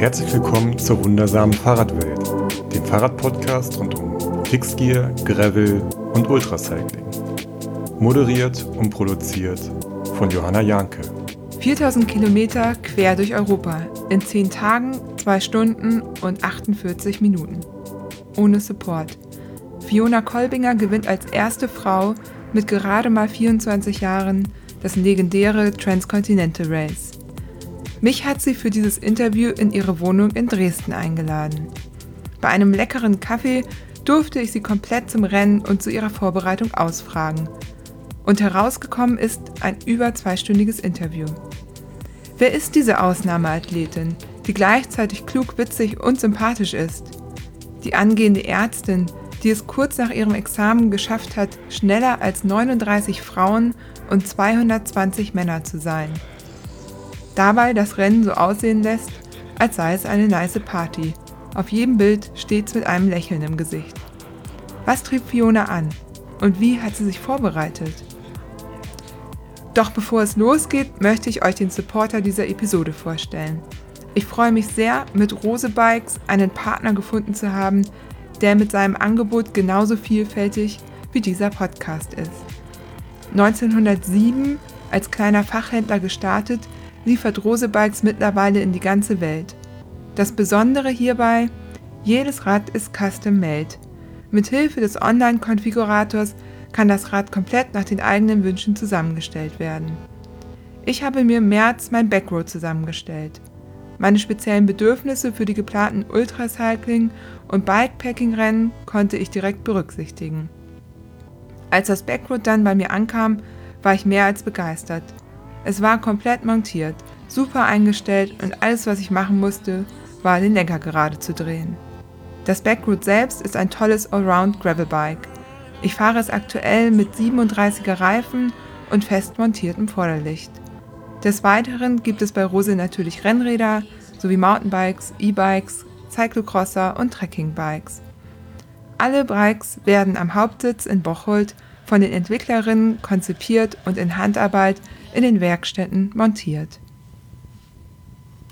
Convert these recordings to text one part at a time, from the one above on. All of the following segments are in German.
Herzlich willkommen zur wundersamen Fahrradwelt, dem Fahrradpodcast rund um Fixgear, Gravel und Ultracycling. Moderiert und produziert von Johanna Janke. 4000 Kilometer quer durch Europa in 10 Tagen, 2 Stunden und 48 Minuten. Ohne Support. Fiona Kolbinger gewinnt als erste Frau mit gerade mal 24 Jahren das legendäre Transcontinental Race. Mich hat sie für dieses Interview in ihre Wohnung in Dresden eingeladen. Bei einem leckeren Kaffee durfte ich sie komplett zum Rennen und zu ihrer Vorbereitung ausfragen. Und herausgekommen ist ein über zweistündiges Interview. Wer ist diese Ausnahmeathletin, die gleichzeitig klug, witzig und sympathisch ist? Die angehende Ärztin, die es kurz nach ihrem Examen geschafft hat, schneller als 39 Frauen und 220 Männer zu sein. Dabei das Rennen so aussehen lässt, als sei es eine nice Party. Auf jedem Bild stets mit einem Lächeln im Gesicht. Was trieb Fiona an? Und wie hat sie sich vorbereitet? Doch bevor es losgeht, möchte ich euch den Supporter dieser Episode vorstellen. Ich freue mich sehr, mit Rose Bikes einen Partner gefunden zu haben, der mit seinem Angebot genauso vielfältig wie dieser Podcast ist. 1907 als kleiner Fachhändler gestartet, liefert Rose Bikes mittlerweile in die ganze Welt. Das Besondere hierbei, jedes Rad ist custom-made. Mit Hilfe des Online-Konfigurators kann das Rad komplett nach den eigenen Wünschen zusammengestellt werden. Ich habe mir im März mein Backroad zusammengestellt. Meine speziellen Bedürfnisse für die geplanten Ultracycling- und Bikepacking-Rennen konnte ich direkt berücksichtigen. Als das Backroad dann bei mir ankam, war ich mehr als begeistert. Es war komplett montiert, super eingestellt und alles, was ich machen musste, war den Lenker gerade zu drehen. Das Backroot selbst ist ein tolles Allround Gravelbike. Ich fahre es aktuell mit 37er Reifen und fest montiertem Vorderlicht. Des Weiteren gibt es bei Rose natürlich Rennräder sowie Mountainbikes, E-Bikes, Cyclocrosser und Trekkingbikes. Alle Bikes werden am Hauptsitz in Bocholt von den Entwicklerinnen konzipiert und in Handarbeit in den Werkstätten montiert.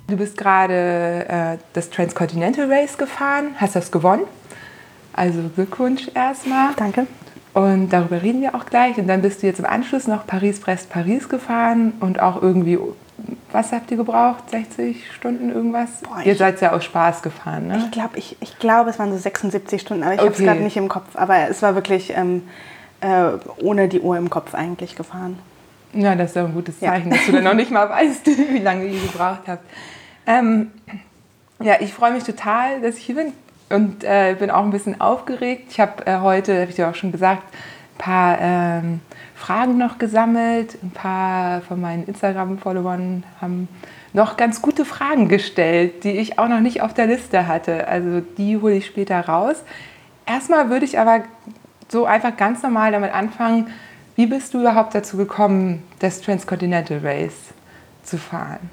Du bist gerade äh, das Transcontinental Race gefahren, hast das gewonnen. Also Glückwunsch erstmal. Danke. Und darüber reden wir auch gleich. Und dann bist du jetzt im Anschluss noch Paris-Brest-Paris gefahren und auch irgendwie, was habt ihr gebraucht? 60 Stunden irgendwas? Boah, ihr seid ja aus Spaß gefahren, ne? Ich glaube, ich, ich glaub, es waren so 76 Stunden, aber ich okay. habe es gerade nicht im Kopf. Aber es war wirklich ähm, äh, ohne die Uhr im Kopf eigentlich gefahren. Ja, das ist doch ein gutes Zeichen, ja. dass du dann noch nicht mal weißt, wie lange ihr gebraucht habt. Ähm, ja, ich freue mich total, dass ich hier bin und äh, bin auch ein bisschen aufgeregt. Ich habe äh, heute, habe ich dir auch schon gesagt, ein paar ähm, Fragen noch gesammelt. Ein paar von meinen Instagram-Followern haben noch ganz gute Fragen gestellt, die ich auch noch nicht auf der Liste hatte. Also die hole ich später raus. Erstmal würde ich aber so einfach ganz normal damit anfangen, wie bist du überhaupt dazu gekommen, das Transcontinental Race zu fahren?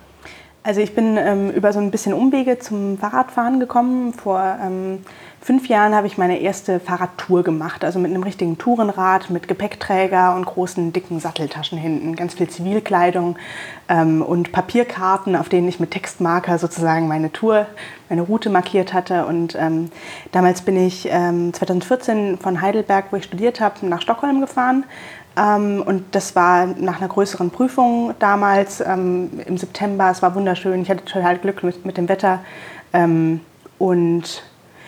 Also ich bin ähm, über so ein bisschen Umwege zum Fahrradfahren gekommen. Vor ähm, fünf Jahren habe ich meine erste Fahrradtour gemacht, also mit einem richtigen Tourenrad, mit Gepäckträger und großen, dicken Satteltaschen hinten, ganz viel Zivilkleidung ähm, und Papierkarten, auf denen ich mit Textmarker sozusagen meine Tour, meine Route markiert hatte. Und ähm, damals bin ich 2014 ähm, von Heidelberg, wo ich studiert habe, nach Stockholm gefahren ähm, und das war nach einer größeren Prüfung damals ähm, im September. Es war wunderschön. Ich hatte total Glück mit, mit dem Wetter. Ähm, und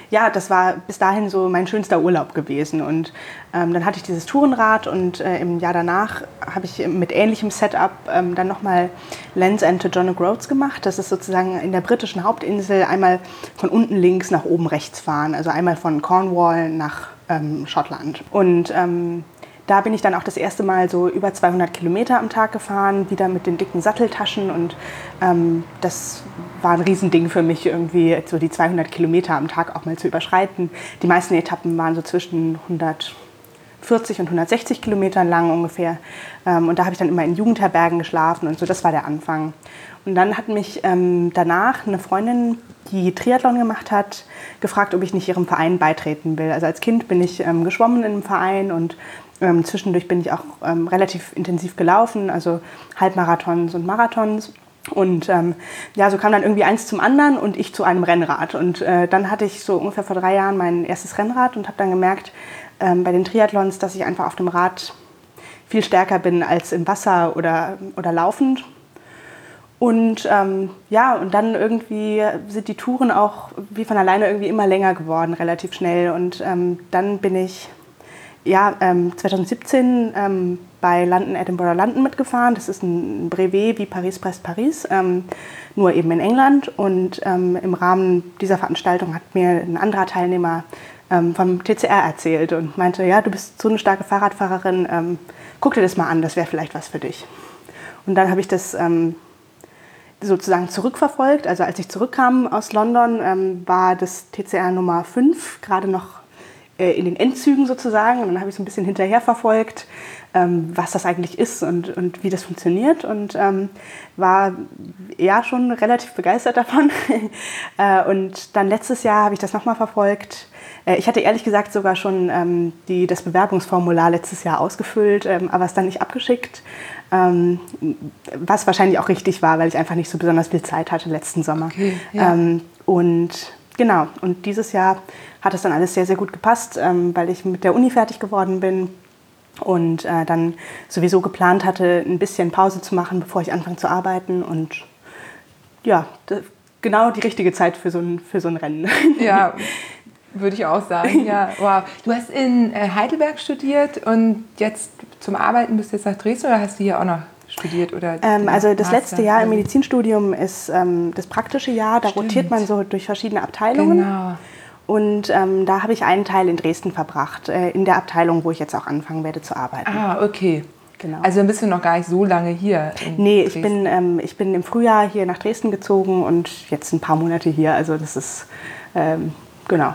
ja, das war bis dahin so mein schönster Urlaub gewesen. Und ähm, dann hatte ich dieses Tourenrad und äh, im Jahr danach habe ich mit ähnlichem Setup ähm, dann nochmal Lens End to John O'Groats gemacht. Das ist sozusagen in der britischen Hauptinsel einmal von unten links nach oben rechts fahren. Also einmal von Cornwall nach ähm, Schottland. Und da bin ich dann auch das erste Mal so über 200 Kilometer am Tag gefahren, wieder mit den dicken Satteltaschen und ähm, das war ein Riesending für mich, irgendwie so die 200 Kilometer am Tag auch mal zu überschreiten. Die meisten Etappen waren so zwischen 140 und 160 Kilometern lang ungefähr ähm, und da habe ich dann immer in Jugendherbergen geschlafen und so, das war der Anfang. Und dann hat mich ähm, danach eine Freundin, die Triathlon gemacht hat, gefragt, ob ich nicht ihrem Verein beitreten will. Also als Kind bin ich ähm, geschwommen in einem Verein und ähm, zwischendurch bin ich auch ähm, relativ intensiv gelaufen, also Halbmarathons und Marathons. Und ähm, ja, so kam dann irgendwie eins zum anderen und ich zu einem Rennrad. Und äh, dann hatte ich so ungefähr vor drei Jahren mein erstes Rennrad und habe dann gemerkt ähm, bei den Triathlons, dass ich einfach auf dem Rad viel stärker bin als im Wasser oder, oder laufend. Und ähm, ja, und dann irgendwie sind die Touren auch wie von alleine irgendwie immer länger geworden, relativ schnell. Und ähm, dann bin ich ja, ähm, 2017 ähm, bei London, Edinburgh London mitgefahren. Das ist ein Brevet wie Paris-Brest-Paris, ähm, nur eben in England. Und ähm, im Rahmen dieser Veranstaltung hat mir ein anderer Teilnehmer ähm, vom TCR erzählt und meinte, ja, du bist so eine starke Fahrradfahrerin, ähm, guck dir das mal an, das wäre vielleicht was für dich. Und dann habe ich das sozusagen zurückverfolgt. Also als ich zurückkam aus London, war das TCR Nummer 5 gerade noch in den Endzügen sozusagen. Und dann habe ich so ein bisschen hinterher verfolgt, ähm, was das eigentlich ist und, und wie das funktioniert. Und ähm, war ja schon relativ begeistert davon. äh, und dann letztes Jahr habe ich das nochmal verfolgt. Äh, ich hatte ehrlich gesagt sogar schon ähm, die, das Bewerbungsformular letztes Jahr ausgefüllt, ähm, aber es dann nicht abgeschickt. Ähm, was wahrscheinlich auch richtig war, weil ich einfach nicht so besonders viel Zeit hatte letzten Sommer. Okay, ja. Ähm, und genau, und dieses Jahr hat es dann alles sehr, sehr gut gepasst, ähm, weil ich mit der Uni fertig geworden bin und äh, dann sowieso geplant hatte, ein bisschen Pause zu machen, bevor ich anfange zu arbeiten. Und ja, genau die richtige Zeit für so ein, für so ein Rennen. Ja, würde ich auch sagen. Ja, wow. Du hast in äh, Heidelberg studiert und jetzt zum Arbeiten bist du jetzt nach Dresden oder hast du hier auch noch studiert? Oder ähm, also das Master? letzte Jahr im Medizinstudium ist ähm, das praktische Jahr. Da Stimmt. rotiert man so durch verschiedene Abteilungen. Genau. Und ähm, da habe ich einen Teil in Dresden verbracht, äh, in der Abteilung, wo ich jetzt auch anfangen werde zu arbeiten. Ah, okay. Genau. Also dann bist du noch gar nicht so lange hier. Nee, ich bin, ähm, ich bin im Frühjahr hier nach Dresden gezogen und jetzt ein paar Monate hier. Also das ist, ähm, genau,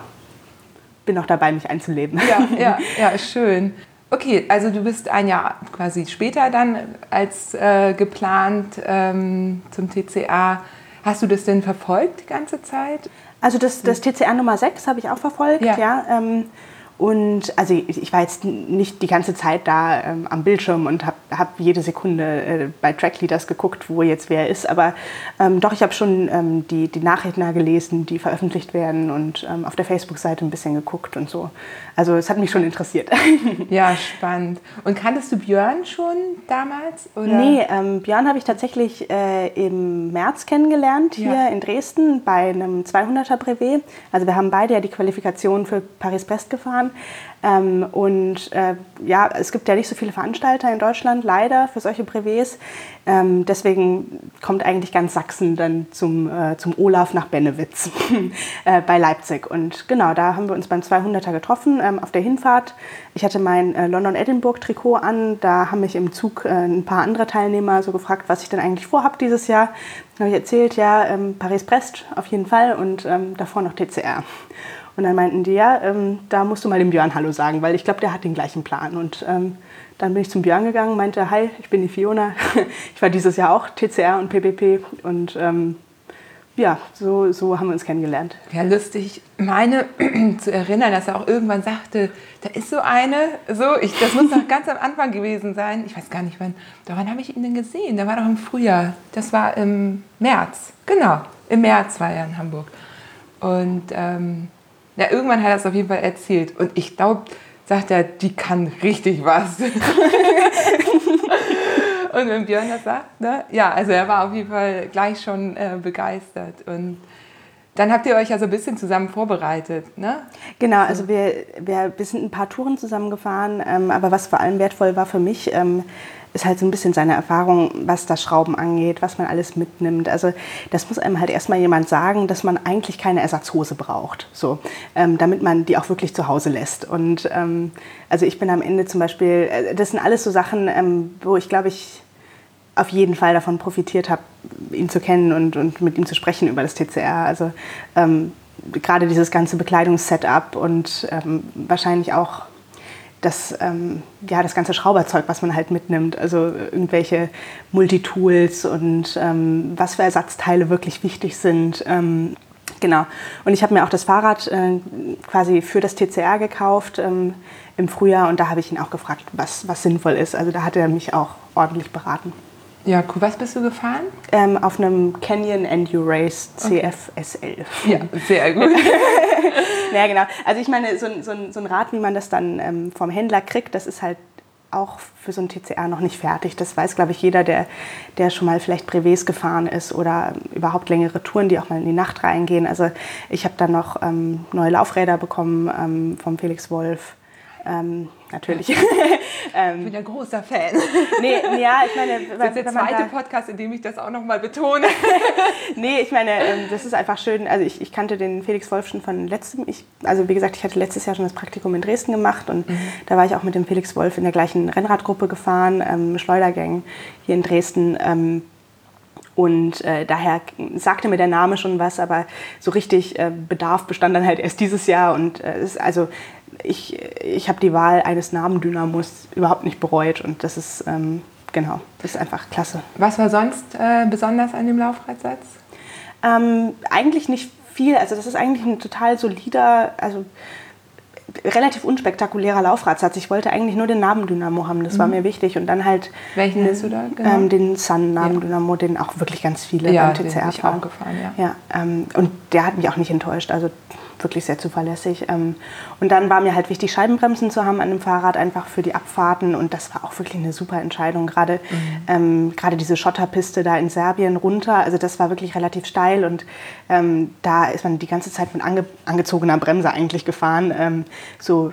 bin noch dabei, mich einzuleben. Ja, ja, ja, schön. Okay, also du bist ein Jahr quasi später dann als äh, geplant ähm, zum TCA. Hast du das denn verfolgt die ganze Zeit? Also das, das TCR Nummer 6 habe ich auch verfolgt, ja. ja ähm, und also ich, war jetzt nicht die ganze Zeit da ähm, am Bildschirm und habe hab jede Sekunde äh, bei Trackleaders geguckt, wo jetzt wer ist. Aber ähm, doch, ich habe schon ähm, die, die Nachrichten gelesen, die veröffentlicht werden und ähm, auf der Facebook-Seite ein bisschen geguckt und so. Also es hat mich schon interessiert. Ja, spannend. Und kanntest du Björn schon damals? Oder? Nee, ähm, Björn habe ich tatsächlich äh, im März kennengelernt, hier ja. in Dresden bei einem 200er Brevet. Also wir haben beide ja die Qualifikation für Paris-Brest gefahren. Ähm, und äh, ja, es gibt ja nicht so viele Veranstalter in Deutschland, leider, für solche Brevets. Ähm, deswegen kommt eigentlich ganz Sachsen dann zum, äh, zum Olaf nach Bennewitz äh, bei Leipzig. Und genau, da haben wir uns beim 200er getroffen ähm, auf der Hinfahrt. Ich hatte mein äh, London-Edinburgh-Trikot an. Da haben mich im Zug äh, ein paar andere Teilnehmer so gefragt, was ich denn eigentlich vorhabe dieses Jahr. Da habe ich erzählt, ja, ähm, Paris-Brest auf jeden Fall und ähm, davor noch TCR. Und dann meinten die, ja, ähm, da musst du mal dem Björn Hallo sagen, weil ich glaube, der hat den gleichen Plan. Und ähm, dann bin ich zum Björn gegangen, meinte, hi, ich bin die Fiona. ich war dieses Jahr auch TCR und PPP und ähm, ja, so, so haben wir uns kennengelernt. Ja, lustig. Meine zu erinnern, dass er auch irgendwann sagte, da ist so eine, so, ich, das muss noch ganz am Anfang gewesen sein. Ich weiß gar nicht wann. Da wann habe ich ihn denn gesehen? Da war doch im Frühjahr. Das war im März. Genau, im März war er in Hamburg. Und ähm, ja, irgendwann hat er es auf jeden Fall erzählt. Und ich glaube, sagt er, die kann richtig was. und wenn Björn das sagt, ne? ja, also er war auf jeden Fall gleich schon äh, begeistert. Und dann habt ihr euch ja so ein bisschen zusammen vorbereitet, ne? Genau, also wir, wir, sind ein paar Touren zusammengefahren, ähm, aber was vor allem wertvoll war für mich, ähm, ist halt so ein bisschen seine Erfahrung, was das Schrauben angeht, was man alles mitnimmt. Also das muss einem halt erstmal jemand sagen, dass man eigentlich keine Ersatzhose braucht, so, ähm, damit man die auch wirklich zu Hause lässt. Und ähm, also ich bin am Ende zum Beispiel, äh, das sind alles so Sachen, ähm, wo ich glaube ich auf jeden Fall davon profitiert habe, ihn zu kennen und, und mit ihm zu sprechen über das TCR. Also ähm, gerade dieses ganze Bekleidungssetup und ähm, wahrscheinlich auch das, ähm, ja, das ganze Schrauberzeug, was man halt mitnimmt, also irgendwelche Multitools und ähm, was für Ersatzteile wirklich wichtig sind. Ähm, genau. Und ich habe mir auch das Fahrrad äh, quasi für das TCR gekauft ähm, im Frühjahr und da habe ich ihn auch gefragt, was, was sinnvoll ist. Also da hat er mich auch ordentlich beraten. Ja, cool. Was bist du gefahren? Ähm, auf einem Canyon Endurace CFSL. Ja, sehr gut. ja, genau. Also ich meine, so, ein- so, so ein Rad, wie man das dann ähm, vom Händler kriegt, das ist halt auch für so ein TCR noch nicht fertig. Das weiß, glaube ich, jeder, der, der schon mal vielleicht Brevets gefahren ist oder überhaupt längere Touren, die auch mal in die Nacht reingehen. Also ich habe dann noch ähm, neue Laufräder bekommen ähm, vom Felix Wolf. Ähm, natürlich. Ich ähm, bin ein großer Fan. nee, ja, ich meine, Das ist der zweite da- Podcast, in dem ich das auch nochmal betone. Nee, ich meine, ähm, das ist einfach schön. Also ich, ich kannte den Felix Wolf schon von letztem. Ich, also wie gesagt, ich hatte letztes Jahr schon das Praktikum in Dresden gemacht und da war ich auch mit dem Felix Wolf in der gleichen Rennradgruppe gefahren, ähm, Schleudergang hier in Dresden. Ähm, und äh, daher sagte mir der Name schon was, aber so richtig äh, Bedarf bestand dann halt erst dieses Jahr. Und äh, es ist, also ich, ich habe die Wahl eines Namendynamos überhaupt nicht bereut. Und das ist, ähm, genau, das ist einfach klasse. Was war sonst äh, besonders an dem Laufradsatz? Ähm, eigentlich nicht viel. Also das ist eigentlich ein total solider, also relativ unspektakulärer Laufradsatz. Ich wollte eigentlich nur den Nabendynamo haben, das war mir wichtig. Und dann halt Mhm. Welchen hast du da genau? ähm, den Sun-Nabendynamo, den auch wirklich ganz viele Ja, beim den TCR bin ich fahren. auch gefahren, ja. Ja, ähm, und der hat mich auch nicht enttäuscht, also wirklich sehr zuverlässig. Ähm, und dann war mir halt wichtig, Scheibenbremsen zu haben an dem Fahrrad, einfach für die Abfahrten. Und das war auch wirklich eine super Entscheidung. Gerade ähm, gerade diese Schotterpiste da in Serbien runter, also das war wirklich relativ steil. Und ähm, da ist man die ganze Zeit mit ange angezogener Bremse eigentlich gefahren. Ähm, so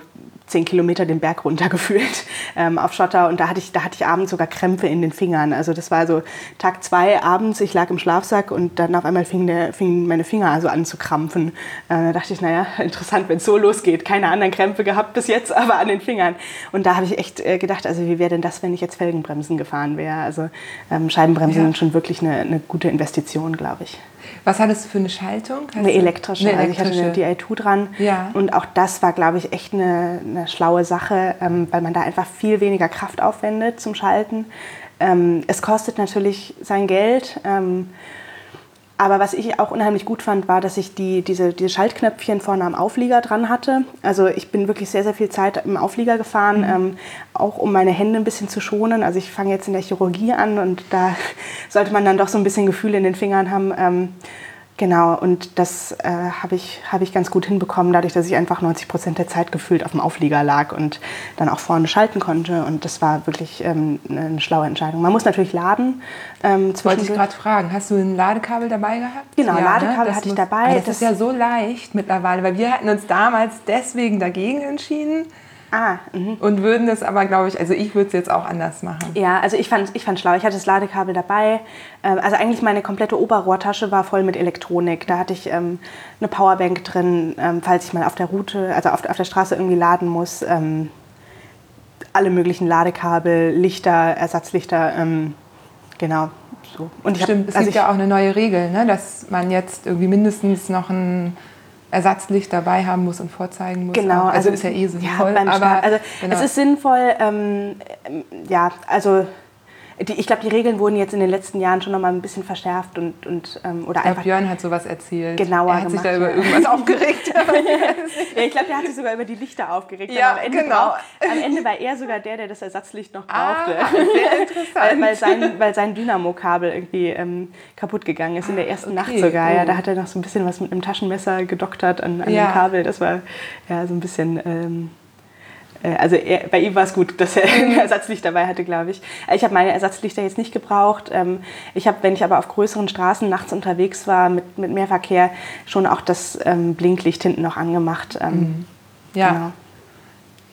zehn Kilometer den Berg runtergefühlt ähm, auf Schotter und da hatte, ich, da hatte ich abends sogar Krämpfe in den Fingern. Also das war so Tag zwei abends, ich lag im Schlafsack und dann auf einmal fing fingen meine Finger also an zu krampfen. Äh, da dachte ich, naja, interessant, wenn es so losgeht. Keine anderen Krämpfe gehabt bis jetzt, aber an den Fingern. Und da habe ich echt äh, gedacht, also wie wäre denn das, wenn ich jetzt Felgenbremsen gefahren wäre? Also ähm, Scheibenbremsen Ja. sind schon wirklich eine, eine gute Investition, glaube ich. Was hattest du für eine Schaltung? Hast Eine elektrische. Eine Also ich hatte eine elektrische. DI2 dran. Ja. Und auch das war, glaube ich, echt eine, eine schlaue Sache, ähm, weil man da einfach viel weniger Kraft aufwendet zum Schalten. Ähm, es kostet natürlich sein Geld. Ähm, aber was ich auch unheimlich gut fand, war, dass ich die, diese, diese Schaltknöpfchen vorne am Auflieger dran hatte. Also ich bin wirklich sehr, sehr viel Zeit im Auflieger gefahren, ähm, auch um meine Hände ein bisschen zu schonen. Also ich fange jetzt in der Chirurgie an und da sollte man dann doch so ein bisschen Gefühl in den Fingern haben. Ähm, Genau, und das äh, habe ich, hab ich ganz gut hinbekommen, dadurch, dass ich einfach 90 Prozent der Zeit gefühlt auf dem Auflieger lag und dann auch vorne schalten konnte. Und das war wirklich ähm, eine schlaue Entscheidung. Man muss natürlich laden. Ähm, Wollte ich zwischendurch. gerade fragen, hast du ein Ladekabel dabei gehabt? Genau, Ladekabel Das hatte ich dabei. Das, Das- ist ja so leicht mittlerweile, weil wir hatten uns damals deswegen dagegen entschieden Ah, mhm. und würden das aber, glaube ich, also ich würde es jetzt auch anders machen. Ja, also ich fand ich fand schlau. Ich hatte das Ladekabel dabei. Ähm, Also eigentlich meine komplette Oberrohrtasche war voll mit Elektronik. Da hatte ich ähm, eine Powerbank drin, ähm, falls ich mal auf der Route, also auf, auf der Straße irgendwie laden muss. Ähm, alle möglichen Ladekabel, Lichter, Ersatzlichter, ähm, genau. So. Und ich hab- Stimmt, es also gibt ja auch eine neue Regel, ne, dass man jetzt irgendwie mindestens noch ein Ersatzlicht dabei haben muss und vorzeigen muss. Genau, auch. also, ist ja eh sinnvoll. Ja, beim aber. Also genau. es ist sinnvoll, ähm, ja, also die, ich glaube, die Regeln wurden jetzt in den letzten Jahren schon noch mal ein bisschen verschärft und, und ähm, oder ich glaube, einfach. Björn hat sowas erzählt. genauer er hat sich da gemacht, über irgendwas aufgeregt. Ja, ich glaube, der hat sich sogar über die Lichter aufgeregt. Ja, am Ende, genau. brauch- am Ende war er sogar der, der das Ersatzlicht noch brauchte. Ah, sehr interessant. weil, weil, sein, weil sein Dynamo-Kabel irgendwie ähm, kaputt gegangen ist in der ersten Ah, okay. Nacht sogar. Ja, Oh. da hat er noch so ein bisschen was mit einem Taschenmesser gedoktert an, an Ja. dem Kabel. Das war ja so ein bisschen. Ähm, äh, also er, bei ihm war es gut, dass er ein Ersatzlicht dabei hatte, glaube ich. Äh, Ich habe meine Ersatzlichter jetzt nicht gebraucht. Ähm, Ich habe, wenn ich aber auf größeren Straßen nachts unterwegs war mit, mit mehr Verkehr, schon auch das ähm, Blinklicht hinten noch angemacht. Ähm, ja. Genau.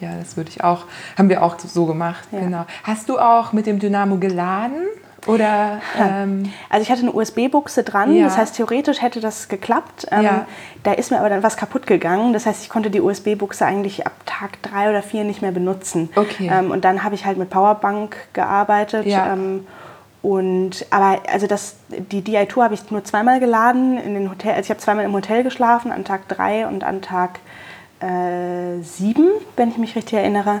ja, das würde ich auch, haben wir auch so gemacht. Ja. Genau. Hast du auch mit dem Dynamo geladen? Oder ähm, Also ich hatte eine USB-Buchse dran, Ja. das heißt theoretisch hätte das geklappt. Ähm, Ja. Da ist mir aber dann was kaputt gegangen. Das heißt, ich konnte die USB-Buchse eigentlich ab Tag drei oder vier nicht mehr benutzen. Okay. Ähm, und dann habe ich halt mit Powerbank gearbeitet. Ja. Ähm, und aber also das, die DI2 habe ich nur zweimal geladen in den Hotel. Also ich habe zweimal im Hotel geschlafen, an Tag drei und an Tag äh, sieben, wenn ich mich richtig erinnere.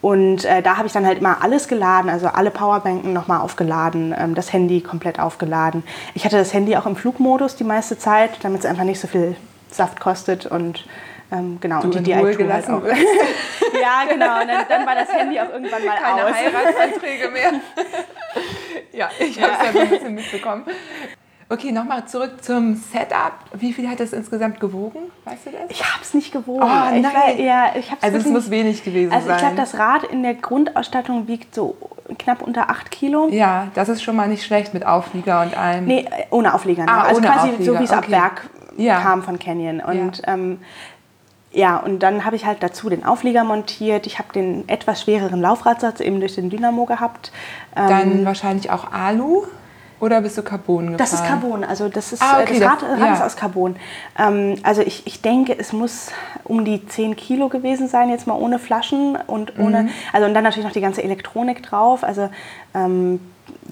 Und äh, da habe ich dann halt immer alles geladen, also alle Powerbanken nochmal aufgeladen, ähm, das Handy komplett aufgeladen. Ich hatte das Handy auch im Flugmodus die meiste Zeit, damit es einfach nicht so viel Saft kostet und ähm, genau. du und die DI2 halt gelassen auch. Ja, genau. Und dann, dann war das Handy auch irgendwann mal Keine aus. Heiratsanträge mehr. ja, Ich habe es ja so ein bisschen mitbekommen. Okay, nochmal zurück zum Setup. Wie viel hat das insgesamt gewogen? Weißt du das? Ich habe es nicht gewogen. Oh, nein. war, ja, ich hab's also es muss wenig gewesen Also ich sein. glaube, das Rad in der Grundausstattung wiegt so knapp unter 8 Kilo. ja, das ist schon mal nicht schlecht mit Auflieger und allem. Nee, ohne Auflieger. ne? Ah, also ohne quasi Auflieger, so, wie es ab okay. Berg Ja. kam von Canyon. Und ja, ähm, ja und dann habe ich halt dazu den Auflieger montiert. Ich habe den etwas schwereren Laufradsatz eben durch den Dynamo gehabt. Ähm, Dann wahrscheinlich auch Alu oder bist du Carbon gefahren? das ist Carbon, also das ist Ah, äh, okay, das Rad, das- Rad ja. ist aus Carbon. Ähm, also ich, ich denke, es muss um die 10 Kilo gewesen sein, jetzt mal ohne Flaschen und ohne, Mhm. also und dann natürlich noch die ganze Elektronik drauf. Also ähm,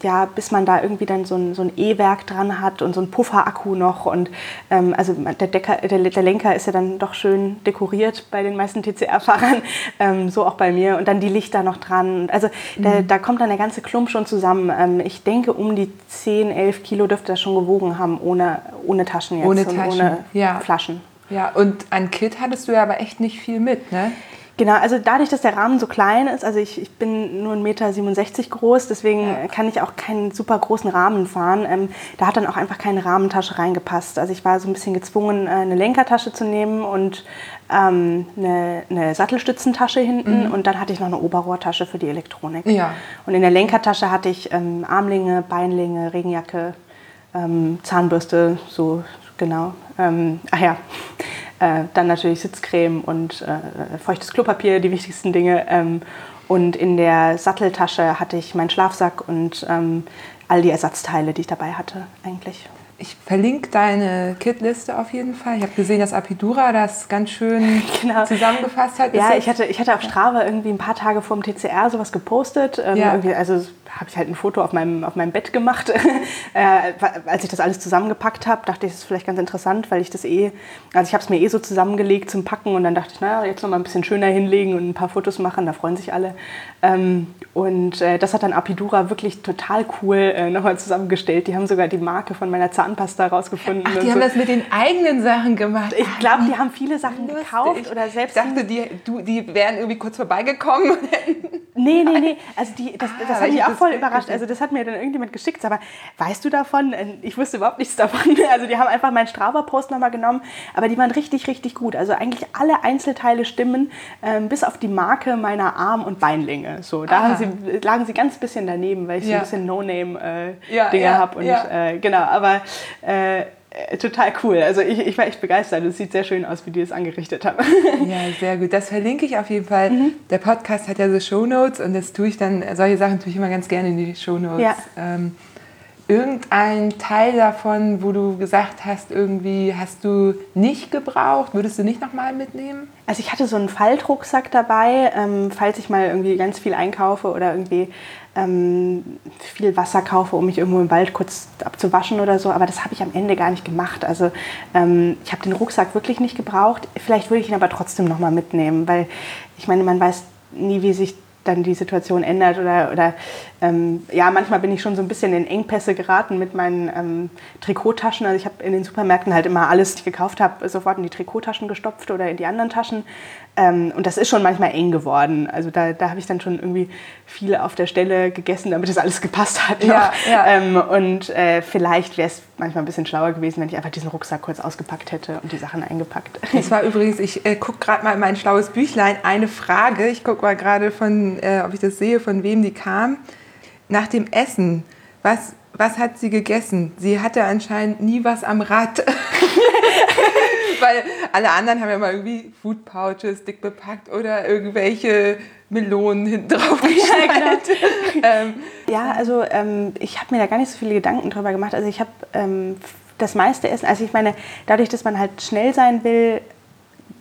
ja, bis man da irgendwie dann so ein, so ein E-Werk dran hat und so ein Pufferakku noch und ähm, also der, Decker, der, der Lenker ist ja dann doch schön dekoriert bei den meisten TCR-Fahrern, ähm, so auch bei mir und dann die Lichter noch dran. Also da, Mhm. da kommt dann der ganze Klump schon zusammen. Ähm, ich denke, um die 10, 11 Kilo dürfte das schon gewogen haben, ohne, ohne Taschen jetzt Ohne und Taschen, ohne ja. Flaschen. Ja, und an Kit hattest du ja aber echt nicht viel mit, ne? Genau, also dadurch, dass der Rahmen so klein ist, also ich, ich bin nur 1,67 Meter groß, deswegen Ja. kann ich auch keinen super großen Rahmen fahren. Ähm, da hat dann auch einfach keine Rahmentasche reingepasst. Also ich war so ein bisschen gezwungen, äh, eine Lenkertasche zu nehmen und ähm, eine, eine Sattelstützentasche hinten und dann hatte ich noch eine Oberrohrtasche für die Elektronik. Mhm. Ja. Und in der Lenkertasche hatte ich ähm, Armlinge, Beinlinge, Regenjacke, ähm, Zahnbürste, so genau. Ähm, ach ja, äh, dann natürlich Sitzcreme und äh, feuchtes Klopapier, die wichtigsten Dinge. Ähm, und in der Satteltasche hatte ich meinen Schlafsack und ähm, all die Ersatzteile, die ich dabei hatte, eigentlich. Ich verlinke deine Kit-Liste auf jeden Fall. Ich habe gesehen, dass Apidura das ganz schön Genau. zusammengefasst hat. Ist Ja, ich hatte, ich hatte auf Strava irgendwie ein paar Tage vor dem TCR sowas gepostet. Ähm, Ja. also habe ich halt ein Foto auf meinem, auf meinem Bett gemacht. äh, als ich das alles zusammengepackt habe, dachte ich, das ist vielleicht ganz interessant, weil ich das eh, also ich habe es mir eh so zusammengelegt zum Packen und dann dachte ich, naja, jetzt noch mal ein bisschen schöner hinlegen und ein paar Fotos machen, da freuen sich alle. Ähm, und äh, das hat dann Apidura wirklich total cool äh, nochmal zusammengestellt. Die haben sogar die Marke von meiner Zahnpasta rausgefunden. Ach, die haben so. das mit den eigenen Sachen gemacht. ich glaube, die haben viele Sachen Lustig. gekauft oder selbst Ich dachte, die, du, die wären irgendwie kurz vorbeigekommen. Nee, nee, nee. Also die, das, Ah, das ich mich auch voll überrascht. Also das hat mir dann irgendjemand geschickt. Aber weißt du davon? Äh, Ich wusste überhaupt nichts davon. Also die haben einfach meinen Strava-Post nochmal genommen. Aber die waren richtig, richtig gut. Also eigentlich alle Einzelteile stimmen, ähm, bis auf die Marke meiner Arm- und Beinlinge. So, da sie, lagen sie ganz bisschen daneben, weil ich so Ja. ein bisschen No-Name-Dinger Ja, ja, habe. Und äh, genau, aber äh, äh, total cool. Also ich, ich war echt begeistert. Es sieht sehr schön aus, wie die das angerichtet haben. Ja, sehr gut. Das verlinke ich auf jeden Fall. Mhm. Der Podcast hat ja so Shownotes und das tue ich dann, solche Sachen tue ich immer ganz gerne in die Shownotes. Ja. Ähm, irgendein Teil davon, wo du gesagt hast, irgendwie hast du nicht gebraucht, würdest du nicht nochmal mitnehmen? Also ich hatte so einen Faltrucksack dabei, ähm, falls ich mal irgendwie ganz viel einkaufe oder irgendwie ähm, viel Wasser kaufe, um mich irgendwo im Wald kurz abzuwaschen oder so. Aber das habe ich am Ende gar nicht gemacht. Also ähm, ich habe den Rucksack wirklich nicht gebraucht. Vielleicht würde ich ihn aber trotzdem noch mal mitnehmen, weil ich meine, man weiß nie, wie sich dann die Situation ändert oder, oder ähm, ja, manchmal bin ich schon so ein bisschen in Engpässe geraten mit meinen ähm, Trikottaschen. Also ich habe in den Supermärkten halt immer alles, was ich gekauft habe, sofort in die Trikottaschen gestopft oder in die anderen Taschen. Ähm, und das ist schon manchmal eng geworden. Also da, da habe ich dann schon irgendwie viel auf der Stelle gegessen, damit das alles gepasst hat. Ja, noch. ja. Ähm, und äh, vielleicht wäre es manchmal ein bisschen schlauer gewesen, wenn ich einfach diesen Rucksack kurz ausgepackt hätte und die Sachen eingepackt. Das war übrigens, ich äh, gucke gerade mal in mein schlaues Büchlein, eine Frage. Ich gucke mal gerade von, äh, ob ich das sehe, von wem die kam. Nach dem Essen, was, was hat sie gegessen? Sie hatte anscheinend nie was am Rad. Weil alle anderen haben ja mal irgendwie Food Pouches dick bepackt oder irgendwelche Melonen hinten drauf geschnallt. ähm, Ja, also ähm, ich habe mir da gar nicht so viele Gedanken drüber gemacht. Also ich habe ähm, das meiste Essen, also ich meine, dadurch, dass man halt schnell sein will,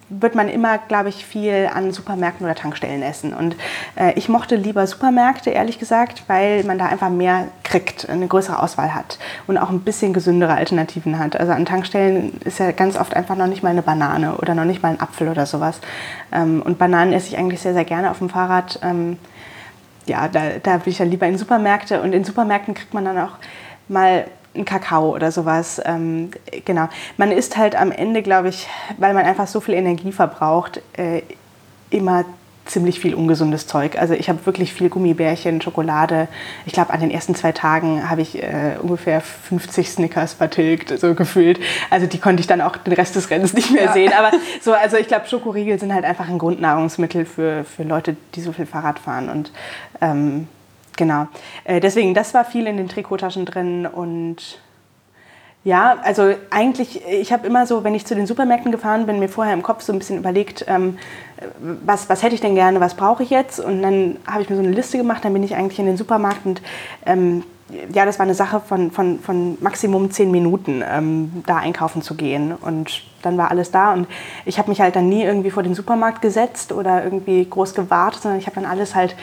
wird man immer, glaube ich, viel an Supermärkten oder Tankstellen essen. Und äh, ich mochte lieber Supermärkte, ehrlich gesagt, weil man da einfach mehr kriegt, eine größere Auswahl hat und auch ein bisschen gesündere Alternativen hat. Also an Tankstellen ist ja ganz oft einfach noch nicht mal eine Banane oder noch nicht mal ein Apfel oder sowas. Ähm, und Bananen esse ich eigentlich sehr, sehr gerne auf dem Fahrrad. Ähm, ja, da, da will ich dann lieber in Supermärkte und in Supermärkten kriegt man dann auch mal einen Kakao oder sowas. Ähm, genau. Man isst halt am Ende, glaube ich, weil man einfach so viel Energie verbraucht, äh, immer ziemlich viel ungesundes Zeug. Also ich habe wirklich viel Gummibärchen, Schokolade. Ich glaube, an den ersten zwei Tagen habe ich äh, ungefähr 50 Snickers vertilgt, so gefühlt. Also die konnte ich dann auch den Rest des Rennens nicht mehr ja. sehen. Aber so, also ich glaube, Schokoriegel sind halt einfach ein Grundnahrungsmittel für, für Leute, die so viel Fahrrad fahren. Und ähm, genau. Äh, deswegen, das war viel in den Trikottaschen drin und ja, also eigentlich, ich habe immer so, wenn ich zu den Supermärkten gefahren bin, mir vorher im Kopf so ein bisschen überlegt, ähm, was, was hätte ich denn gerne, was brauche ich jetzt? Und dann habe ich mir so eine Liste gemacht, dann bin ich eigentlich in den Supermarkt und ähm, ja, das war eine Sache von, von, von Maximum zehn Minuten, ähm, da einkaufen zu gehen. Und dann war alles da. Und ich habe mich halt dann nie irgendwie vor den Supermarkt gesetzt oder irgendwie groß gewartet, sondern ich habe dann alles halt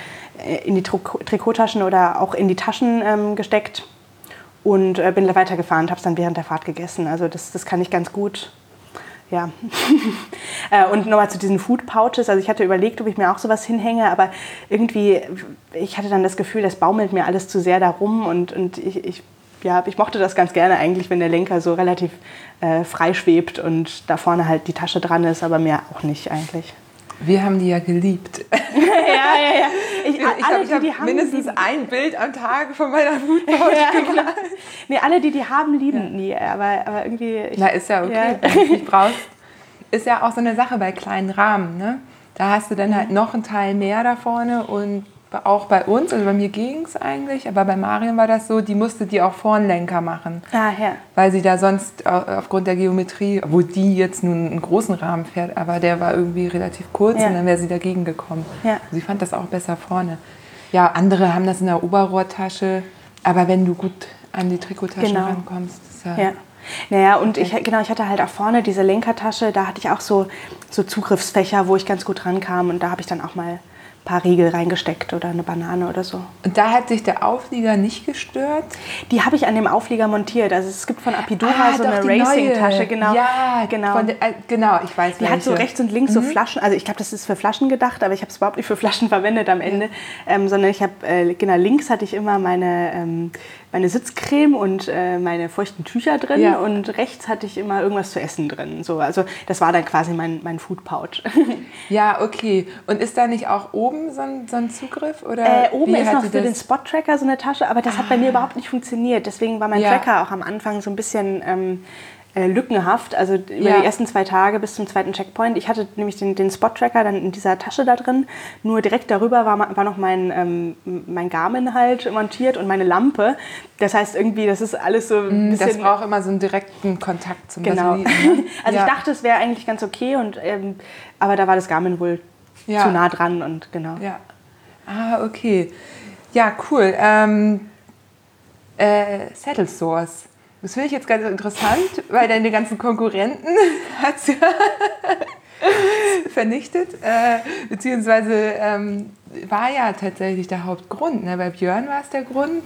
äh, in die Trikottaschen oder auch in die Taschen ähm, gesteckt und äh, bin weitergefahren und habe es dann während der Fahrt gegessen. Also das, das kann ich ganz gut. Ja. äh, und nochmal zu diesen Food Pouches. Also ich hatte überlegt, ob ich mir auch sowas hinhänge, aber irgendwie, ich hatte dann das Gefühl, das baumelt mir alles zu sehr darum und, und ich, ich ja, ich mochte das ganz gerne eigentlich, wenn der Lenker so relativ äh, frei schwebt und da vorne halt die Tasche dran ist, aber mehr auch nicht eigentlich. Wir haben die ja geliebt. ja, ja, ja. Ich, ich alle, die, die haben mindestens die, ein Bild am Tag von meiner Foodpouch ja, genau. Nee, alle, die die haben, lieben ja. nie. Aber, aber irgendwie... Ich, Na, ist ja okay, ja. wenn du nicht brauchst. Ist ja auch so eine Sache bei kleinen Rahmen, ne? Da hast du dann halt noch einen Teil mehr da vorne und auch bei uns, also bei mir ging es eigentlich, aber bei Marion war das so, die musste die auch Vornlenker machen. Ah, ja. Weil sie da sonst aufgrund der Geometrie, obwohl die jetzt nun einen großen Rahmen fährt, aber der war irgendwie relativ kurz ja. und dann wäre sie dagegen gekommen. Ja. Sie fand das auch besser vorne. Ja, andere haben das in der Oberrohrtasche, aber wenn du gut an die Trikottasche genau. rankommst, ist ja, ja. Naja, und ich, genau, ich hatte halt auch vorne diese Lenkertasche, da hatte ich auch so, so Zugriffsfächer, wo ich ganz gut rankam und da habe ich dann auch mal paar Riegel reingesteckt oder eine Banane oder so. Und da hat sich der Auflieger nicht gestört? Die habe ich an dem Auflieger montiert. Also es gibt von Apidura ah, so eine Racing-Tasche, genau. Ja, genau. Der, äh, genau, ich weiß Die welche. hat so rechts und links mhm. so Flaschen. Also ich glaube, das ist für Flaschen gedacht, aber ich habe es überhaupt nicht für Flaschen verwendet am Ende. Ähm, sondern ich habe, äh, genau, links hatte ich immer meine ähm, meine Sitzcreme und äh, meine feuchten Tücher drin ja. und rechts hatte ich immer irgendwas zu essen drin. So, also das war dann quasi mein, mein Food Pouch. ja, okay. Und ist da nicht auch oben so ein, so ein Zugriff? Oder äh, oben ist noch für den Spot-Tracker so eine Tasche, aber das ah. hat bei mir ah. überhaupt nicht funktioniert. Deswegen war mein ja. Tracker auch am Anfang so ein bisschen... Ähm, äh, lückenhaft, also über ja. die ersten zwei Tage bis zum zweiten Checkpoint. Ich hatte nämlich den, den Spot-Tracker dann in dieser Tasche da drin, nur direkt darüber war, war noch mein, ähm, mein Garmin halt montiert und meine Lampe. Das heißt irgendwie, das ist alles so ein mm, bisschen... Das braucht immer so einen direkten Kontakt zum Genau. Ne? also ja. ich dachte, es wäre eigentlich ganz okay, und, ähm, aber da war das Garmin wohl ja. zu nah dran und genau. Ja. Ah, okay. Ja, cool. Ähm, äh, Saddle Source. Das finde ich jetzt ganz interessant, weil deine ganzen Konkurrenten hat sie vernichtet. Äh, beziehungsweise ähm, war ja tatsächlich der Hauptgrund. Ne? Bei Björn war es der Grund.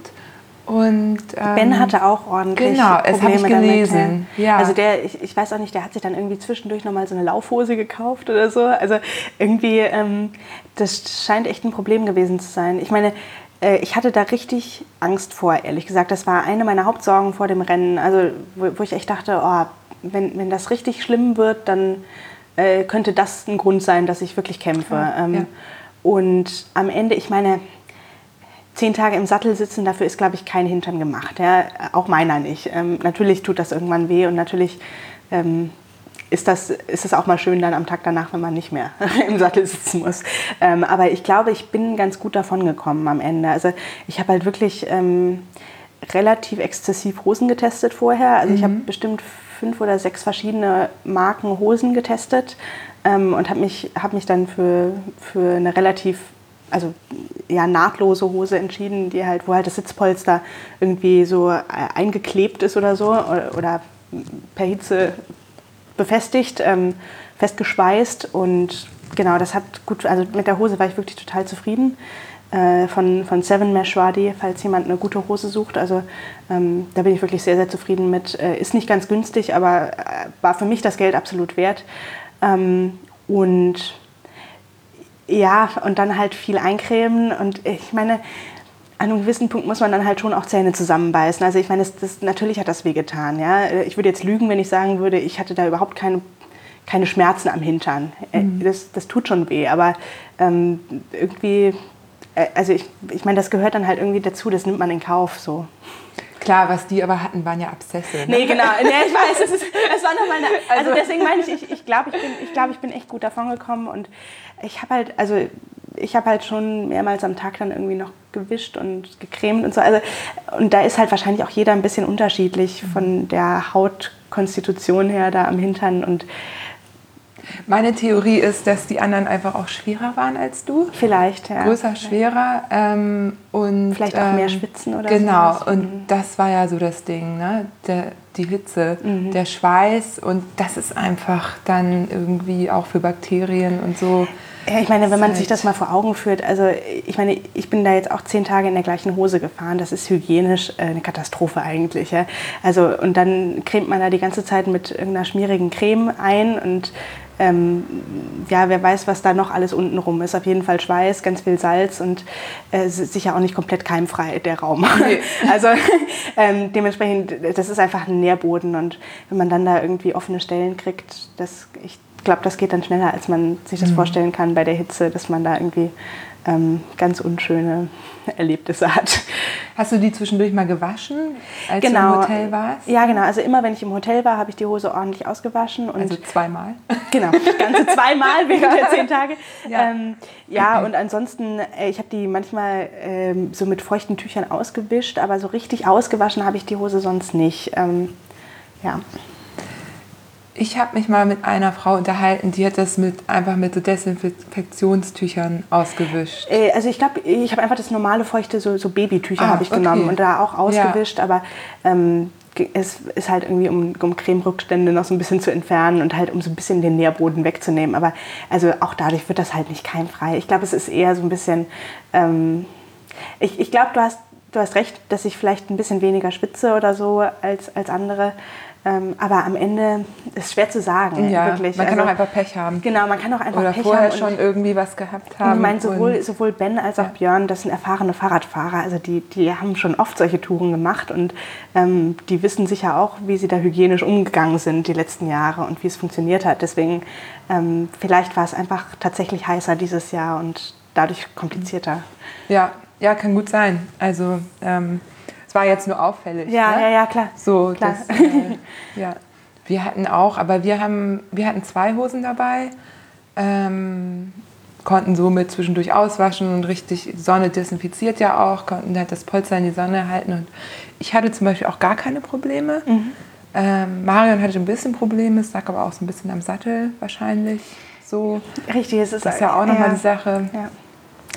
Und, ähm, ben hatte auch ordentlich genau, Probleme habe ich gelesen. Damit, ja. Also der, ich, ich, weiß auch nicht, der hat sich dann irgendwie zwischendurch nochmal so eine Laufhose gekauft oder so. Also irgendwie, ähm, das scheint echt ein Problem gewesen zu sein. Ich meine, ich hatte da richtig Angst vor, ehrlich gesagt. Das war eine meiner Hauptsorgen vor dem Rennen. Also, wo, wo ich echt dachte, oh, wenn, wenn das richtig schlimm wird, dann äh, könnte das ein Grund sein, dass ich wirklich kämpfe. Ja, ähm, ja. Und am Ende, ich meine, zehn Tage im Sattel sitzen, dafür ist, glaube ich, kein Hintern gemacht. Ja? Auch meiner nicht. Ähm, natürlich tut das irgendwann weh und natürlich ähm, ist das, ist das auch mal schön dann am Tag danach, wenn man nicht mehr im Sattel sitzen muss. Ähm, aber ich glaube, ich bin ganz gut davon gekommen am Ende. Also ich habe halt wirklich ähm, relativ exzessiv Hosen getestet vorher. Also mhm. ich habe bestimmt fünf oder sechs verschiedene Marken Hosen getestet ähm, und habe mich, hab mich dann für, für eine relativ also ja, nahtlose Hose entschieden, die halt, wo halt das Sitzpolster irgendwie so äh, eingeklebt ist oder so oder, oder per Hitze befestigt, ähm, festgeschweißt und genau, das hat gut, also mit der Hose war ich wirklich total zufrieden. Äh, von, von Seven Mesh war die, falls jemand eine gute Hose sucht. Also ähm, da bin ich wirklich sehr, sehr zufrieden mit. Äh, ist nicht ganz günstig, aber äh, war für mich das Geld absolut wert. Ähm, und ja, und dann halt viel eincremen. Und ich meine, an einem gewissen Punkt muss man dann halt schon auch Zähne zusammenbeißen. Also ich meine, das, das, natürlich hat das wehgetan. Ja? Ich würde jetzt lügen, wenn ich sagen würde, ich hatte da überhaupt keine, keine Schmerzen am Hintern. Äh, Mhm. Das, das tut schon weh, aber ähm, irgendwie, äh, also ich, ich meine, das gehört dann halt irgendwie dazu, das nimmt man in Kauf so. Klar, was die aber hatten, waren ja Abszesse. Ne? Nee, genau. Nee, ich weiß, es, ist, es war nochmal eine. Also, Also- deswegen meine ich, ich, ich glaube, ich, bin, ich, glaub, ich bin echt gut davon gekommen und ich habe halt, also ich habe halt schon mehrmals am Tag dann irgendwie noch gewischt und gecremt und so. Also, und da ist halt wahrscheinlich auch jeder ein bisschen unterschiedlich von der Hautkonstitution her da am Hintern und Meine Theorie ist, dass die anderen einfach auch schwerer waren als du. vielleicht, ja. Größer, schwerer ähm, und Vielleicht auch mehr ähm, schwitzen oder Genau, sowas. und Mhm. das war ja so das Ding, ne? Der, die Hitze, Mhm. der Schweiß und das ist einfach dann irgendwie auch für Bakterien und so. Ja, ich meine, wenn man sich halt- das mal vor Augen führt, also ich meine, ich bin da jetzt auch zehn Tage in der gleichen Hose gefahren. Das ist hygienisch äh, eine Katastrophe eigentlich. Ja? Also und dann cremt man da die ganze Zeit mit irgendeiner schmierigen Creme ein und ähm, ja, wer weiß, was da noch alles unten rum ist. Auf jeden Fall Schweiß, ganz viel Salz und äh, sicher auch nicht komplett keimfrei, der Raum. Nee. Also ähm, dementsprechend, das ist einfach ein Nährboden und wenn man dann da irgendwie offene Stellen kriegt, das, ich glaube, das geht dann schneller, als man sich Mhm. das vorstellen kann bei der Hitze, dass man da irgendwie ähm, ganz unschöne Erlebnisse hat. Hast du die zwischendurch mal gewaschen, als du im Hotel warst? Ja, genau. Also immer, wenn ich im Hotel war, habe ich die Hose ordentlich ausgewaschen und Also zweimal. Genau, ganze zweimal während der zehn Tage. Ja. Ähm, ja und ansonsten, äh, ich habe die manchmal ähm, so mit feuchten Tüchern ausgewischt, aber so richtig ausgewaschen habe ich die Hose sonst nicht. Ähm, ja. Ich habe mich mal mit einer Frau unterhalten, die hat das mit, einfach mit so Desinfektionstüchern ausgewischt. Äh, Also ich glaube, ich habe einfach das normale feuchte, so, so Babytücher Ah, habe ich okay. genommen und da auch ausgewischt, aber ähm, es ist halt irgendwie, um, um Cremerückstände noch so ein bisschen zu entfernen und halt um so ein bisschen den Nährboden wegzunehmen. Aber also auch dadurch wird das halt nicht keimfrei. Ich glaube, es ist eher so ein bisschen, ähm, ich, ich glaube, du hast, du hast recht, dass ich vielleicht ein bisschen weniger schwitze oder so als, als andere. Ähm, aber am Ende ist schwer zu sagen, Ja, wirklich. man kann Also, auch einfach Pech haben. Genau, man kann auch einfach Oder Pech vorher haben und- schon irgendwie was gehabt ich haben. meine, sowohl, sowohl Ben als auch Ja. Björn, das sind erfahrene Fahrradfahrer. Also die, die haben schon oft solche Touren gemacht und ähm, die wissen sicher auch, wie sie da hygienisch umgegangen sind die letzten Jahre und wie es funktioniert hat. Deswegen, ähm, vielleicht war es einfach tatsächlich heißer dieses Jahr und dadurch komplizierter. Ja, ja, kann gut sein. Also ähm, es war jetzt nur auffällig. Ja, ne? ja, ja, klar. So, Klar. Das, äh, ja. Wir hatten auch, aber wir haben, wir hatten zwei Hosen dabei, ähm, konnten somit zwischendurch auswaschen und richtig, Sonne desinfiziert ja auch, konnten halt das Polster in die Sonne halten und ich hatte zum Beispiel auch gar keine Probleme. Mhm. Ähm, Marion hatte ein bisschen Probleme, es lag aber auch so ein bisschen am Sattel wahrscheinlich. So, Richtig, es ist, das ist ja auch nochmal ja, die Sache. Ja.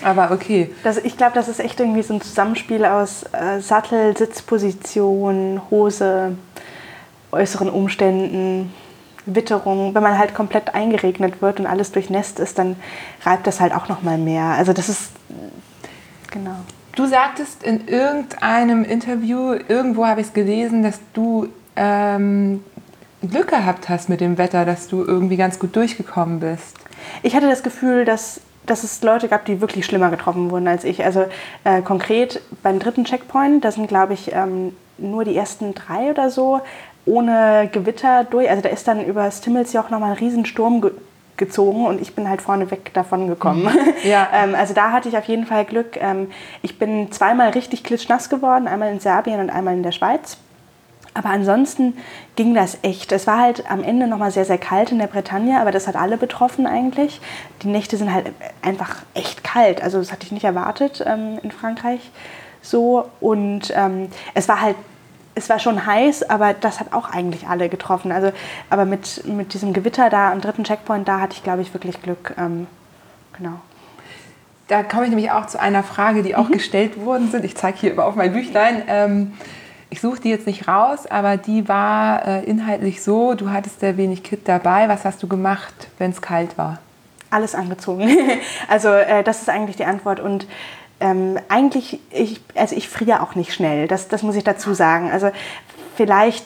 Aber okay. Das, ich glaube, das ist echt irgendwie so ein Zusammenspiel aus äh, Sattel, Sitzposition, Hose, äußeren Umständen, Witterung. Wenn man halt komplett eingeregnet wird und alles durchnässt ist, dann reibt das halt auch noch mal mehr. Also das ist genau. Du sagtest in irgendeinem Interview, irgendwo habe ich es gelesen, dass du ähm, Glück gehabt hast mit dem Wetter, dass du irgendwie ganz gut durchgekommen bist. Ich hatte das Gefühl, dass, dass es Leute gab, die wirklich schlimmer getroffen wurden als ich. Also äh, konkret beim dritten Checkpoint, da sind, glaube ich, ähm, nur die ersten drei oder so ohne Gewitter durch. Also da ist dann über das Timmelsjoch nochmal ein Riesensturm ge gezogen und ich bin halt vorneweg davon gekommen. Ja. ähm, also da hatte ich auf jeden Fall Glück. Ähm, ich bin zweimal richtig klitschnass geworden, einmal in Serbien und einmal in der Schweiz. Aber ansonsten ging das echt. Es war halt am Ende noch mal sehr, sehr kalt in der Bretagne, aber das hat alle betroffen eigentlich. Die Nächte sind halt einfach echt kalt. Also das hatte ich nicht erwartet ähm, in Frankreich so. Und ähm, es war halt, es war schon heiß, aber das hat auch eigentlich alle getroffen. Also, aber mit, mit diesem Gewitter da am dritten Checkpoint, da hatte ich, glaube ich, wirklich Glück. Ähm, genau. Da komme ich nämlich auch zu einer Frage, die auch Mhm. gestellt worden sind. Ich zeige hier immer auf mein Büchlein. Ich suche die jetzt nicht raus, aber die war äh, inhaltlich so, du hattest sehr wenig Kit dabei. Was hast du gemacht, wenn es kalt war? Alles angezogen. also äh, das ist eigentlich die Antwort. Und ähm, eigentlich, ich, also ich friere auch nicht schnell, das, das muss ich dazu sagen. Also vielleicht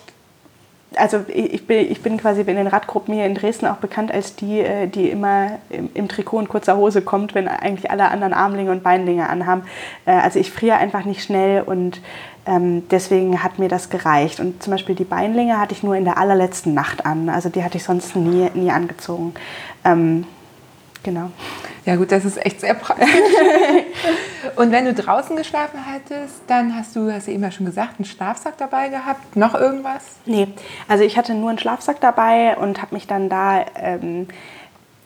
also ich bin, ich bin quasi in den Radgruppen hier in Dresden auch bekannt als die, äh, die immer im, im Trikot und kurzer Hose kommt, wenn eigentlich alle anderen Armlinge und Beinlinge anhaben. Äh, also ich friere einfach nicht schnell und ähm, deswegen hat mir das gereicht. Und zum Beispiel die Beinlinge hatte ich nur in der allerletzten Nacht an. Also die hatte ich sonst nie, nie angezogen. Ähm, genau. Ja gut, das ist echt sehr praktisch. und wenn du draußen geschlafen hättest, dann hast du, hast du eben ja schon gesagt, einen Schlafsack dabei gehabt. Noch irgendwas? Nee, also ich hatte nur einen Schlafsack dabei und habe mich dann da... Ähm,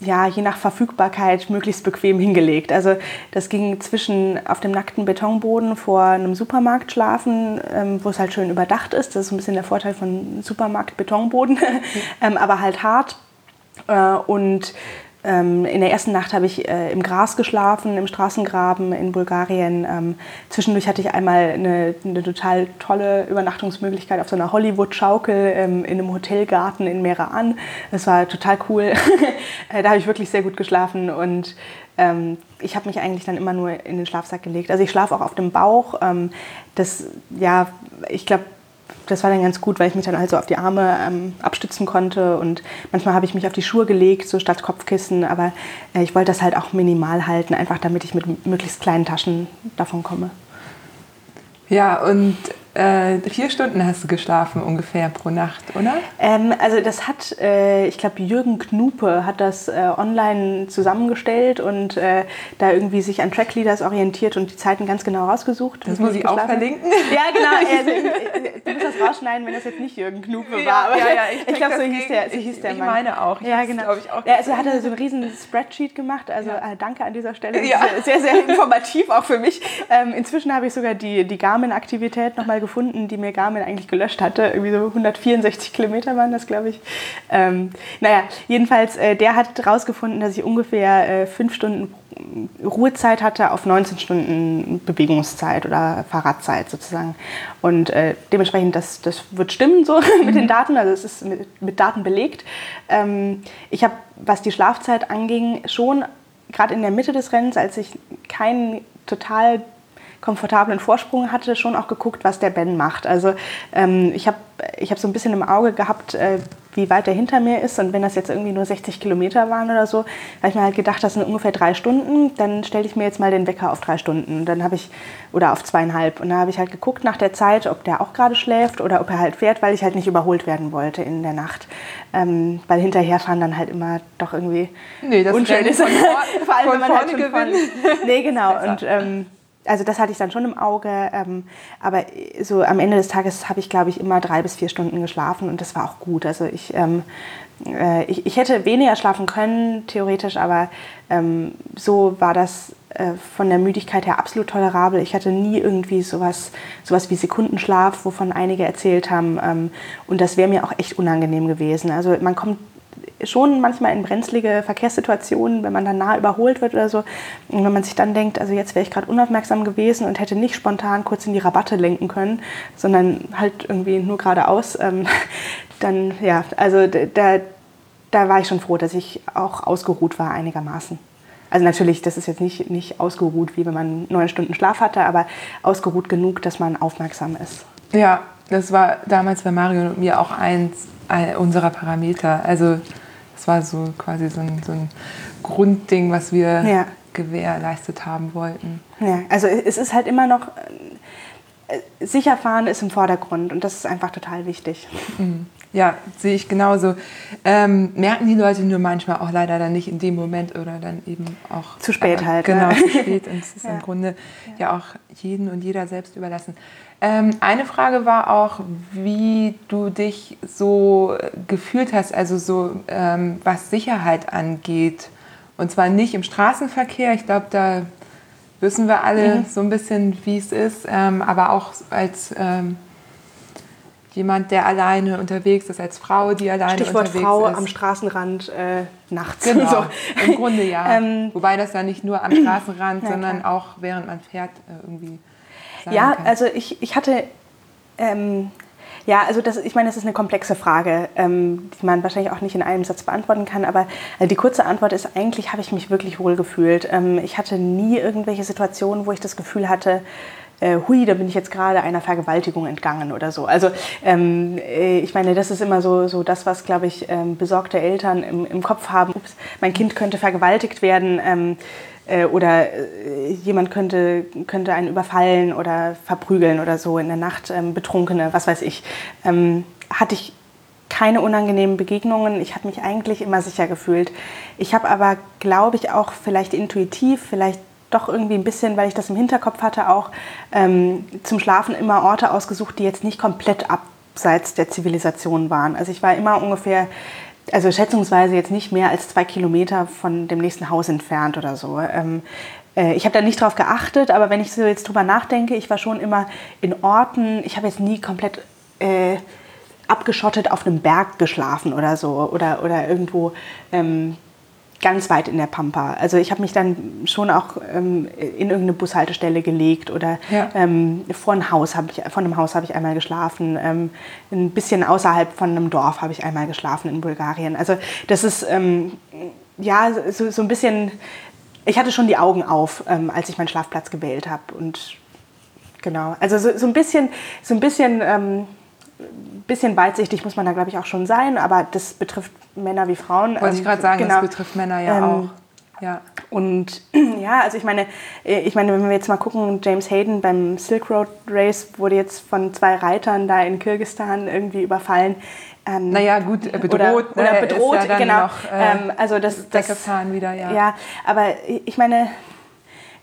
ja, je nach Verfügbarkeit möglichst bequem hingelegt. Also das ging zwischen auf dem nackten Betonboden vor einem Supermarkt schlafen, ähm, wo es halt schön überdacht ist. Das ist ein bisschen der Vorteil von Supermarkt-Betonboden, mhm. ähm, aber halt hart. Äh, und in der ersten Nacht habe ich äh, im Gras geschlafen, im Straßengraben in Bulgarien. Ähm, zwischendurch hatte ich einmal eine, eine, total tolle Übernachtungsmöglichkeit auf so einer Hollywood-Schaukel ähm, in einem Hotelgarten in Meran. Das war total cool. äh, da habe ich wirklich sehr gut geschlafen und ähm, ich habe mich eigentlich dann immer nur in den Schlafsack gelegt. Also ich schlafe auch auf dem Bauch. Ähm, das, ja, ich glaube, das war dann ganz gut, weil ich mich dann halt so auf die Arme ähm, abstützen konnte und manchmal habe ich mich auf die Schuhe gelegt, so statt Kopfkissen, aber äh, ich wollte das halt auch minimal halten, einfach damit ich mit möglichst kleinen Taschen davon komme. Ja, und äh, vier Stunden hast du geschlafen ungefähr pro Nacht, oder? Ähm, also das hat, äh, ich glaube, Jürgen Knupe hat das äh, online zusammengestellt und äh, da irgendwie sich an Trackleaders orientiert und die Zeiten ganz genau rausgesucht. Das muss ich auch verlinken. Ja, genau. Also, du musst das rausschneiden, wenn das jetzt nicht Jürgen Knupe ja, war. ja, ja, ich, ich glaube, so hieß der, so hieß der ich, Mann. Ich meine auch. Ja, genau. Ich auch ja, also er hatte so ein riesen Spreadsheet gemacht. Also. Äh, danke an dieser Stelle. Ja. Sehr, sehr informativ auch für mich. Ähm, inzwischen habe ich sogar die, die Garmin-Aktivität nochmal gefunden, die mir Garmin eigentlich gelöscht hatte. Irgendwie so 164 Kilometer waren das, glaube ich. Ähm, naja, jedenfalls, äh, der hat herausgefunden, dass ich ungefähr äh, fünf Stunden Ruhezeit hatte auf 19 Stunden Bewegungszeit oder Fahrradzeit sozusagen. Und äh, dementsprechend, das, das wird stimmen so mit den mhm. Daten, also es ist mit, mit Daten belegt. Ähm, ich habe, was die Schlafzeit anging, schon gerade in der Mitte des Rennens, als ich keinen total komfortablen Vorsprung hatte, schon auch geguckt, was der Ben macht. Also ähm, ich habe ich hab so ein bisschen im Auge gehabt, äh, wie weit er hinter mir ist. Und wenn das jetzt irgendwie nur 60 Kilometer waren oder so, habe ich mir halt gedacht, das sind ungefähr drei Stunden. Dann stelle ich mir jetzt mal den Wecker auf drei Stunden. Und dann habe ich, oder auf zweieinhalb. Und dann habe ich halt geguckt nach der Zeit, ob der auch gerade schläft oder ob er halt fährt, weil ich halt nicht überholt werden wollte in der Nacht. Ähm, weil hinterherfahren dann halt immer doch irgendwie nee, das unschön ist. Von, vor allem, wenn man halt schon voll, Nee, genau. Und ähm, also das hatte ich dann schon im Auge. Ähm, aber so am Ende des Tages habe ich, glaube ich, immer drei bis vier Stunden geschlafen und das war auch gut. Also ich, ähm, äh, ich, ich, hätte weniger schlafen können, theoretisch, aber ähm, so war das äh, von der Müdigkeit her absolut tolerabel. Ich hatte nie irgendwie sowas, sowas wie Sekundenschlaf, wovon einige erzählt haben. Ähm, und das wäre mir auch echt unangenehm gewesen. Also man kommt schon manchmal in brenzlige Verkehrssituationen, wenn man dann nah überholt wird oder so. Und wenn man sich dann denkt, also jetzt wäre ich gerade unaufmerksam gewesen und hätte nicht spontan kurz in die Rabatte lenken können, sondern halt irgendwie nur geradeaus, ähm, dann ja, also da, da war ich schon froh, dass ich auch ausgeruht war einigermaßen. Also natürlich, das ist jetzt nicht, nicht ausgeruht, wie wenn man neun Stunden Schlaf hatte, aber ausgeruht genug, dass man aufmerksam ist. Ja, das war damals bei Mario und mir auch eins unserer Parameter. Also das war so quasi so ein, so ein Grundding, was wir ja. gewährleistet haben wollten. Ja, also es ist halt immer noch, äh, sicher fahren ist im Vordergrund und das ist einfach total wichtig. Mhm. Ja, sehe ich genauso. Ähm, merken die Leute nur manchmal auch leider dann nicht in dem Moment oder dann eben auch. Zu spät halt. Genau, ne? zu spät. Und es ist ja. im Grunde ja. ja auch jeden und jeder selbst überlassen. Ähm, eine Frage war auch, wie du dich so gefühlt hast, also so ähm, was Sicherheit angeht. Und zwar nicht im Straßenverkehr, ich glaube, da wissen wir alle mhm. so ein bisschen, wie es ist, ähm, aber auch als ähm, jemand, der alleine unterwegs ist, als Frau, die alleine Stichwort unterwegs Frau ist. am Straßenrand äh, nachts. Genau, so. im Grunde ja. Ähm, Wobei das ja nicht nur am Straßenrand, ja, sondern klar. auch während man fährt äh, irgendwie Ja, kann. also ich, ich hatte, ähm, ja, also das, ich meine, das ist eine komplexe Frage, ähm, die man wahrscheinlich auch nicht in einem Satz beantworten kann, aber äh, die kurze Antwort ist, eigentlich habe ich mich wirklich wohl gefühlt. Ähm, ich hatte nie irgendwelche Situationen, wo ich das Gefühl hatte, äh, hui, da bin ich jetzt gerade einer Vergewaltigung entgangen oder so. Also ähm, äh, ich meine, das ist immer so, so das, was, glaube ich, ähm, besorgte Eltern im, im Kopf haben. Ups, mein Kind könnte vergewaltigt werden ähm, äh, oder äh, jemand könnte, könnte einen überfallen oder verprügeln oder so in der Nacht, ähm, Betrunkene, was weiß ich. Ähm, hatte ich keine unangenehmen Begegnungen. Ich habe mich eigentlich immer sicher gefühlt. Ich habe aber, glaube ich, auch vielleicht intuitiv, vielleicht doch irgendwie ein bisschen, weil ich das im Hinterkopf hatte, auch ähm, zum Schlafen immer Orte ausgesucht, die jetzt nicht komplett abseits der Zivilisation waren. Also ich war immer ungefähr, also schätzungsweise jetzt nicht mehr als zwei Kilometer von dem nächsten Haus entfernt oder so. Ähm, äh, ich habe da nicht drauf geachtet, aber wenn ich so jetzt drüber nachdenke, ich war schon immer in Orten, ich habe jetzt nie komplett äh, abgeschottet auf einem Berg geschlafen oder so oder, oder irgendwo ähm, ganz weit in der Pampa. Also ich habe mich dann schon auch ähm, in irgendeine Bushaltestelle gelegt oder ja. ähm, vor, ein Haus ich, vor einem Haus habe ich einmal geschlafen. Ähm, ein bisschen außerhalb von einem Dorf habe ich einmal geschlafen in Bulgarien. Also das ist ähm, ja so, so, ein bisschen, ich hatte schon die Augen auf, ähm, als ich meinen Schlafplatz gewählt habe. Und genau, also so, so ein bisschen, so ein bisschen ähm, bisschen weitsichtig muss man da, glaube ich, auch schon sein, aber das betrifft Männer wie Frauen. Wollte ich ähm, gerade sagen, genau. das betrifft Männer ja ähm, auch. Ja. Und ja, also ich meine, äh, ich meine, wenn wir jetzt mal gucken, James Hayden beim Silk Road Race wurde jetzt von zwei Reitern da in Kirgisistan irgendwie überfallen. Ähm, naja, gut, bedroht. Oder, oder ne? bedroht, ja genau. Noch, äh, ähm, also das, das wieder, ja. Ja, aber ich meine,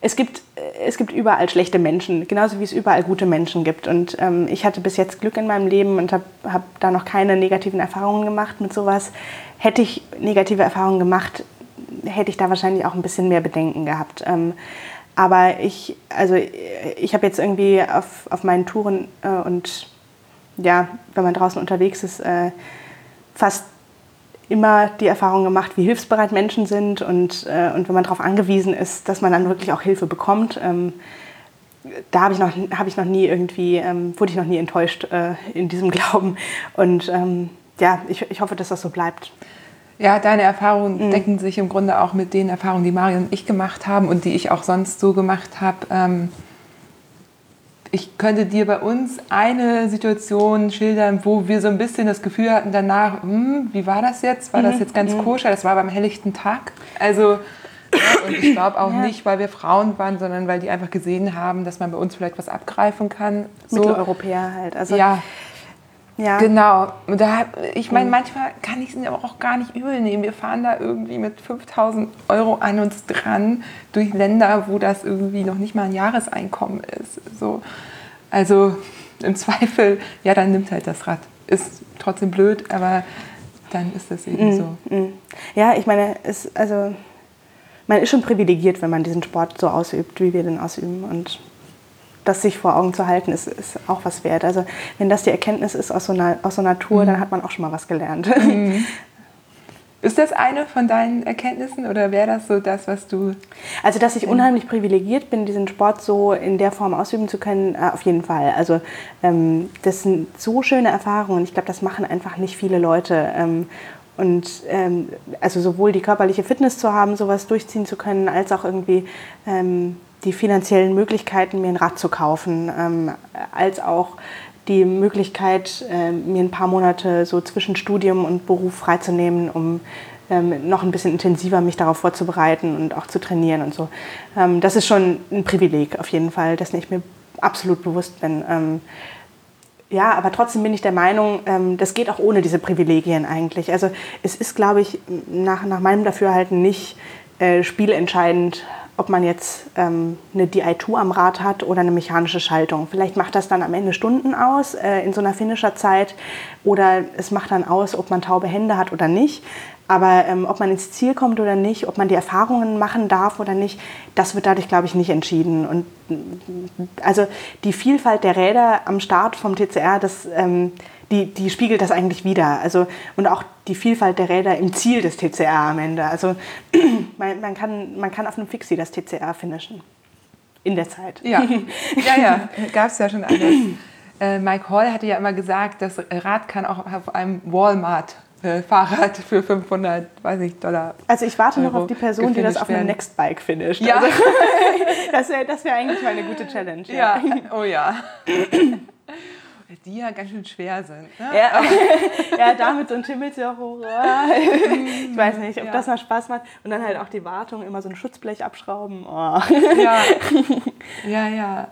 es gibt, es gibt überall schlechte Menschen, genauso wie es überall gute Menschen gibt. Und ähm, ich hatte bis jetzt Glück in meinem Leben und habe hab da noch keine negativen Erfahrungen gemacht mit sowas. Hätte ich negative Erfahrungen gemacht, hätte ich da wahrscheinlich auch ein bisschen mehr Bedenken gehabt. Ähm, aber ich, also ich habe jetzt irgendwie auf, auf meinen Touren äh, und ja, wenn man draußen unterwegs ist, äh, fast immer die Erfahrung gemacht, wie hilfsbereit Menschen sind und, äh, und wenn man darauf angewiesen ist, dass man dann wirklich auch Hilfe bekommt. Ähm, da habe ich, noch, hab ich noch nie irgendwie, ähm, wurde ich noch nie enttäuscht äh, in diesem Glauben. Und ähm, ja, ich, ich hoffe, dass das so bleibt. Ja, deine Erfahrungen mhm. decken sich im Grunde auch mit den Erfahrungen, die Marion und ich gemacht haben und die ich auch sonst so gemacht habe. Ich könnte dir bei uns eine Situation schildern, wo wir so ein bisschen das Gefühl hatten danach, hm, wie war das jetzt? War das mhm. jetzt ganz mhm. koscher? Das war beim helllichten Tag. Also ja, und ich glaube auch ja. nicht, weil wir Frauen waren, sondern weil die einfach gesehen haben, dass man bei uns vielleicht was abgreifen kann. So. Mitteleuropäer halt. Also ja, ja. Genau. Und da, ich meine, mhm. manchmal kann ich es mir auch gar nicht übel nehmen. Wir fahren da irgendwie mit 5000 Euro an uns dran durch Länder, wo das irgendwie noch nicht mal ein Jahreseinkommen ist. So. Also im Zweifel, ja, dann nimmt halt das Rad. Ist trotzdem blöd, aber dann ist das eben mhm. so. Mhm. Ja, ich meine, es, also, man ist schon privilegiert, wenn man diesen Sport so ausübt, wie wir den ausüben. Und das sich vor Augen zu halten, ist, ist auch was wert. Also wenn das die Erkenntnis ist aus so einer, aus so einer Tour, mhm. dann hat man auch schon mal was gelernt. Mhm. Ist das eine von deinen Erkenntnissen oder wäre das so das, was du... Also, dass ich unheimlich privilegiert bin, diesen Sport so in der Form ausüben zu können, äh, auf jeden Fall. Also, ähm, das sind so schöne Erfahrungen. Ich glaube, das machen einfach nicht viele Leute. Ähm, und ähm, also sowohl die körperliche Fitness zu haben, sowas durchziehen zu können, als auch irgendwie ähm, die finanziellen Möglichkeiten, mir ein Rad zu kaufen, ähm, als auch die Möglichkeit, äh, mir ein paar Monate so zwischen Studium und Beruf freizunehmen, um ähm, noch ein bisschen intensiver mich darauf vorzubereiten und auch zu trainieren und so. Ähm, das ist schon ein Privileg auf jeden Fall, dessen ich mir absolut bewusst bin. Ähm, ja, aber trotzdem bin ich der Meinung, ähm, das geht auch ohne diese Privilegien eigentlich. Also es ist, glaube ich, nach, nach meinem Dafürhalten nicht äh, spielentscheidend, ob man jetzt ähm, eine DI2 am Rad hat oder eine mechanische Schaltung. Vielleicht macht das dann am Ende Stunden aus äh, in so einer Finisher-Zeit oder es macht dann aus, ob man taube Hände hat oder nicht. Aber ähm, ob man ins Ziel kommt oder nicht, ob man die Erfahrungen machen darf oder nicht, das wird dadurch, glaube ich, nicht entschieden. Und also die Vielfalt der Räder am Start vom TCR, das ähm, die, die spiegelt das eigentlich wieder. Also, und auch die Vielfalt der Räder im Ziel des TCR am Ende. Also man, man, kann, man kann auf einem Fixie das TCR finishen. In der Zeit. Ja, ja, ja. gab es ja schon alles. Äh, Mike Hall hatte ja immer gesagt, das Rad kann auch auf einem Walmart äh, Fahrrad für 500, weiß ich, Dollar. Also ich warte noch auf die Person, die das auf einem. Nextbike finisht. Ja. Also, das wäre das wär eigentlich mal eine gute Challenge. Ja, oh ja. Die ja ganz schön schwer sind. Ne? Ja, ja damit so ein Schimmeltier hoch. Ich weiß nicht, ob Ja. das noch Spaß macht. Und dann halt auch die Wartung, immer so ein Schutzblech abschrauben. Oh. Ja, ja, ja.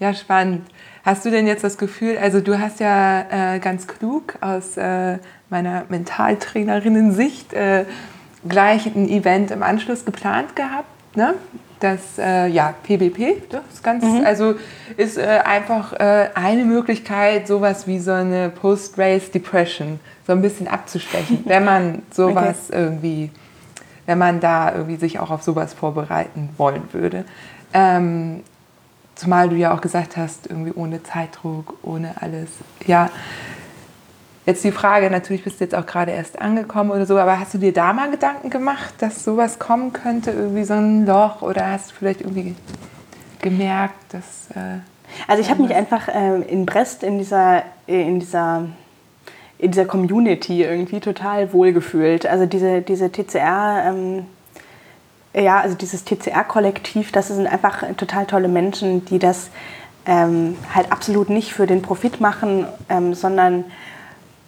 Ja, spannend. Hast du denn jetzt das Gefühl, also du hast ja äh, ganz klug aus äh, meiner Mentaltrainerinnen-Sicht äh, gleich ein Event im Anschluss geplant gehabt, ne? Das, äh, ja, PBP, das ist ganz, also ist äh, einfach äh, eine Möglichkeit, sowas wie so eine Post-Race Depression so ein bisschen abzuschwächen, wenn man sowas irgendwie wenn man da irgendwie sich auch auf sowas vorbereiten wollen würde. Ähm, zumal du ja auch gesagt hast, irgendwie ohne Zeitdruck, ohne alles. Ja, jetzt die Frage, natürlich bist du jetzt auch gerade erst angekommen oder so, aber hast du dir da mal Gedanken gemacht, dass sowas kommen könnte, irgendwie so ein Loch oder hast du vielleicht irgendwie gemerkt, dass... Äh, Also ich habe mich einfach ähm, in Brest in dieser, äh, in dieser in dieser Community irgendwie total wohlgefühlt. Also diese, diese TCR, ähm, ja, also dieses TCR-Kollektiv, das sind einfach total tolle Menschen, die das ähm, halt absolut nicht für den Profit machen, ähm, sondern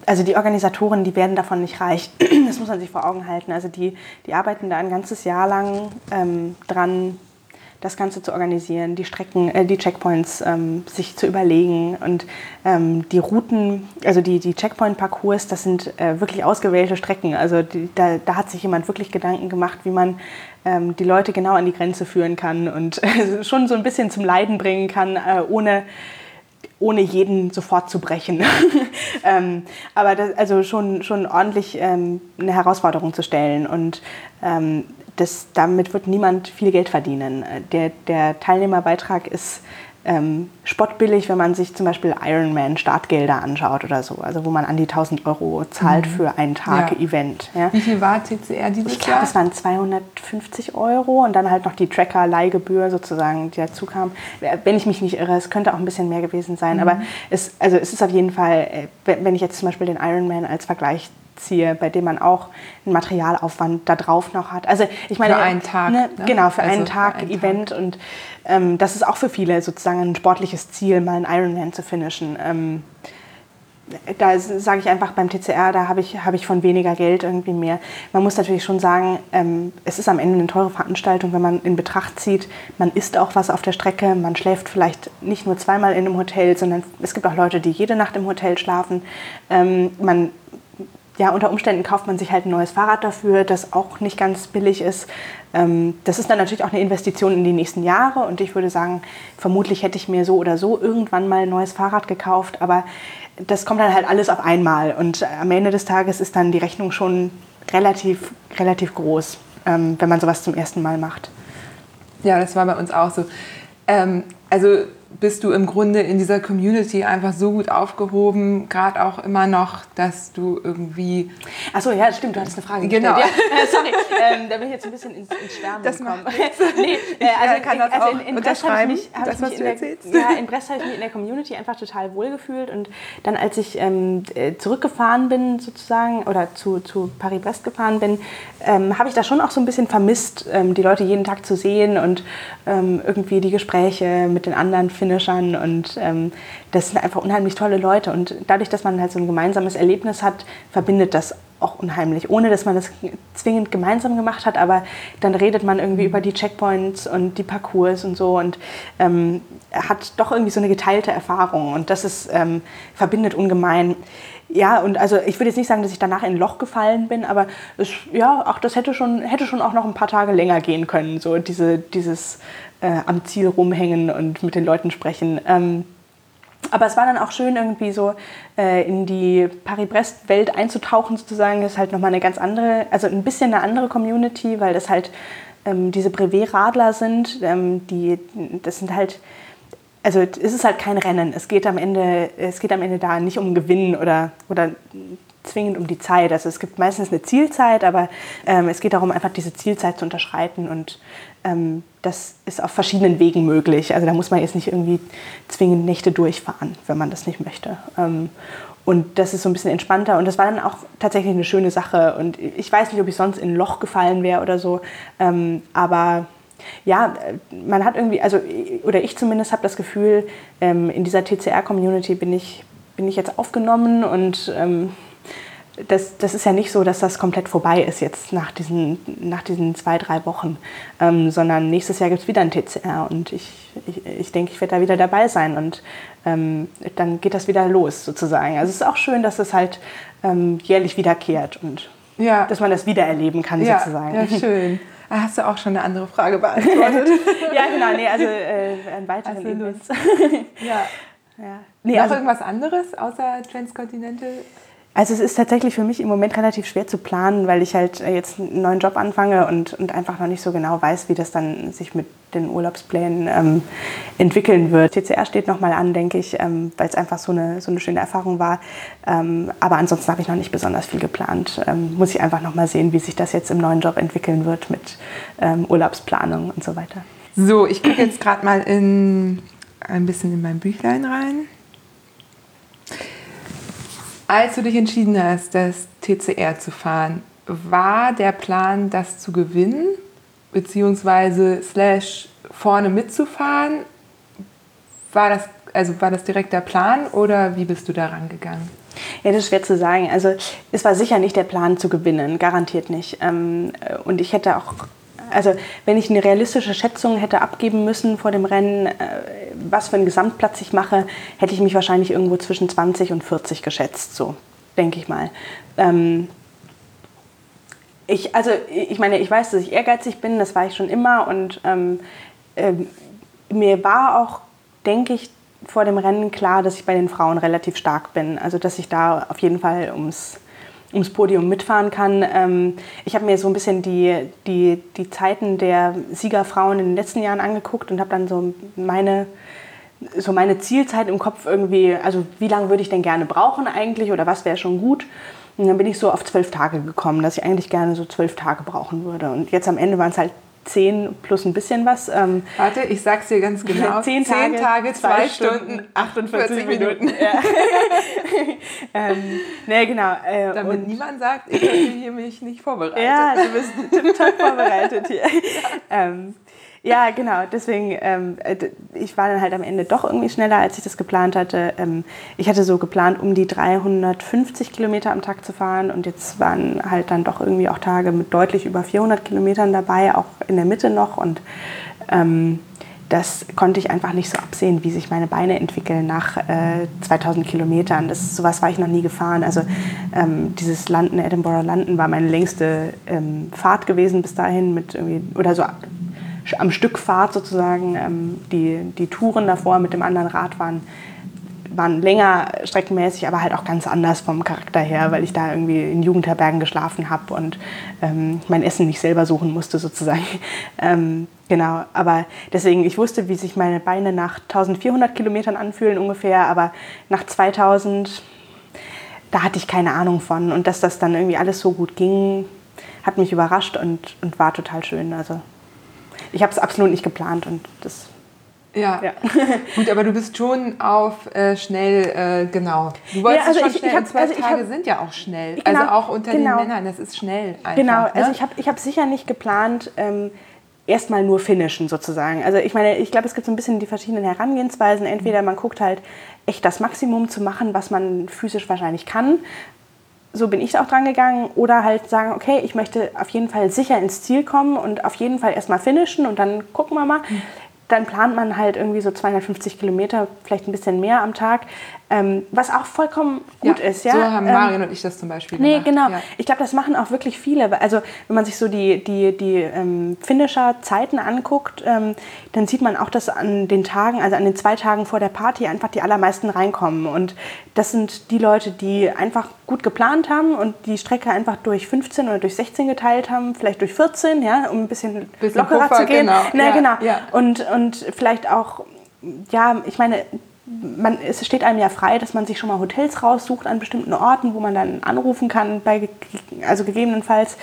also die Organisatoren, die werden davon nicht reich. Das muss man sich vor Augen halten. Also die, die arbeiten da ein ganzes Jahr lang ähm, dran, das Ganze zu organisieren, die Strecken, äh, die Checkpoints ähm, sich zu überlegen und ähm, die Routen, also die, die Checkpoint-Parcours, das sind äh, wirklich ausgewählte Strecken. Also die, da, da hat sich jemand wirklich Gedanken gemacht, wie man ähm, die Leute genau an die Grenze führen kann und äh, schon so ein bisschen zum Leiden bringen kann, äh, ohne ohne jeden sofort zu brechen. ähm, aber das, also schon, schon ordentlich ähm, eine Herausforderung zu stellen. Und ähm, das, damit wird niemand viel Geld verdienen. Äh, Der, der Teilnehmerbeitrag ist ähm, spottbillig, wenn man sich zum Beispiel Ironman Startgelder anschaut oder so. Also wo man an die 1000 Euro zahlt für einen Tag Ja. Ja. wie viel war TCR dieses Ich glaube, Jahr? das waren 250 Euro und dann halt noch die Tracker-Leihgebühr sozusagen, die dazu kam. Wenn ich mich nicht irre, es könnte auch ein bisschen mehr gewesen sein, aber es, also es ist auf jeden Fall, äh, wenn ich jetzt zum Beispiel den Ironman als Vergleich ziehe, bei dem man auch einen Materialaufwand da drauf noch hat. Also ich meine, Für einen Tag, Ne, ne? Genau, für Also einen für Tag einen Event und ähm, das ist auch für viele sozusagen ein sportliches Ziel, mal einen Ironman zu finishen. Ähm, da sage ich einfach beim TCR, da habe ich, habe ich von weniger Geld irgendwie mehr. Man muss natürlich schon sagen, ähm, es ist am Ende eine teure Veranstaltung, wenn man in Betracht zieht, man isst auch was auf der Strecke, man schläft vielleicht nicht nur zweimal in einem Hotel, sondern es gibt auch Leute, die jede Nacht im Hotel schlafen. Ähm, man ja, unter Umständen kauft man sich halt ein neues Fahrrad dafür, das auch nicht ganz billig ist. Ähm, das ist dann natürlich auch eine Investition in die nächsten Jahre und ich würde sagen, vermutlich hätte ich mir so oder so irgendwann mal ein neues Fahrrad gekauft, aber das kommt dann halt alles auf einmal und am Ende des Tages ist dann die Rechnung schon relativ, relativ groß, ähm, wenn man sowas zum ersten Mal macht. Ja, das war bei uns auch so. Ähm, also bist du im Grunde in dieser Community einfach so gut aufgehoben, gerade auch immer noch, dass du irgendwie. Achso, ja, stimmt, du hattest eine Frage Genau. gestellt. Ja, äh, sorry, ähm, da bin ich jetzt ein bisschen ins, ins Schwärmen Das gekommen. nee, äh, also, äh, kann das also in, in Brest habe ich mich, hab das, ich was mich du in der, ja, in Brest habe ich mich in der Community einfach total wohlgefühlt und dann, als ich ähm, äh, zurückgefahren bin sozusagen oder zu, zu Paris-Brest gefahren bin, ähm, habe ich da schon auch so ein bisschen vermisst, ähm, die Leute jeden Tag zu sehen und ähm, irgendwie die Gespräche mit den anderen Finishern und ähm, das sind einfach unheimlich tolle Leute und dadurch, dass man halt so ein gemeinsames Erlebnis hat, verbindet das auch unheimlich, ohne dass man das zwingend gemeinsam gemacht hat, aber dann redet man irgendwie über die Checkpoints und die Parcours und so und ähm, hat doch irgendwie so eine geteilte Erfahrung und das ist, ähm, verbindet ungemein. Ja, und also ich würde jetzt nicht sagen, dass ich danach in ein Loch gefallen bin, aber es, ja, auch das hätte schon, hätte schon auch noch ein paar Tage länger gehen können, so diese, dieses äh, am Ziel rumhängen und mit den Leuten sprechen. Ähm, aber es war dann auch schön, irgendwie so äh, in die Paris-Brest-Welt einzutauchen, sozusagen. Das ist halt nochmal eine ganz andere, also ein bisschen eine andere Community, weil das halt ähm, diese Brevet-Radler sind. Ähm, die, das sind halt, also es ist halt kein Rennen. Es geht am Ende, es geht am Ende da nicht um Gewinnen oder, oder zwingend um die Zeit. Also es gibt meistens eine Zielzeit, aber ähm, es geht darum, einfach diese Zielzeit zu unterschreiten und ähm, das ist auf verschiedenen Wegen möglich. Also da muss man jetzt nicht irgendwie zwingend Nächte durchfahren, wenn man das nicht möchte. Ähm, und das ist so ein bisschen entspannter. Und das war dann auch tatsächlich eine schöne Sache. Und ich weiß nicht, ob ich sonst in ein Loch gefallen wäre oder so. Ähm, aber ja, man hat irgendwie, also, oder ich zumindest habe das Gefühl, ähm, in dieser TCR-Community bin ich, bin ich jetzt aufgenommen und ähm, das, das ist ja nicht so, dass das komplett vorbei ist jetzt nach diesen, nach diesen zwei, drei Wochen, ähm, sondern nächstes Jahr gibt es wieder ein TCR und ich, ich, ich denke, ich werde da wieder dabei sein und ähm, dann geht das wieder los sozusagen. Also es ist auch schön, dass es halt ähm, jährlich wiederkehrt und ja. dass man das wiedererleben kann ja, sozusagen. Ja, schön. Ah, hast du auch schon eine andere Frage beantwortet? ja, genau, nee, also äh, ein weiteres Events. ja. ja. Nee, Noch also, irgendwas anderes außer Transcontinental? Also es ist tatsächlich für mich im Moment relativ schwer zu planen, weil ich halt äh, jetzt einen neuen Job anfange und, und einfach noch nicht so genau weiß, wie das dann sich mit den Urlaubsplänen ähm, entwickeln wird. TCR steht nochmal an, denke ich, ähm, weil es einfach so eine, so eine schöne Erfahrung war. Ähm, aber ansonsten habe ich noch nicht besonders viel geplant. Ähm, muss ich einfach nochmal sehen, wie sich das jetzt im neuen Job entwickeln wird mit ähm, Urlaubsplanung und so weiter. So, ich gucke jetzt gerade mal in, ein bisschen in mein Büchlein rein. Als du dich entschieden hast, das TCR zu fahren, war der Plan, das zu gewinnen, beziehungsweise slash vorne mitzufahren? War das, also war das direkt der Plan oder wie bist du da rangegangen? Ja, das ist schwer zu sagen. Also es war sicher nicht der Plan zu gewinnen, garantiert nicht. Ähm, und ich hätte auch also wenn ich eine realistische Schätzung hätte abgeben müssen vor dem Rennen, äh, was für einen Gesamtplatz ich mache, hätte ich mich wahrscheinlich irgendwo zwischen 20 und 40 geschätzt, so denke ich mal. Ähm, ich, also ich meine, ich weiß, dass ich ehrgeizig bin, das war ich schon immer und ähm, äh, mir war auch, denke ich, vor dem Rennen klar, dass ich bei den Frauen relativ stark bin. Also dass ich da auf jeden Fall ums ums Podium mitfahren kann. Ähm, ich habe mir so ein bisschen die, die, die Zeiten der Siegerfrauen in den letzten Jahren angeguckt und habe dann so meine, so meine Zielzeit im Kopf irgendwie, also wie lange würde ich denn gerne brauchen eigentlich oder was wäre schon gut. Und dann bin ich so auf zwölf Tage gekommen, dass ich eigentlich gerne so zwölf Tage brauchen würde. Und jetzt am Ende waren es halt 10 plus ein bisschen was. Ähm, Warte, ich sag's dir ganz genau. 10 Tage, 10 Tage 2 Stunden, 48 Minuten. Ja. ähm, nee, genau. Äh, Damit niemand sagt, ich habe hier mich nicht vorbereitet. Ja, du bist total vorbereitet hier. ähm, ja, genau. Deswegen, ähm, äh, ich war dann halt am Ende doch irgendwie schneller, als ich das geplant hatte. Ähm, ich hatte so geplant, um die 350 Kilometer am Tag zu fahren und jetzt waren halt dann doch irgendwie auch Tage mit deutlich über 400 Kilometern dabei, auch in der Mitte noch und ähm, das konnte ich einfach nicht so absehen, wie sich meine Beine entwickeln nach äh, 2000 Kilometern. Das, sowas war ich noch nie gefahren. Also ähm, dieses Landen, Edinburgh Landen, war meine längste ähm, Fahrt gewesen bis dahin mit irgendwie, oder so am Stück Fahrt sozusagen. Ähm, die, die Touren davor mit dem anderen Rad waren, waren länger streckenmäßig, aber halt auch ganz anders vom Charakter her, weil ich da irgendwie in Jugendherbergen geschlafen habe und ähm, mein Essen nicht selber suchen musste sozusagen. Ähm, genau, aber deswegen, ich wusste, wie sich meine Beine nach 1400 Kilometern anfühlen ungefähr, aber nach 2000, da hatte ich keine Ahnung von. Und dass das dann irgendwie alles so gut ging, hat mich überrascht und, und war total schön. Also ich habe es absolut nicht geplant und das. Ja. ja. gut, aber du bist schon auf äh, schnell, äh, genau. Du wolltest ja, also schon ich, schnell. Ich hab, zwölf also Tage hab, sind ja auch schnell. Genau, also auch unter genau, den Männern, das ist schnell. Einfach, genau, ne? also ich habe ich hab sicher nicht geplant, ähm, erstmal nur finishen sozusagen. Also ich meine, ich glaube, es gibt so ein bisschen die verschiedenen Herangehensweisen. Entweder man guckt halt echt das Maximum zu machen, was man physisch wahrscheinlich kann so bin ich auch dran gegangen. Oder halt sagen, okay, ich möchte auf jeden Fall sicher ins Ziel kommen und auf jeden Fall erstmal finishen und dann gucken wir mal. Mhm. Dann plant man halt irgendwie so 250 Kilometer, vielleicht ein bisschen mehr am Tag. Ähm, was auch vollkommen gut ja, ist. Ja? So haben Marion ähm, und ich das zum Beispiel nee, gemacht. Nee, genau. Ja. Ich glaube, das machen auch wirklich viele. Also wenn man sich so die, die, die ähm, Finisher-Zeiten anguckt, ähm, dann sieht man auch, dass an den Tagen, also an den zwei Tagen vor der Party einfach die allermeisten reinkommen. Und das sind die Leute, die einfach gut geplant haben und die Strecke einfach durch 15 oder durch 16 geteilt haben, vielleicht durch 14, ja, um ein bisschen, bisschen lockerer Puffer, zu gehen. Genau. Na, ja, genau. Und, und vielleicht auch, ja, ich meine, man, es steht einem ja frei, dass man sich schon mal Hotels raussucht an bestimmten Orten, wo man dann anrufen kann, bei, also gegebenenfalls.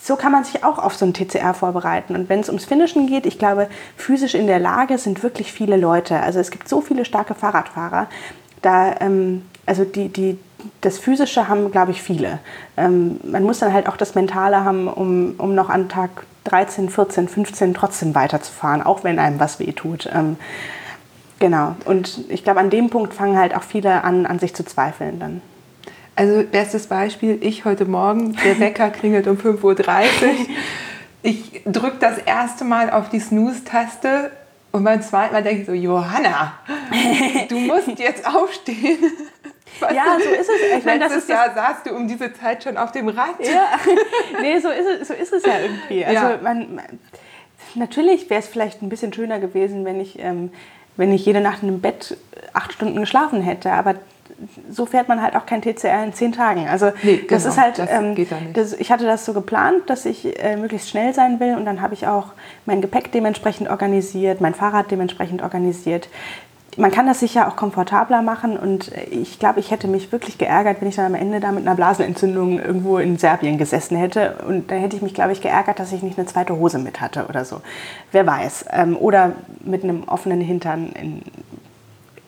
So kann man sich auch auf so ein TCR vorbereiten. Und wenn es ums Finishen geht, ich glaube, physisch in der Lage sind wirklich viele Leute. Also es gibt so viele starke Fahrradfahrer. Da, ähm, also die, die, das Physische haben, glaube ich, viele. Ähm, man muss dann halt auch das Mentale haben, um, um noch an Tag 13, 14, 15 trotzdem weiterzufahren, auch wenn einem was wehtut. Ähm, Genau. Und ich glaube, an dem Punkt fangen halt auch viele an, an sich zu zweifeln dann. Also bestes Beispiel, ich heute Morgen, der Wecker klingelt um 5.30 Uhr. Ich drücke das erste Mal auf die Snooze-Taste und beim zweiten Mal denke ich so, Johanna, du musst jetzt aufstehen. Was ja, so ist es. Ich meine, Letztes Jahr saßt du um diese Zeit schon auf dem Rad. Ja, nee, so ist es, so ist es ja irgendwie. Also ja. Man, natürlich wäre es vielleicht ein bisschen schöner gewesen, wenn ich ähm, wenn ich jede Nacht im Bett acht Stunden geschlafen hätte. Aber so fährt man halt auch kein TCR in zehn Tagen. Also nee, genau, das ist halt, das ähm, das, ich hatte das so geplant, dass ich äh, möglichst schnell sein will und dann habe ich auch mein Gepäck dementsprechend organisiert, mein Fahrrad dementsprechend organisiert man kann das sicher auch komfortabler machen und ich glaube, ich hätte mich wirklich geärgert, wenn ich dann am Ende da mit einer Blasenentzündung irgendwo in Serbien gesessen hätte und da hätte ich mich, glaube ich, geärgert, dass ich nicht eine zweite Hose mit hatte oder so. Wer weiß. Ähm, oder mit einem offenen Hintern in,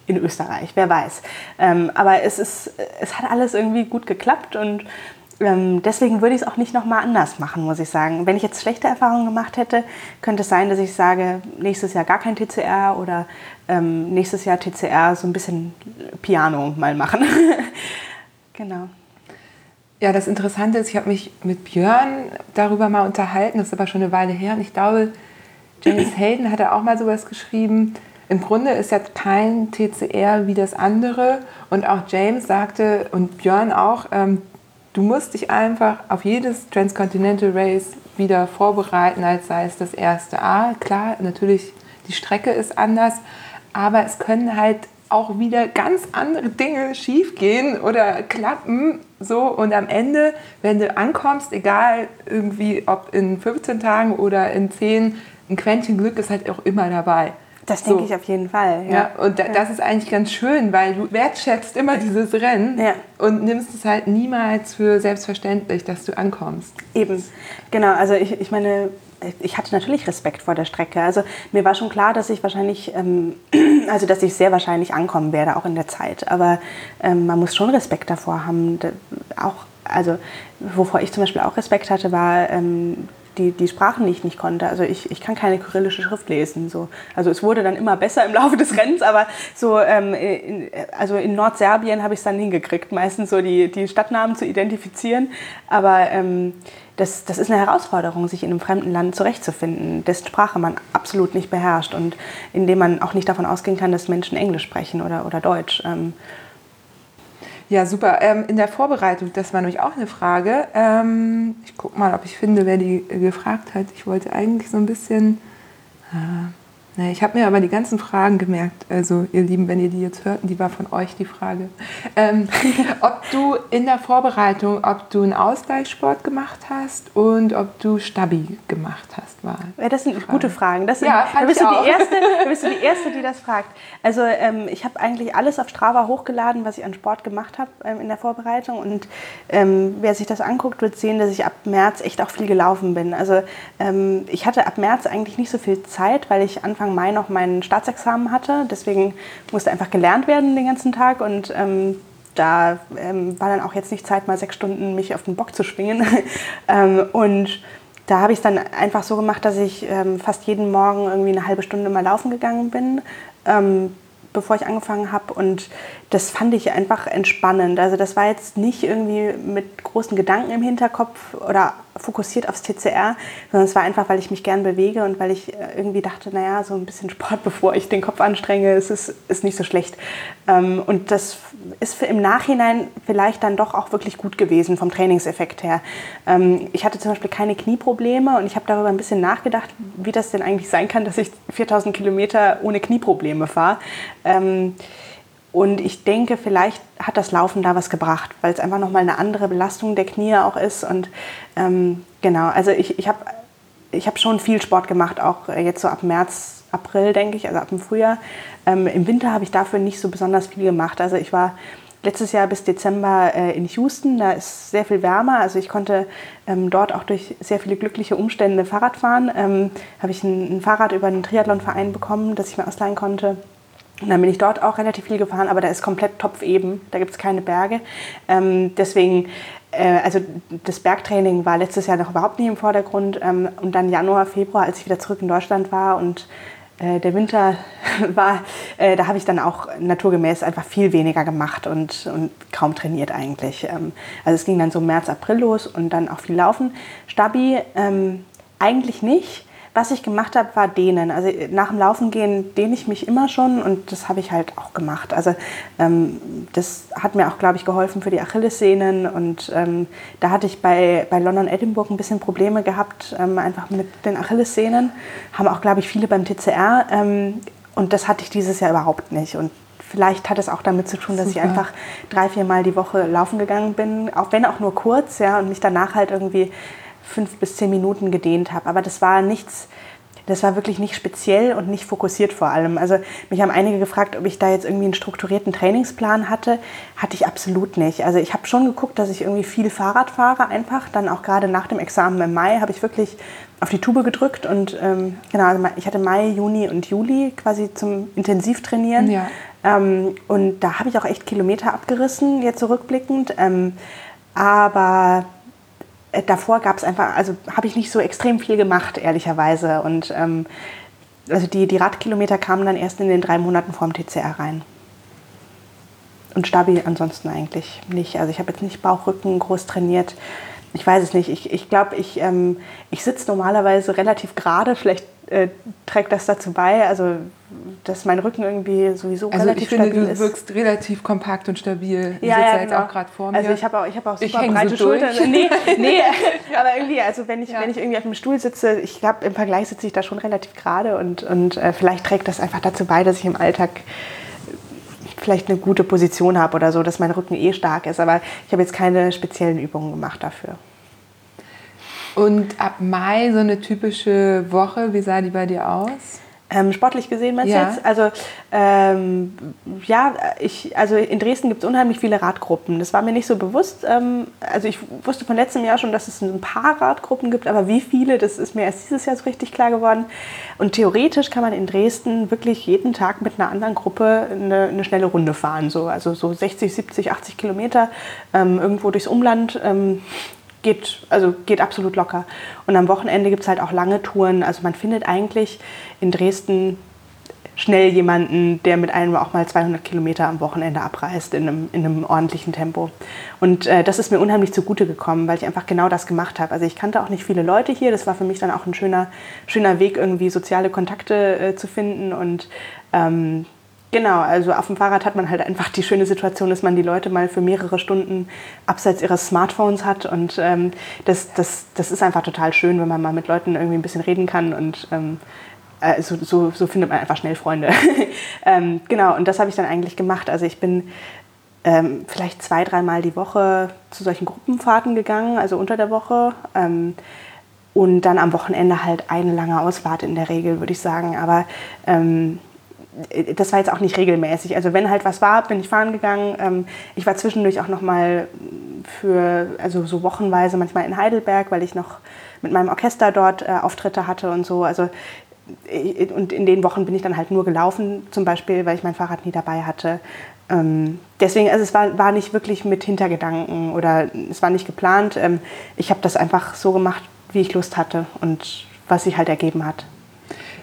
in Österreich, wer weiß. Ähm, aber es, ist, es hat alles irgendwie gut geklappt und deswegen würde ich es auch nicht nochmal anders machen, muss ich sagen. Wenn ich jetzt schlechte Erfahrungen gemacht hätte, könnte es sein, dass ich sage, nächstes Jahr gar kein TCR oder ähm, nächstes Jahr TCR so ein bisschen Piano mal machen. genau. Ja, das Interessante ist, ich habe mich mit Björn darüber mal unterhalten, das ist aber schon eine Weile her und ich glaube, James Hayden hat auch mal sowas geschrieben. Im Grunde ist ja kein TCR wie das andere und auch James sagte und Björn auch, ähm, Du musst dich einfach auf jedes Transcontinental Race wieder vorbereiten, als sei es das erste A. Klar, natürlich, die Strecke ist anders, aber es können halt auch wieder ganz andere Dinge schiefgehen oder klappen. So, und am Ende, wenn du ankommst, egal irgendwie ob in 15 Tagen oder in 10, ein Quäntchen Glück ist halt auch immer dabei. Das denke so. ich auf jeden Fall. Ja, ja und da, das ist eigentlich ganz schön, weil du wertschätzt immer dieses Rennen ja. und nimmst es halt niemals für selbstverständlich, dass du ankommst. Eben, genau. Also ich, ich meine, ich hatte natürlich Respekt vor der Strecke. Also mir war schon klar, dass ich wahrscheinlich, ähm, also dass ich sehr wahrscheinlich ankommen werde, auch in der Zeit. Aber ähm, man muss schon Respekt davor haben. Auch, also wovor ich zum Beispiel auch Respekt hatte, war ähm, die, die Sprachen, die ich nicht konnte. Also ich, ich kann keine kyrillische Schrift lesen. So. Also es wurde dann immer besser im Laufe des Rennens, aber so ähm, in, also in Nordserbien habe ich es dann hingekriegt, meistens so die, die Stadtnamen zu identifizieren. Aber ähm, das, das ist eine Herausforderung, sich in einem fremden Land zurechtzufinden, dessen Sprache man absolut nicht beherrscht und in dem man auch nicht davon ausgehen kann, dass Menschen Englisch sprechen oder, oder Deutsch. Ähm, ja, super. Ähm, in der Vorbereitung, das war nämlich auch eine Frage. Ähm, ich gucke mal, ob ich finde, wer die gefragt hat. Ich wollte eigentlich so ein bisschen. Äh, Nee, ich habe mir aber die ganzen Fragen gemerkt. Also, ihr Lieben, wenn ihr die jetzt hört, die war von euch die Frage. Ähm, ob du in der Vorbereitung, ob du einen Ausgleichssport gemacht hast und ob du Stabi gemacht hast. War ja, das sind Frage. gute Fragen. Das sind, ja, da, bist du die erste, da bist du die Erste, die das fragt. Also, ähm, ich habe eigentlich alles auf Strava hochgeladen, was ich an Sport gemacht habe ähm, in der Vorbereitung. Und ähm, wer sich das anguckt, wird sehen, dass ich ab März echt auch viel gelaufen bin. Also, ähm, ich hatte ab März eigentlich nicht so viel Zeit, weil ich Anfang Anfang Mai noch mein Staatsexamen hatte. Deswegen musste einfach gelernt werden den ganzen Tag und ähm, da ähm, war dann auch jetzt nicht Zeit, mal sechs Stunden mich auf den Bock zu schwingen. ähm, und da habe ich es dann einfach so gemacht, dass ich ähm, fast jeden Morgen irgendwie eine halbe Stunde mal laufen gegangen bin ähm, bevor ich angefangen habe. Und das fand ich einfach entspannend. Also das war jetzt nicht irgendwie mit großen Gedanken im Hinterkopf oder fokussiert aufs TCR, sondern es war einfach, weil ich mich gern bewege und weil ich äh, irgendwie dachte, naja, so ein bisschen Sport, bevor ich den Kopf anstrenge, ist, ist, ist nicht so schlecht. Ähm, und das ist im Nachhinein vielleicht dann doch auch wirklich gut gewesen vom Trainingseffekt her. Ähm, ich hatte zum Beispiel keine Knieprobleme und ich habe darüber ein bisschen nachgedacht, wie das denn eigentlich sein kann, dass ich 4000 Kilometer ohne Knieprobleme fahre. Und ich denke, vielleicht hat das Laufen da was gebracht, weil es einfach nochmal eine andere Belastung der Knie auch ist. Und ähm, genau, also ich, ich habe ich hab schon viel Sport gemacht, auch jetzt so ab März April, denke ich, also ab dem Frühjahr. Ähm, Im Winter habe ich dafür nicht so besonders viel gemacht. Also ich war letztes Jahr bis Dezember äh, in Houston, da ist sehr viel wärmer. Also ich konnte ähm, dort auch durch sehr viele glückliche Umstände Fahrrad fahren. Ähm, habe ich ein, ein Fahrrad über einen Triathlonverein bekommen, das ich mir ausleihen konnte. Und dann bin ich dort auch relativ viel gefahren, aber da ist komplett topfeben, da gibt es keine Berge. Ähm, deswegen, äh, also das Bergtraining war letztes Jahr noch überhaupt nicht im Vordergrund. Ähm, und dann Januar, Februar, als ich wieder zurück in Deutschland war und äh, der Winter war, äh, da habe ich dann auch naturgemäß einfach viel weniger gemacht und, und kaum trainiert eigentlich. Ähm, also es ging dann so März, April los und dann auch viel laufen. Stabi ähm, eigentlich nicht. Was ich gemacht habe, war dehnen. Also nach dem Laufen gehen dehne ich mich immer schon und das habe ich halt auch gemacht. Also ähm, das hat mir auch, glaube ich, geholfen für die Achillessehnen und ähm, da hatte ich bei, bei London Edinburgh ein bisschen Probleme gehabt, ähm, einfach mit den Achillessehnen. Haben auch, glaube ich, viele beim TCR ähm, und das hatte ich dieses Jahr überhaupt nicht. Und vielleicht hat es auch damit zu tun, dass Super. ich einfach drei, vier Mal die Woche laufen gegangen bin, auch wenn auch nur kurz, ja, und mich danach halt irgendwie fünf bis zehn Minuten gedehnt habe. Aber das war nichts, das war wirklich nicht speziell und nicht fokussiert vor allem. Also mich haben einige gefragt, ob ich da jetzt irgendwie einen strukturierten Trainingsplan hatte. Hatte ich absolut nicht. Also ich habe schon geguckt, dass ich irgendwie viel Fahrrad fahre einfach. Dann auch gerade nach dem Examen im Mai habe ich wirklich auf die Tube gedrückt und ähm, genau, also ich hatte Mai, Juni und Juli quasi zum Intensivtrainieren. Ja. Ähm, und da habe ich auch echt Kilometer abgerissen, jetzt zurückblickend. Ähm, aber davor gab es einfach, also habe ich nicht so extrem viel gemacht, ehrlicherweise. Und ähm, also die, die Radkilometer kamen dann erst in den drei Monaten vorm TCR rein. Und Stabi ansonsten eigentlich nicht. Also ich habe jetzt nicht Bauchrücken groß trainiert. Ich weiß es nicht. Ich glaube, ich, glaub, ich, ähm, ich sitze normalerweise relativ gerade. Vielleicht äh, trägt das dazu bei, also dass mein Rücken irgendwie sowieso also relativ ich finde, stabil du ist. wirkst relativ kompakt und stabil. Ja, ja, jetzt genau. auch gerade vor mir. Also ich habe auch, ich hab auch ich super breite so Schultern. Nee, nee, aber irgendwie, also wenn ich, ja. wenn ich irgendwie auf dem Stuhl sitze, ich glaube, im Vergleich sitze ich da schon relativ gerade und, und äh, vielleicht trägt das einfach dazu bei, dass ich im Alltag vielleicht eine gute Position habe oder so, dass mein Rücken eh stark ist. Aber ich habe jetzt keine speziellen Übungen gemacht dafür. Und ab Mai so eine typische Woche, wie sah die bei dir aus? Ähm, sportlich gesehen meinst ja. du jetzt? Also ähm, ja, ich, also in Dresden gibt es unheimlich viele Radgruppen. Das war mir nicht so bewusst. Ähm, also ich wusste von letztem Jahr schon, dass es ein paar Radgruppen gibt, aber wie viele, das ist mir erst dieses Jahr so richtig klar geworden. Und theoretisch kann man in Dresden wirklich jeden Tag mit einer anderen Gruppe eine, eine schnelle Runde fahren. So. Also so 60, 70, 80 Kilometer ähm, irgendwo durchs Umland ähm, geht, also geht absolut locker. Und am Wochenende gibt es halt auch lange Touren. Also man findet eigentlich in Dresden schnell jemanden, der mit einem auch mal 200 Kilometer am Wochenende abreist in einem, in einem ordentlichen Tempo. Und äh, das ist mir unheimlich zugute gekommen, weil ich einfach genau das gemacht habe. Also ich kannte auch nicht viele Leute hier. Das war für mich dann auch ein schöner, schöner Weg, irgendwie soziale Kontakte äh, zu finden und ähm, Genau, also auf dem Fahrrad hat man halt einfach die schöne Situation, dass man die Leute mal für mehrere Stunden abseits ihres Smartphones hat. Und ähm, das, das, das ist einfach total schön, wenn man mal mit Leuten irgendwie ein bisschen reden kann. Und ähm, äh, so, so, so, findet man einfach schnell Freunde. ähm, genau, und das habe ich dann eigentlich gemacht. Also ich bin ähm, vielleicht zwei, dreimal die Woche zu solchen Gruppenfahrten gegangen, also unter der Woche. Ähm, und dann am Wochenende halt eine lange Ausfahrt in der Regel, würde ich sagen. Aber ähm, das war jetzt auch nicht regelmäßig. Also wenn halt was war, bin ich fahren gegangen. Ähm, ich war zwischendurch auch noch mal für, also so wochenweise manchmal in Heidelberg, weil ich noch mit meinem Orchester dort äh, Auftritte hatte und so. Also äh, und in den Wochen bin ich dann halt nur gelaufen, zum Beispiel, weil ich mein Fahrrad nie dabei hatte. Ähm, deswegen, also es war, war nicht wirklich mit Hintergedanken oder es war nicht geplant. Ähm, ich habe das einfach so gemacht, wie ich Lust hatte und was sich halt ergeben hat.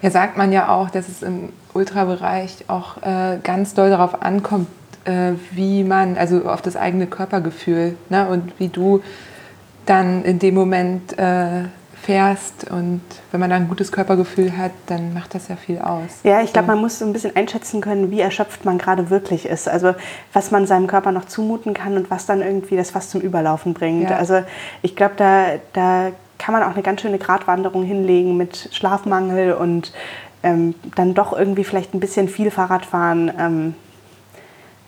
Ja, sagt man ja auch, dass es im Ultrabereich auch äh, ganz doll darauf ankommt, äh, wie man, also auf das eigene Körpergefühl ne? und wie du dann in dem Moment äh, fährst und wenn man dann ein gutes Körpergefühl hat, dann macht das ja viel aus. Ja, ich glaube, man muss so ein bisschen einschätzen können, wie erschöpft man gerade wirklich ist. Also was man seinem Körper noch zumuten kann und was dann irgendwie das fast zum Überlaufen bringt. Ja. Also ich glaube, da, da kann man auch eine ganz schöne Gratwanderung hinlegen mit Schlafmangel und ähm, dann doch irgendwie vielleicht ein bisschen viel Fahrrad fahren. Ähm,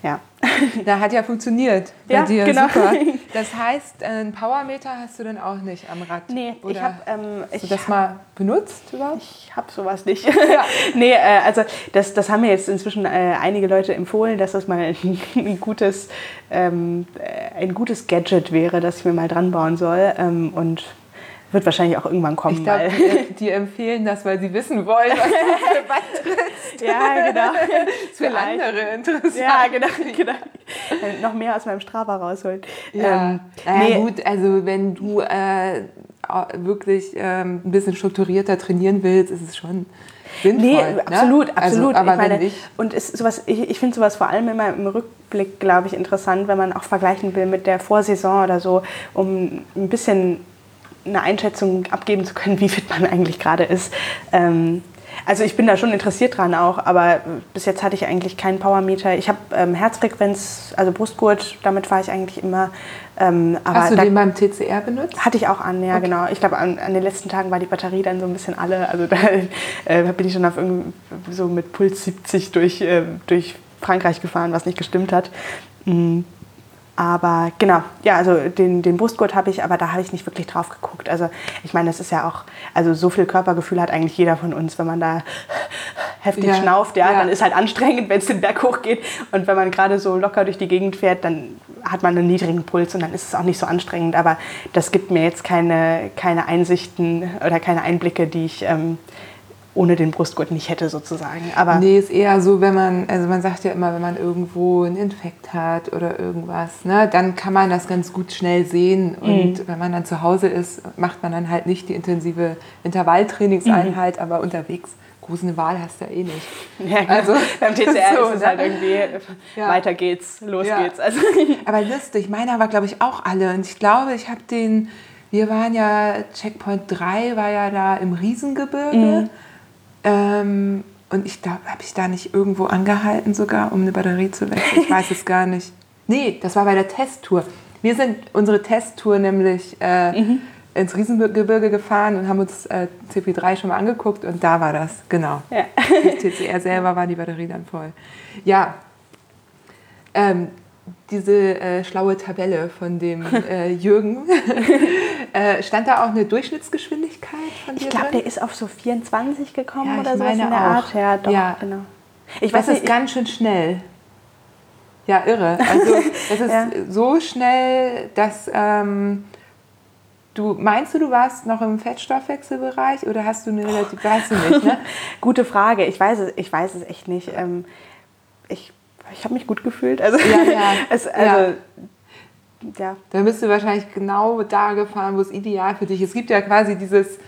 ja. Da hat ja funktioniert. Bei ja, dir. genau. Super. Das heißt, einen Powermeter hast du dann auch nicht am Rad? Nee, Oder ich habe ähm, hast du das mal benutzt überhaupt? Ich habe sowas nicht. nee, äh, also das, das haben mir jetzt inzwischen äh, einige Leute empfohlen, dass das mal ein, ein gutes, ähm, äh, ein gutes Gadget wäre, das ich mir mal dran bauen soll. Ähm, und wird wahrscheinlich auch irgendwann kommen. Ich glaube, die, die empfehlen das, weil sie wissen wollen, was du für Band trittst. ja, genau. Für Vielleicht. andere interessant. Ja, genau, genau. Äh, Noch mehr aus meinem Strava rausholen. Ja, Ähm, naja, nee, gut, also wenn du äh, wirklich ähm, ein bisschen strukturierter trainieren willst, ist es schon sinnvoll. Nee, ne? absolut, Also, absolut. aber ich meine, und ist sowas, ich, ich finde sowas vor allem immer im Rückblick, glaube ich, interessant, wenn man auch vergleichen will mit der Vorsaison oder so, um ein bisschen eine Einschätzung abgeben zu können, wie fit man eigentlich gerade ist. Ähm, also ich bin da schon interessiert dran auch, aber bis jetzt hatte ich eigentlich keinen Powermeter. Ich habe ähm, Herzfrequenz, also Brustgurt, damit fahre ich eigentlich immer. Ähm, hast du den beim TCR benutzt? hatte ich auch an, ja genau. Ich glaube, an, an den letzten Tagen war die Batterie dann so ein bisschen alle. Also da äh, bin ich schon auf so mit Puls 70 durch, äh, durch Frankreich gefahren, was nicht gestimmt hat. Mm. Aber genau, ja, also den, den Brustgurt habe ich, aber da habe ich nicht wirklich drauf geguckt. Also ich meine, das ist ja auch, also so viel Körpergefühl hat eigentlich jeder von uns, wenn man da heftig Ja, schnauft, ja, ja. dann ist halt anstrengend, wenn es den Berg hochgeht. Und wenn man gerade so locker durch die Gegend fährt, dann hat man einen niedrigen Puls und dann ist es auch nicht so anstrengend. Aber das gibt mir jetzt keine, keine Einsichten oder keine Einblicke, die ich ähm, ohne den Brustgurt nicht hätte sozusagen. Aber Nee, ist eher so, wenn man, also man sagt ja immer, wenn man irgendwo einen Infekt hat oder irgendwas, ne, dann kann man das ganz gut schnell sehen. Und wenn man dann zu Hause ist, macht man dann halt nicht die intensive Intervalltrainingseinheit, aber unterwegs. Große Wahl hast du ja eh nicht. ja, genau. Also, beim TCR so, ist es ne? halt irgendwie, Ja. weiter geht's, los Ja. geht's. Also, Aber lustig, meiner war, glaube ich, auch alle. Und ich glaube, ich habe den, wir waren ja, Checkpoint 3 war ja da im Riesengebirge. Ähm, und ich glaube, habe ich da nicht irgendwo angehalten sogar, um eine Batterie zu wechseln? Ich weiß es gar nicht. Nee, das war bei der Testtour. Wir sind unsere Testtour nämlich äh, ins Riesengebirge gefahren und haben uns äh, CP3 schon mal angeguckt und da war das, genau. ja. TCR selber war die Batterie dann voll. Ja, ähm, diese äh, schlaue Tabelle von dem äh, Jürgen, äh, stand da auch eine Durchschnittsgeschwindigkeit von dir Ich glaube, der ist auf so 24 gekommen Ja, oder sowas in der auch. Art. Ja, doch, Ja. genau. Ich das weiß ist nicht, ganz schön schnell. Ja, irre. Also das ist Ja. so schnell, dass ähm, du meinst du, du warst noch im Fettstoffwechselbereich oder hast du eine relativ, weißt du nicht, ne? Gute Frage. Ich weiß es, ich weiß es echt nicht. Ähm, ich ich habe mich gut gefühlt. Also, Ja, ja. es, also ja. Dann bist du wahrscheinlich genau da gefahren, wo es ideal für dich ist. Es gibt ja quasi dieses,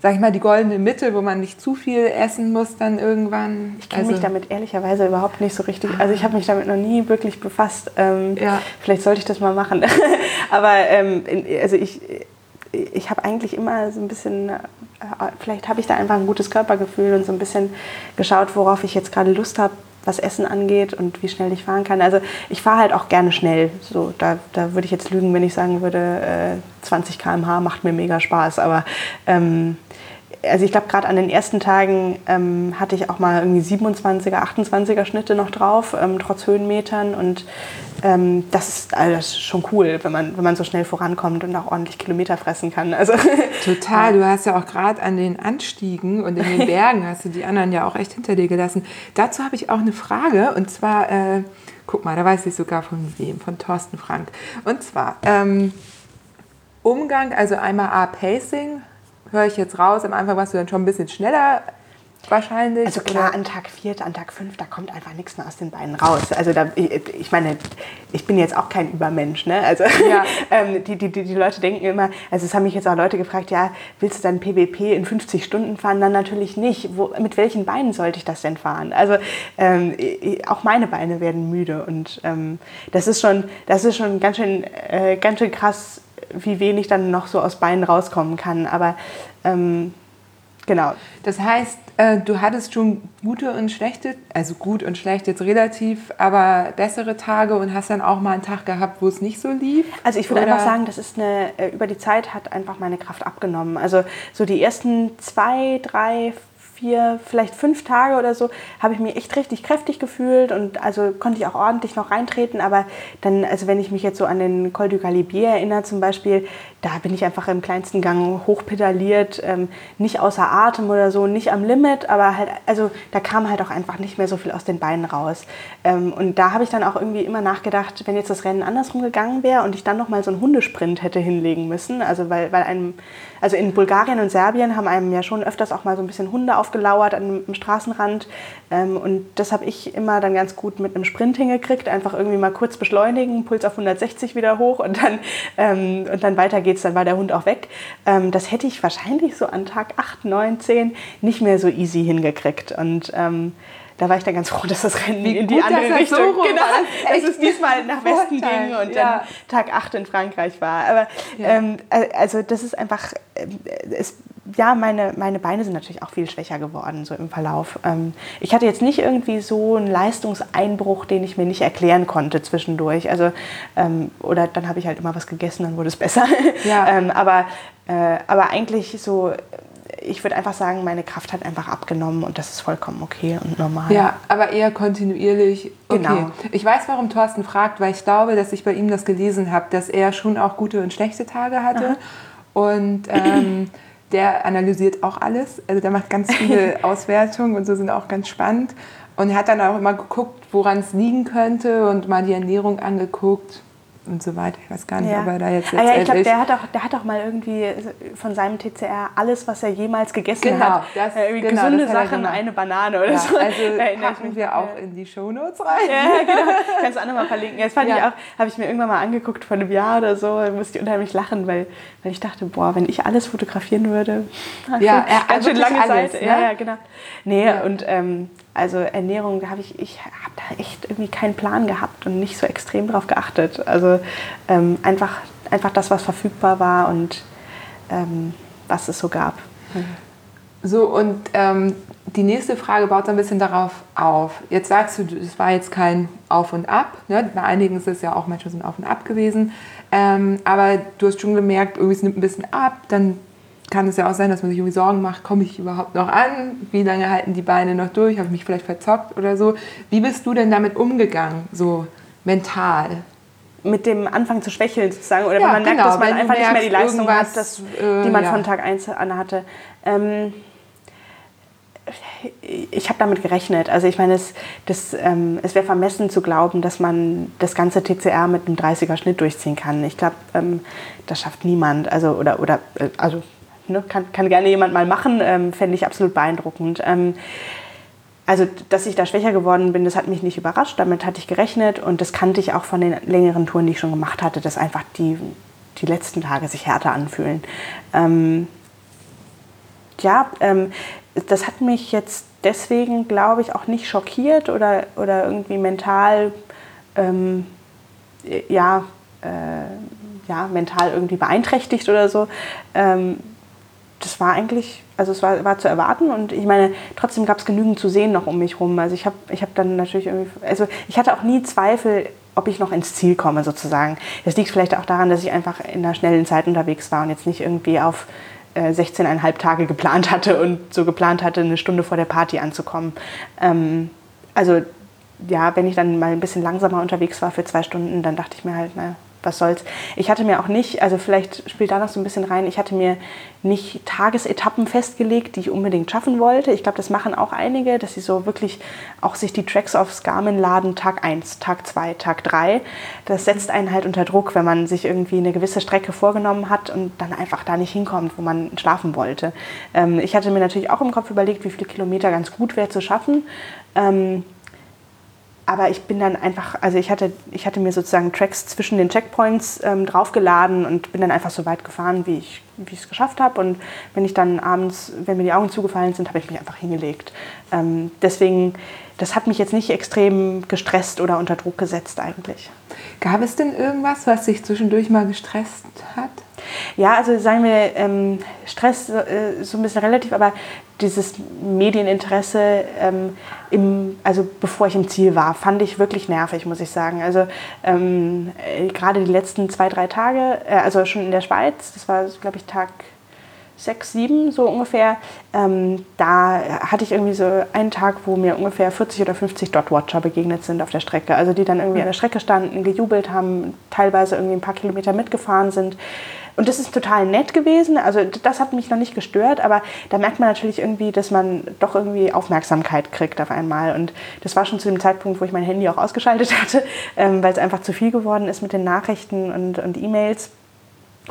sag ich mal, die goldene Mitte, wo man nicht zu viel essen muss dann irgendwann. Ich kenne mich damit ehrlicherweise überhaupt nicht so richtig. Also ich habe mich damit noch nie wirklich befasst. Ähm, Ja. Vielleicht sollte ich das mal machen. Aber ähm, also ich, ich habe eigentlich immer so ein bisschen, äh, vielleicht habe ich da einfach ein gutes Körpergefühl und so ein bisschen geschaut, worauf ich jetzt gerade Lust habe, was Essen angeht und wie schnell ich fahren kann. Also ich fahre halt auch gerne schnell. So, da, da würde ich jetzt lügen, wenn ich sagen würde, äh, 20 km/h macht mir mega Spaß. Aber ähm, also ich glaube, gerade an den ersten Tagen ähm, hatte ich auch mal irgendwie 27er, 28er Schnitte noch drauf, ähm, trotz Höhenmetern. Und ähm, das, ist, also das ist schon cool, wenn man, wenn man so schnell vorankommt und auch ordentlich Kilometer fressen kann. Also, Total, du hast ja auch gerade an den Anstiegen und in den Bergen hast du die anderen ja auch echt hinter dir gelassen. Dazu habe ich auch eine Frage und zwar, äh, guck mal, da weiß ich sogar von wem, von Thorsten Frank. Und zwar, ähm, Umgang, also einmal A, Pacing, höre ich jetzt raus, am Anfang warst du dann schon ein bisschen schneller wahrscheinlich. also klar, oder? an Tag 4, an Tag 5, da kommt einfach nichts mehr aus den Beinen raus. Also da, ich, ich meine, ich bin jetzt auch kein Übermensch. Ne? Also Ja. ähm, die, die, die, die Leute denken immer, also es haben mich jetzt auch Leute gefragt, ja, willst du dann PWP in 50 Stunden fahren? Dann natürlich nicht. Wo, mit welchen Beinen sollte ich das denn fahren? Also ähm, auch meine Beine werden müde und ähm, das ist schon, das ist schon ganz schön, äh, ganz schön krass, wie wenig dann noch so aus Beinen rauskommen kann. Aber ähm, genau, Das heißt, äh, du hattest schon gute und schlechte, also gut und schlecht jetzt relativ, aber bessere Tage und hast dann auch mal einen Tag gehabt, wo es nicht so lief? Also ich würde Oder- einfach sagen, das ist eine, äh, über die Zeit hat einfach meine Kraft abgenommen. Also so die ersten zwei, drei, vier, vielleicht fünf Tage oder so, habe ich mich echt richtig kräftig gefühlt und also konnte ich auch ordentlich noch reintreten. Aber dann, also wenn ich mich jetzt so an den Col du Galibier erinnere zum Beispiel, da bin ich einfach im kleinsten Gang hochpedaliert, ähm, nicht außer Atem oder so, nicht am Limit, aber halt, also da kam halt auch einfach nicht mehr so viel aus den Beinen raus. Ähm, und da habe ich dann auch irgendwie immer nachgedacht, wenn jetzt das Rennen andersrum gegangen wäre und ich dann nochmal so einen Hundesprint hätte hinlegen müssen, also weil, weil einem, also in Bulgarien und Serbien haben einem ja schon öfters auch mal so ein bisschen Hunde aufgelauert an, am Straßenrand. Ähm, und das habe ich immer dann ganz gut mit einem Sprint hingekriegt. Einfach irgendwie mal kurz beschleunigen, Puls auf 160 wieder hoch und dann, ähm, und dann weiter geht's. Dann war der Hund auch weg. Ähm, das hätte ich wahrscheinlich so an Tag 8, 9, 10 nicht mehr so easy hingekriegt. Und ähm, da war ich dann ganz froh, dass das Rennen Wie in die andere Richtung, so genau, dass es diesmal nach Westen Vorteil, ging und ja. dann Tag 8 in Frankreich war. Aber Ja. ähm, äh, also das ist einfach, äh, es, ja, meine, meine Beine sind natürlich auch viel schwächer geworden so im Verlauf. Ähm, ich hatte jetzt nicht irgendwie so einen Leistungseinbruch, den ich mir nicht erklären konnte zwischendurch. Also, ähm, oder dann habe ich halt immer was gegessen, dann wurde es besser. Ja. ähm, aber, äh, aber eigentlich so, ich würde einfach sagen, meine Kraft hat einfach abgenommen und das ist vollkommen okay und normal. Ja, aber eher kontinuierlich. Okay. Genau. Ich weiß, warum Thorsten fragt, weil ich glaube, dass ich bei ihm das gelesen habe, dass er schon auch gute und schlechte Tage hatte. Und ähm, der analysiert auch alles. Also der macht ganz viele Auswertungen und so sind auch ganz spannend. Und hat dann auch immer geguckt, woran es liegen könnte und mal die Ernährung angeguckt und so weiter. Ich weiß gar nicht, Ja. ob er da jetzt ah, ja, ich glaube, der hat, auch, der hat auch mal irgendwie von seinem TCR alles, was er jemals gegessen Genau, hat. das- Äh, genau, gesunde das Sachen, gemacht. eine Banane oder ja, so. also packen wir auch in die Shownotes rein. Ja, genau. Kannst du auch nochmal verlinken. Das fand ich auch, habe ich mir irgendwann mal angeguckt vor einem Jahr oder so. Da musste ich unheimlich lachen, weil, weil ich dachte, boah, wenn ich alles fotografieren würde, Ja, ganz schön lange alles, Zeit. ne? Ja, ja, genau. Nee, und ähm, also Ernährung, da habe ich, ich habe da echt irgendwie keinen Plan gehabt und nicht so extrem drauf geachtet. Also ähm, einfach, einfach das, was verfügbar war und ähm, was es so gab. So, und ähm, die nächste Frage baut ein bisschen darauf auf. Jetzt sagst du, es war jetzt kein Auf und Ab. Ne? Bei einigen ist es ja auch manchmal so ein Auf und Ab gewesen. Ähm, aber du hast schon gemerkt, irgendwie es nimmt ein bisschen ab. Dann kann es ja auch sein, dass man sich irgendwie Sorgen macht, komme ich überhaupt noch an? Wie lange halten die Beine noch durch? Habe ich mich vielleicht verzockt oder so? Wie bist du denn damit umgegangen, so mental? mit dem Anfang zu schwächeln sozusagen oder Ja, wenn man merkt, genau, dass man einfach nicht mehr die merkst, Leistung hat, das, äh, die man ja. von Tag 1 an hatte. Ähm, ich habe damit gerechnet. Also ich meine, es, das, ähm, es wäre vermessen zu glauben, dass man das ganze TCR mit einem 30er Schnitt durchziehen kann. Ich glaube, ähm, das schafft niemand. Also, oder, oder, äh, also ne, kann, kann gerne jemand mal machen, ähm, fände ich absolut beeindruckend. Ähm, also, dass ich da schwächer geworden bin, das hat mich nicht überrascht. Damit hatte ich gerechnet und das kannte ich auch von den längeren Touren, die ich schon gemacht hatte, dass einfach die, die letzten Tage sich härter anfühlen. Ähm, ja, ähm, das hat mich jetzt deswegen, glaube ich, auch nicht schockiert oder, oder irgendwie mental, ähm, ja, äh, ja, mental irgendwie beeinträchtigt oder so. Ähm, das war eigentlich, also es war, war zu erwarten und ich meine, trotzdem gab es genügend zu sehen noch um mich rum. Also ich habe ich hab dann natürlich irgendwie, also ich hatte auch nie Zweifel, ob ich noch ins Ziel komme sozusagen. Das liegt vielleicht auch daran, dass ich einfach in einer schnellen Zeit unterwegs war und jetzt nicht irgendwie auf äh, 16,5 Tage geplant hatte und so geplant hatte, eine Stunde vor der Party anzukommen. Ähm, also ja, wenn ich dann mal ein bisschen langsamer unterwegs war für zwei Stunden, dann dachte ich mir halt, naja, was soll's. Ich hatte mir auch nicht, also vielleicht spielt da noch so ein bisschen rein, ich hatte mir nicht Tagesetappen festgelegt, die ich unbedingt schaffen wollte. Ich glaube, das machen auch einige, dass sie so wirklich auch sich die Tracks aufs Garmin laden, Tag 1, Tag 2, Tag 3. Das setzt einen halt unter Druck, wenn man sich irgendwie eine gewisse Strecke vorgenommen hat und dann einfach da nicht hinkommt, wo man schlafen wollte. Ähm, ich hatte mir natürlich auch im Kopf überlegt, wie viele Kilometer ganz gut wäre zu schaffen. Ähm, aber ich bin dann einfach, also ich hatte, ich hatte mir sozusagen Tracks zwischen den Checkpoints ähm, draufgeladen und bin dann einfach so weit gefahren, wie ich wie ich es geschafft habe. Und wenn ich dann abends, wenn mir die Augen zugefallen sind, habe ich mich einfach hingelegt. Ähm, deswegen, das hat mich jetzt nicht extrem gestresst oder unter Druck gesetzt eigentlich. Gab es denn irgendwas, was dich zwischendurch mal gestresst hat? Ja, also sagen wir, ähm, Stress äh, so ein bisschen relativ, aber dieses Medieninteresse, ähm, im, also bevor ich im Ziel war, fand ich wirklich nervig, muss ich sagen. Also ähm, äh, gerade die letzten zwei, drei Tage, äh, also schon in der Schweiz, das war, glaube ich, Tag sechs, sieben so ungefähr, ähm, da hatte ich irgendwie so einen Tag, wo mir ungefähr 40 oder 50 Dot-Watcher begegnet sind auf der Strecke. Also die dann irgendwie an der Strecke standen, gejubelt haben, teilweise irgendwie ein paar Kilometer mitgefahren sind. Und das ist total nett gewesen. Also das hat mich noch nicht gestört, aber da merkt man natürlich irgendwie, dass man doch irgendwie Aufmerksamkeit kriegt auf einmal. Und das war schon zu dem Zeitpunkt, wo ich mein Handy auch ausgeschaltet hatte, ähm, weil es einfach zu viel geworden ist mit den Nachrichten und, und E-Mails.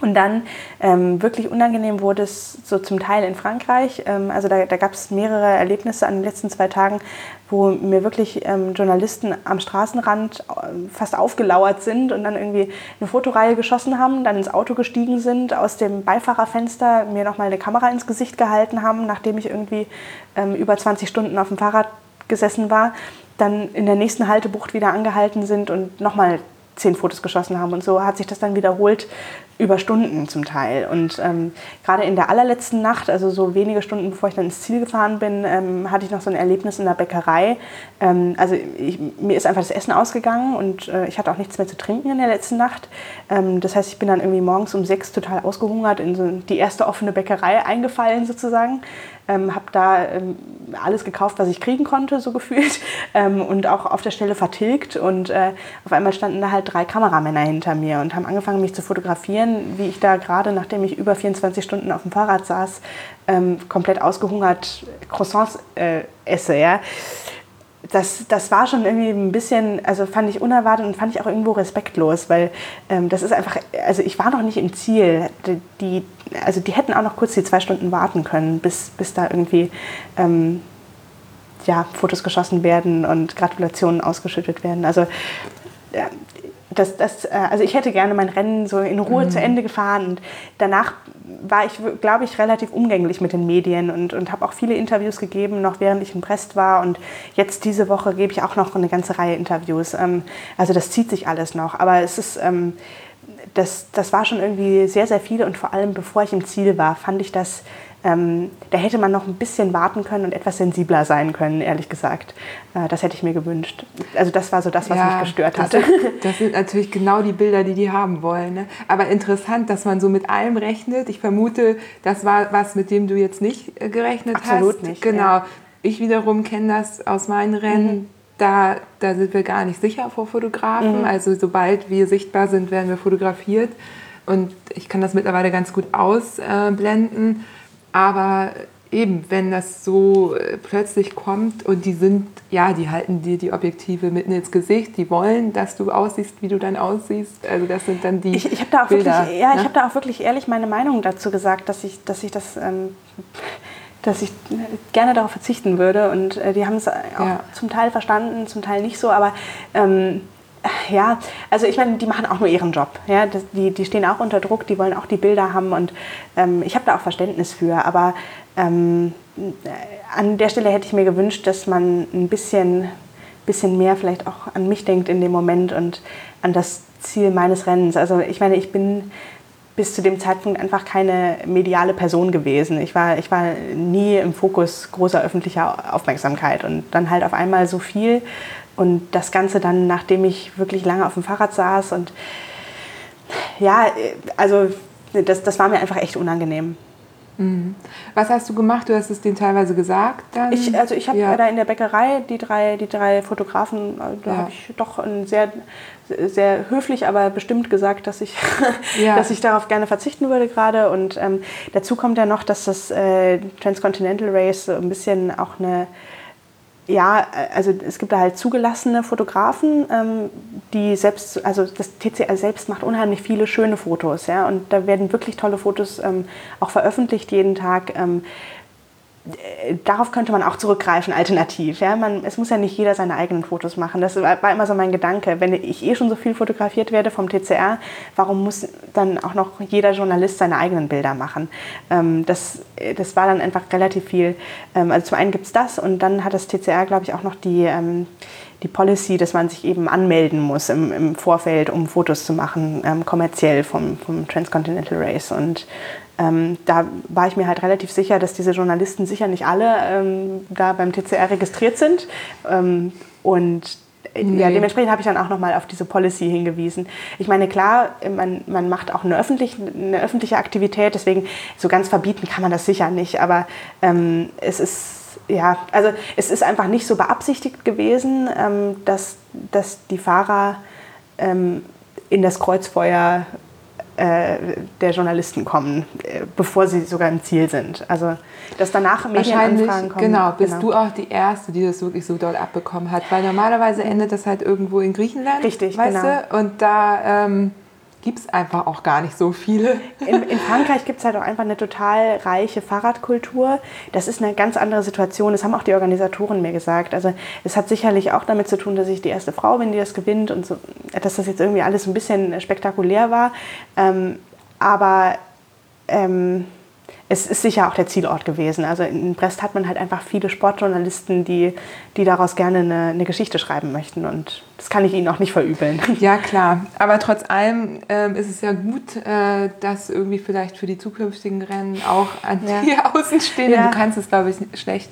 Und dann ähm, wirklich unangenehm wurde es so zum Teil in Frankreich. Ähm, also da, da gab es mehrere Erlebnisse an den letzten zwei Tagen, wo mir wirklich ähm, Journalisten am Straßenrand äh, fast aufgelauert sind und dann irgendwie eine Fotoreihe geschossen haben, dann ins Auto gestiegen sind, aus dem Beifahrerfenster mir nochmal eine Kamera ins Gesicht gehalten haben, nachdem ich irgendwie ähm, über 20 Stunden auf dem Fahrrad gesessen war, dann in der nächsten Haltebucht wieder angehalten sind und nochmal zehn Fotos geschossen haben. Und so hat sich das dann wiederholt über Stunden zum Teil. Und ähm, gerade in der allerletzten Nacht, also so wenige Stunden bevor ich dann ins Ziel gefahren bin, ähm, hatte ich noch so ein Erlebnis in der Bäckerei. Ähm, also ich, mir ist einfach das Essen ausgegangen und äh, ich hatte auch nichts mehr zu trinken in der letzten Nacht. Ähm, das heißt, ich bin dann irgendwie morgens um sechs total ausgehungert in so die erste offene Bäckerei eingefallen sozusagen ähm, habe da ähm, alles gekauft, was ich kriegen konnte, so gefühlt, ähm, und auch auf der Stelle vertilgt. Und äh, auf einmal standen da halt drei Kameramänner hinter mir und haben angefangen, mich zu fotografieren, wie ich da gerade, nachdem ich über 24 Stunden auf dem Fahrrad saß, ähm, komplett ausgehungert Croissants äh, esse. Ja das, das war schon irgendwie ein bisschen, also fand ich unerwartet und fand ich auch irgendwo respektlos, weil ähm, das ist einfach, also ich war noch nicht im Ziel. Die, also die hätten auch noch kurz die zwei Stunden warten können, bis, bis da irgendwie ähm, ja, Fotos geschossen werden und Gratulationen ausgeschüttet werden. Also das, das, äh, also ich hätte gerne mein Rennen so in Ruhe mhm. zu Ende gefahren und danach war ich, glaube ich, relativ umgänglich mit den Medien und, und habe auch viele Interviews gegeben, noch während ich in Brest war und jetzt diese Woche gebe ich auch noch eine ganze Reihe Interviews. Ähm, also das zieht sich alles noch, aber es ist, ähm, das, das war schon irgendwie sehr, sehr viel und vor allem bevor ich im Ziel war, fand ich das ähm, da hätte man noch ein bisschen warten können und etwas sensibler sein können, ehrlich gesagt. Äh, das hätte ich mir gewünscht. Also das war so das, was ja, mich gestört das hatte. Sind, das sind natürlich genau die Bilder, die die haben wollen. Ne? Aber interessant, dass man so mit allem rechnet. Ich vermute, das war was, mit dem du jetzt nicht äh, gerechnet Absolut hast. Absolut nicht. Genau. Ja. Ich wiederum kenne das aus meinen Rennen. Mhm. Da, da sind wir gar nicht sicher vor Fotografen. Mhm. Also sobald wir sichtbar sind, werden wir fotografiert. Und ich kann das mittlerweile ganz gut ausblenden. Aber eben, wenn das so äh, plötzlich kommt und die sind, ja, die halten dir die Objektive mitten ins Gesicht, die wollen, dass du aussiehst, wie du dann aussiehst. Also das sind dann die Ich, ich habe da, auch Bilder, wirklich, ja, ne? ich hab da auch wirklich ehrlich meine Meinung dazu gesagt, dass ich, dass ich das... Ähm, dass ich gerne darauf verzichten würde. Und äh, die haben es auch ja. zum Teil verstanden, zum Teil nicht so. Aber ähm, ja, also ich meine, die machen auch nur ihren Job. Ja? Das, die, die stehen auch unter Druck, die wollen auch die Bilder haben und ähm, ich habe da auch Verständnis für. Aber ähm, an der Stelle hätte ich mir gewünscht, dass man ein bisschen, bisschen mehr vielleicht auch an mich denkt in dem Moment und an das Ziel meines Rennens. Also ich meine, ich bin bis zu dem Zeitpunkt einfach keine mediale Person gewesen. Ich war, ich war nie im Fokus großer öffentlicher Aufmerksamkeit und dann halt auf einmal so viel und das Ganze dann, nachdem ich wirklich lange auf dem Fahrrad saß. Und ja, also das, das war mir einfach echt unangenehm. Mhm. Was hast du gemacht? Du hast es denen teilweise gesagt? Dann? Ich, also ich habe ja. da in der Bäckerei die drei, die drei Fotografen, äh, da ja. habe ich doch sehr, sehr höflich, aber bestimmt gesagt, dass ich, ja. dass ich darauf gerne verzichten würde gerade. Und ähm, dazu kommt ja noch, dass das äh, Transcontinental Race so ein bisschen auch eine ja, also es gibt da halt zugelassene Fotografen, ähm, die selbst, also das TCR selbst macht unheimlich viele schöne Fotos, ja, und da werden wirklich tolle Fotos ähm, auch veröffentlicht jeden Tag. Ähm, darauf könnte man auch zurückgreifen, alternativ. Ja? Man, es muss ja nicht jeder seine eigenen Fotos machen. Das war immer so mein Gedanke. Wenn ich eh schon so viel fotografiert werde vom TCR, warum muss dann auch noch jeder Journalist seine eigenen Bilder machen? Ähm, das, das war dann einfach relativ viel. Ähm, also zum einen gibt es das und dann hat das TCR, glaube ich, auch noch die, ähm, die Policy, dass man sich eben anmelden muss im, im Vorfeld, um Fotos zu machen, ähm, kommerziell vom, vom Transcontinental Race. Und ähm, da war ich mir halt relativ sicher, dass diese Journalisten sicher nicht alle ähm, da beim TCR registriert sind. Ähm, und nee. ja, dementsprechend habe ich dann auch nochmal auf diese Policy hingewiesen. Ich meine, klar, man, man macht auch eine öffentliche, eine öffentliche Aktivität, deswegen so ganz verbieten kann man das sicher nicht, aber ähm, es ist ja, also es ist einfach nicht so beabsichtigt gewesen, ähm, dass, dass die Fahrer ähm, in das Kreuzfeuer äh, der Journalisten kommen, äh, bevor sie sogar im Ziel sind. Also, dass danach Medienanfragen kommen. Genau, bist genau. du auch die Erste, die das wirklich so doll abbekommen hat. Weil normalerweise endet das halt irgendwo in Griechenland. Richtig, weißt genau. Du? Und da ähm, gibt es einfach auch gar nicht so viele. In, in Frankreich gibt es halt auch einfach eine total reiche Fahrradkultur. Das ist eine ganz andere Situation. Das haben auch die Organisatoren mir gesagt. Also es hat sicherlich auch damit zu tun, dass ich die erste Frau bin, die das gewinnt und so, dass das jetzt irgendwie alles ein bisschen spektakulär war. Ähm, aber ähm, es ist sicher auch der Zielort gewesen. Also in Brest hat man halt einfach viele Sportjournalisten, die, die daraus gerne eine, eine Geschichte schreiben möchten. Und das kann ich ihnen auch nicht verübeln. Ja, klar. Aber trotz allem äh, ist es ja gut, äh, dass irgendwie vielleicht für die zukünftigen Rennen auch an ja. die Außenstehenden, ja. du kannst es, glaube ich, schlecht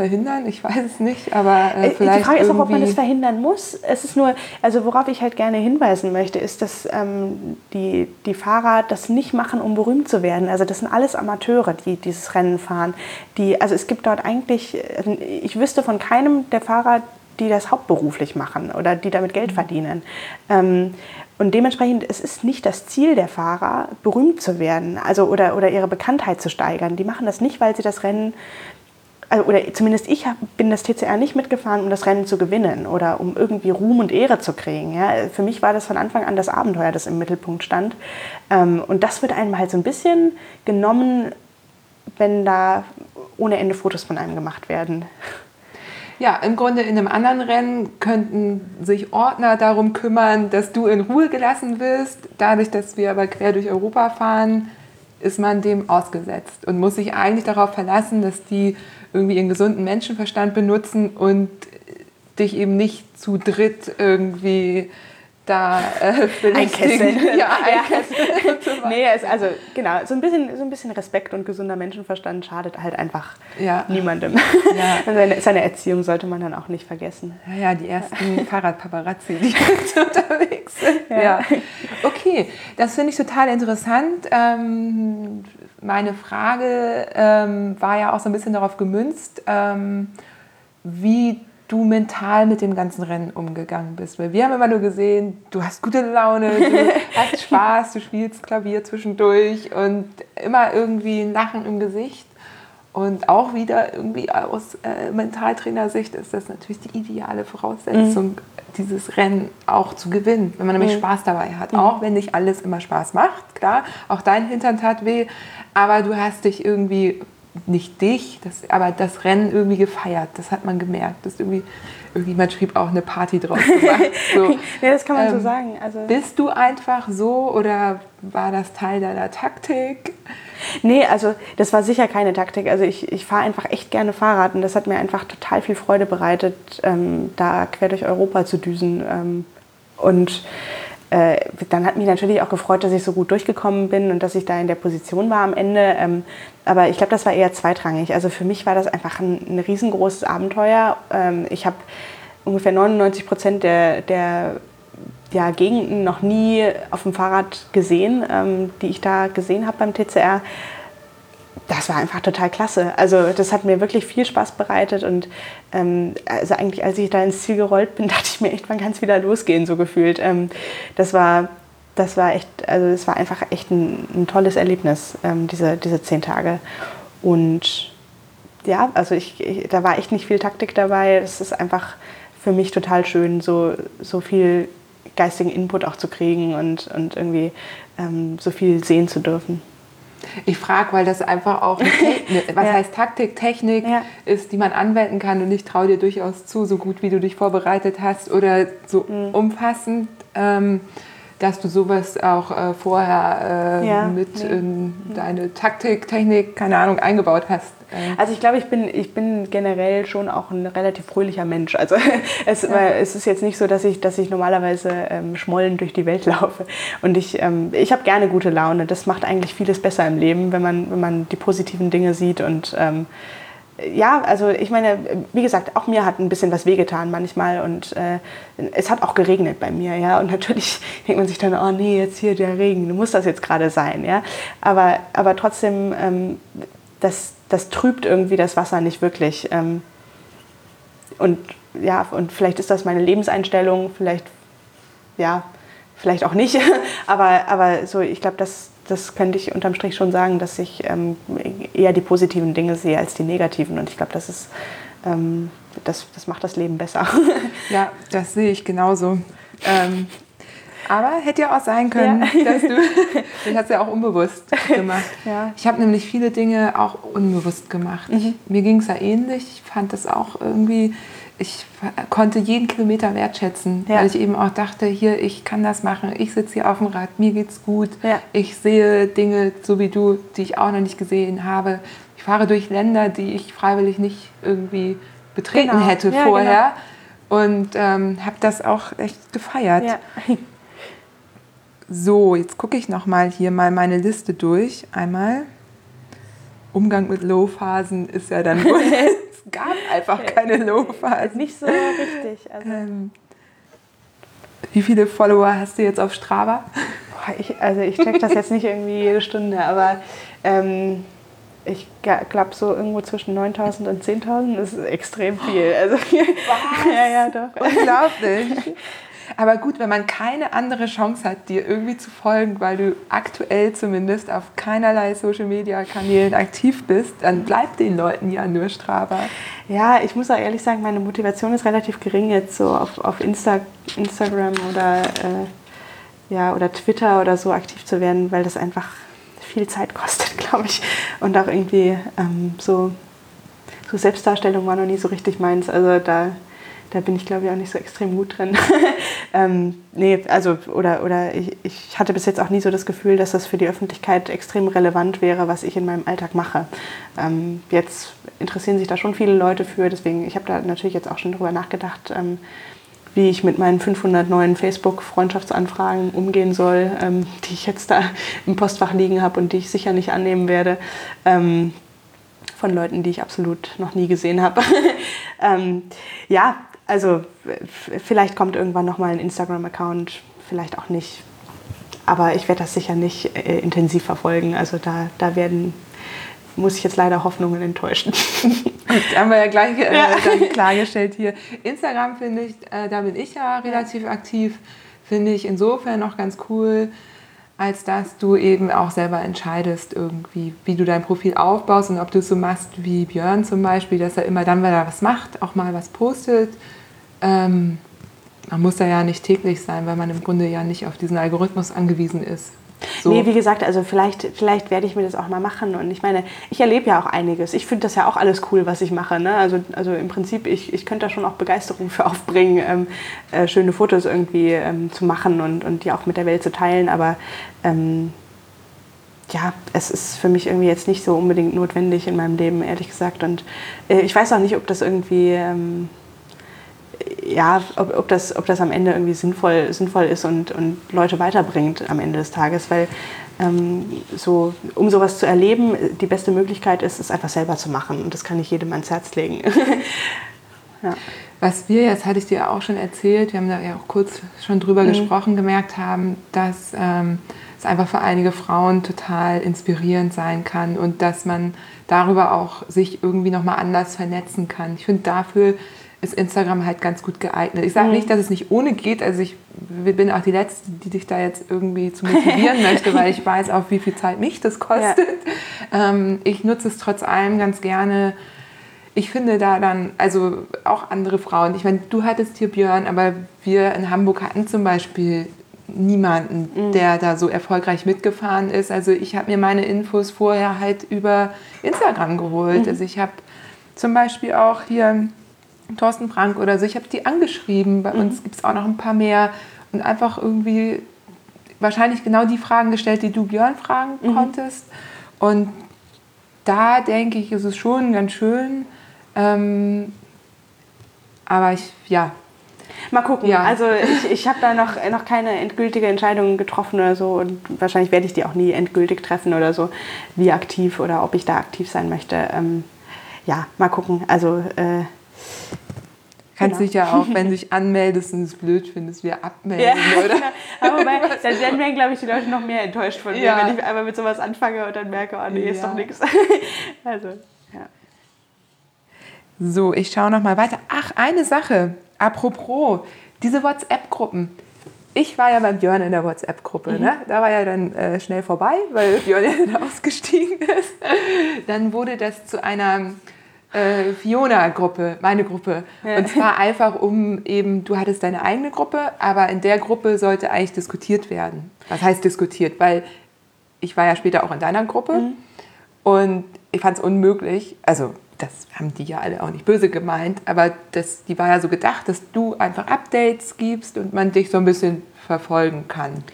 verhindern? Ich weiß es nicht, aber äh, vielleicht. Äh, die Frage ist auch, ob man es verhindern muss. Es ist nur, also worauf ich halt gerne hinweisen möchte, ist, dass ähm, die, die Fahrer das nicht machen, um berühmt zu werden. Also das sind alles Amateure, die dieses Rennen fahren. Die, also es gibt dort eigentlich, also ich wüsste von keinem der Fahrer, die das hauptberuflich machen oder die damit Geld mhm. verdienen. Ähm, und dementsprechend, es ist nicht das Ziel der Fahrer, berühmt zu werden also, oder, oder ihre Bekanntheit zu steigern. Die machen das nicht, weil sie das Rennen also, oder zumindest ich hab, bin das TCR nicht mitgefahren, um das Rennen zu gewinnen oder um irgendwie Ruhm und Ehre zu kriegen. Ja. Für mich war das von Anfang an das Abenteuer, das im Mittelpunkt stand. Ähm, und das wird einem halt so ein bisschen genommen, wenn da ohne Ende Fotos von einem gemacht werden. Ja, im Grunde in einem anderen Rennen könnten sich Ordner darum kümmern, dass du in Ruhe gelassen wirst. Dadurch, dass wir aber quer durch Europa fahren, ist man dem ausgesetzt und muss sich eigentlich darauf verlassen, dass die irgendwie ihren gesunden Menschenverstand benutzen und dich eben nicht zu dritt irgendwie da äh, einkesseln. Ja, einkesseln. Ja. nee, es, also genau, so ein, bisschen, so ein bisschen Respekt und gesunder Menschenverstand schadet halt einfach ja. niemandem. Ja. Seine, seine, Erziehung sollte man dann auch nicht vergessen. Ja, die ersten Fahrradpaparazzi, die unterwegs sind. Ja. ja. Okay, das finde ich total interessant. Ähm, meine Frage ähm, war ja auch so ein bisschen darauf gemünzt, ähm, wie du mental mit dem ganzen Rennen umgegangen bist. Weil wir haben immer nur gesehen, du hast gute Laune, du hast Spaß, du spielst Klavier zwischendurch und immer irgendwie ein Lachen im Gesicht. Und auch wieder irgendwie aus äh, Mentaltrainersicht ist das natürlich die ideale Voraussetzung, mhm. dieses Rennen auch zu gewinnen, wenn man nämlich mhm. Spaß dabei hat. Mhm. Auch wenn nicht alles immer Spaß macht, klar, auch dein Hintern tat weh, aber du hast dich irgendwie nicht dich, das, aber das Rennen irgendwie gefeiert. Das hat man gemerkt. Das irgendwie, irgendjemand schrieb auch eine Party draus gemacht. So, ja, das kann man ähm, so sagen. Also bist du einfach so oder war das Teil deiner Taktik? Nee, also das war sicher keine Taktik. Also ich, ich fahre einfach echt gerne Fahrrad und das hat mir einfach total viel Freude bereitet, ähm, da quer durch Europa zu düsen. Ähm, und dann hat mich natürlich auch gefreut, dass ich so gut durchgekommen bin und dass ich da in der Position war am Ende. Ähm, aber ich glaube, das war eher zweitrangig. Also für mich war das einfach ein, ein riesengroßes Abenteuer. Ähm, ich habe ungefähr 99 Prozent der, der ja, Gegenden noch nie auf dem Fahrrad gesehen, ähm, die ich da gesehen habe beim TCR das war einfach total klasse. Also das hat mir wirklich viel Spaß bereitet und ähm, also eigentlich als ich da ins Ziel gerollt bin, dachte ich mir echt, wann kann es wieder losgehen, so gefühlt. Ähm, das war das war echt, also es war einfach echt ein, ein tolles Erlebnis, ähm, diese, diese zehn Tage. Und ja, also ich, ich, da war echt nicht viel Taktik dabei. Es ist einfach für mich total schön, so, so viel geistigen Input auch zu kriegen und, und irgendwie ähm, so viel sehen zu dürfen. Ich frage, weil das einfach auch, was ja. heißt Taktik, Technik ja. ist, die man anwenden kann und ich traue dir durchaus zu, so gut wie du dich vorbereitet hast oder so mhm. umfassend. Ähm, dass du sowas auch äh, vorher äh, ja, mit nee. in deine Taktik, Technik, keine Ahnung, eingebaut hast. Äh. Also ich glaube, ich bin, ich bin generell schon auch ein relativ fröhlicher Mensch. Also es, ja. es ist jetzt nicht so, dass ich, dass ich normalerweise ähm, schmollend durch die Welt laufe. Und ich, ähm, ich habe gerne gute Laune. Das macht eigentlich vieles besser im Leben, wenn man, wenn man die positiven Dinge sieht und ähm, ja, also ich meine, wie gesagt, auch mir hat ein bisschen was wehgetan manchmal und äh, es hat auch geregnet bei mir, ja. Und natürlich denkt man sich dann, oh nee, jetzt hier der Regen, muss das jetzt gerade sein, ja. Aber, aber trotzdem, ähm, das, das trübt irgendwie das Wasser nicht wirklich. Ähm, und ja, und vielleicht ist das meine Lebenseinstellung, vielleicht, ja, vielleicht auch nicht. aber, aber so, ich glaube, das, das könnte ich unterm Strich schon sagen, dass ich ähm, eher die positiven Dinge sehe als die negativen. Und ich glaube, das ist, ähm, das, das macht das Leben besser. ja, das sehe ich genauso. Ähm, aber hätte ja auch sein können, ja. dass du, ich hast ja auch unbewusst gemacht. Ja. Ich habe nämlich viele Dinge auch unbewusst gemacht. Mhm. Mir ging es ja ähnlich. Ich fand das auch irgendwie, ich konnte jeden Kilometer wertschätzen, ja. weil ich eben auch dachte, hier, ich kann das machen, ich sitze hier auf dem Rad, mir geht's gut, ja. ich sehe Dinge, so wie du, die ich auch noch nicht gesehen habe. Ich fahre durch Länder, die ich freiwillig nicht irgendwie betreten genau. hätte vorher. Genau. Und ähm, habe das auch echt gefeiert. So, jetzt gucke ich noch mal hier mal meine Liste durch. Einmal Umgang mit Low-Phasen ist ja dann wohl. es gab einfach keine Low-Phasen. Nicht so richtig. Also. Ähm, wie viele Follower hast du jetzt auf Strava? Ich, also ich check das jetzt nicht irgendwie jede Stunde, aber ähm, ich glaube so irgendwo zwischen 9.000 und 10.000 ist extrem viel. Also, Was? ja, ja, doch. Unglaublich. Aber gut, wenn man keine andere Chance hat, dir irgendwie zu folgen, weil du aktuell zumindest auf keinerlei Social-Media-Kanälen aktiv bist, dann bleibt den Leuten ja nur Strava. Ja, ich muss auch ehrlich sagen, meine Motivation ist relativ gering jetzt so auf, auf Insta, Instagram oder, äh, ja, oder Twitter oder so aktiv zu werden, weil das einfach viel Zeit kostet, glaube ich. Und auch irgendwie ähm, so, so Selbstdarstellung war noch nie so richtig meins. Also da da bin ich glaube ich auch nicht so extrem gut drin. ähm, nee, also oder, oder ich, ich hatte bis jetzt auch nie so das Gefühl, dass das für die Öffentlichkeit extrem relevant wäre, was ich in meinem Alltag mache. Ähm, jetzt interessieren sich da schon viele Leute für, deswegen, ich habe da natürlich jetzt auch schon drüber nachgedacht, ähm, wie ich mit meinen 500 neuen Facebook-Freundschaftsanfragen umgehen soll, ähm, die ich jetzt da im Postfach liegen habe und die ich sicher nicht annehmen werde. Ähm, von Leuten, die ich absolut noch nie gesehen habe. ähm, ja, also vielleicht kommt irgendwann noch mal ein Instagram-Account, vielleicht auch nicht. Aber ich werde das sicher nicht äh, intensiv verfolgen. Also da, da werden, muss ich jetzt leider Hoffnungen enttäuschen. Das haben wir ja gleich äh, ja. klargestellt hier. Instagram finde ich, äh, da bin ich ja relativ aktiv, finde ich insofern noch ganz cool, als dass du eben auch selber entscheidest, irgendwie, wie du dein Profil aufbaust und ob du es so machst wie Björn zum Beispiel, dass er immer dann, wenn er was macht, auch mal was postet ähm, man muss da ja nicht täglich sein, weil man im Grunde ja nicht auf diesen Algorithmus angewiesen ist. So. Nee, wie gesagt, also vielleicht, vielleicht werde ich mir das auch mal machen. Und ich meine, ich erlebe ja auch einiges. Ich finde das ja auch alles cool, was ich mache. Ne? Also, also im Prinzip, ich, ich könnte da schon auch Begeisterung für aufbringen, ähm, äh, schöne Fotos irgendwie ähm, zu machen und, und die auch mit der Welt zu teilen. Aber ähm, ja, es ist für mich irgendwie jetzt nicht so unbedingt notwendig in meinem Leben, ehrlich gesagt. Und äh, ich weiß auch nicht, ob das irgendwie ähm, ja, ob, ob, das, ob das am Ende irgendwie sinnvoll, sinnvoll ist und, und Leute weiterbringt am Ende des Tages, weil ähm, so, um sowas zu erleben, die beste Möglichkeit ist, es einfach selber zu machen und das kann ich jedem ans Herz legen. ja. Was wir jetzt, hatte ich dir auch schon erzählt, wir haben da ja auch kurz schon drüber mhm. gesprochen, gemerkt haben, dass ähm, es einfach für einige Frauen total inspirierend sein kann und dass man darüber auch sich irgendwie nochmal anders vernetzen kann. Ich finde, dafür ist Instagram halt ganz gut geeignet. Ich sage mhm. nicht, dass es nicht ohne geht. Also ich bin auch die Letzte, die dich da jetzt irgendwie zu motivieren möchte, weil ich weiß auch, wie viel Zeit mich das kostet. Ja. Ähm, ich nutze es trotz allem ganz gerne. Ich finde da dann, also auch andere Frauen, ich meine, du hattest hier Björn, aber wir in Hamburg hatten zum Beispiel niemanden, mhm. der da so erfolgreich mitgefahren ist. Also ich habe mir meine Infos vorher halt über Instagram geholt. Mhm. Also ich habe zum Beispiel auch hier Thorsten Frank oder so. Ich habe die angeschrieben. Bei mhm. uns gibt es auch noch ein paar mehr. Und einfach irgendwie wahrscheinlich genau die Fragen gestellt, die du Björn fragen mhm. konntest. Und da denke ich, ist es schon ganz schön. Ähm, aber ich, ja. Mal gucken. Ja. Also ich, ich habe da noch, noch keine endgültige Entscheidung getroffen oder so. Und wahrscheinlich werde ich die auch nie endgültig treffen oder so, wie aktiv oder ob ich da aktiv sein möchte. Ähm, ja, mal gucken. Also äh, Kannst Genau. dich ja auch, wenn du dich anmeldest und es blöd findest, wieder abmelden, oder? Aber wobei, dann werden mir, glaube ich, die Leute noch mehr enttäuscht von mir, Ja. wenn ich einmal mit sowas anfange und dann merke, oh nee, ist Ja. doch nichts. Also, ja. So, ich schaue noch mal weiter. Ach, eine Sache. Apropos, diese WhatsApp-Gruppen. Ich war ja beim Björn in der WhatsApp-Gruppe. Ne? Da war ja dann äh, schnell vorbei, weil Björn ja dann ausgestiegen ist. Dann wurde das zu einer äh, Fiona-Gruppe, meine Gruppe. Und zwar einfach um eben, du hattest deine eigene Gruppe, aber in der Gruppe sollte eigentlich diskutiert werden. Was heißt diskutiert? Weil ich war ja später auch in deiner Gruppe und ich fand es unmöglich, also das haben die ja alle auch nicht böse gemeint, aber das, die war ja so gedacht, dass du einfach Updates gibst und man dich so ein bisschen verfolgen kann.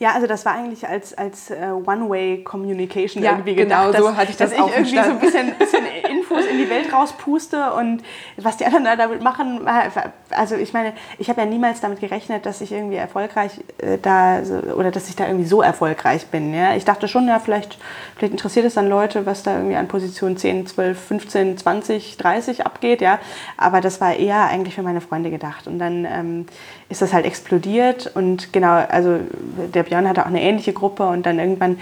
Ja, also das war eigentlich als, als äh, One-Way-Communication Ja, irgendwie genau, gedacht. so hatte ich das dass auch ich irgendwie so ein bisschen, bisschen Infos in die Welt rauspuste und was die anderen da damit machen. Also ich meine, ich habe ja niemals damit gerechnet, dass ich irgendwie erfolgreich äh, da oder dass ich da irgendwie so erfolgreich bin. Ja? Ich dachte schon, ja, vielleicht, vielleicht interessiert es dann Leute, was da irgendwie an Position 10, 12, 15, 20, 30 abgeht. Ja? Aber das war eher eigentlich für meine Freunde gedacht. Und dann ähm, ist das halt explodiert und genau, also der Björn hatte auch eine ähnliche Gruppe und dann irgendwann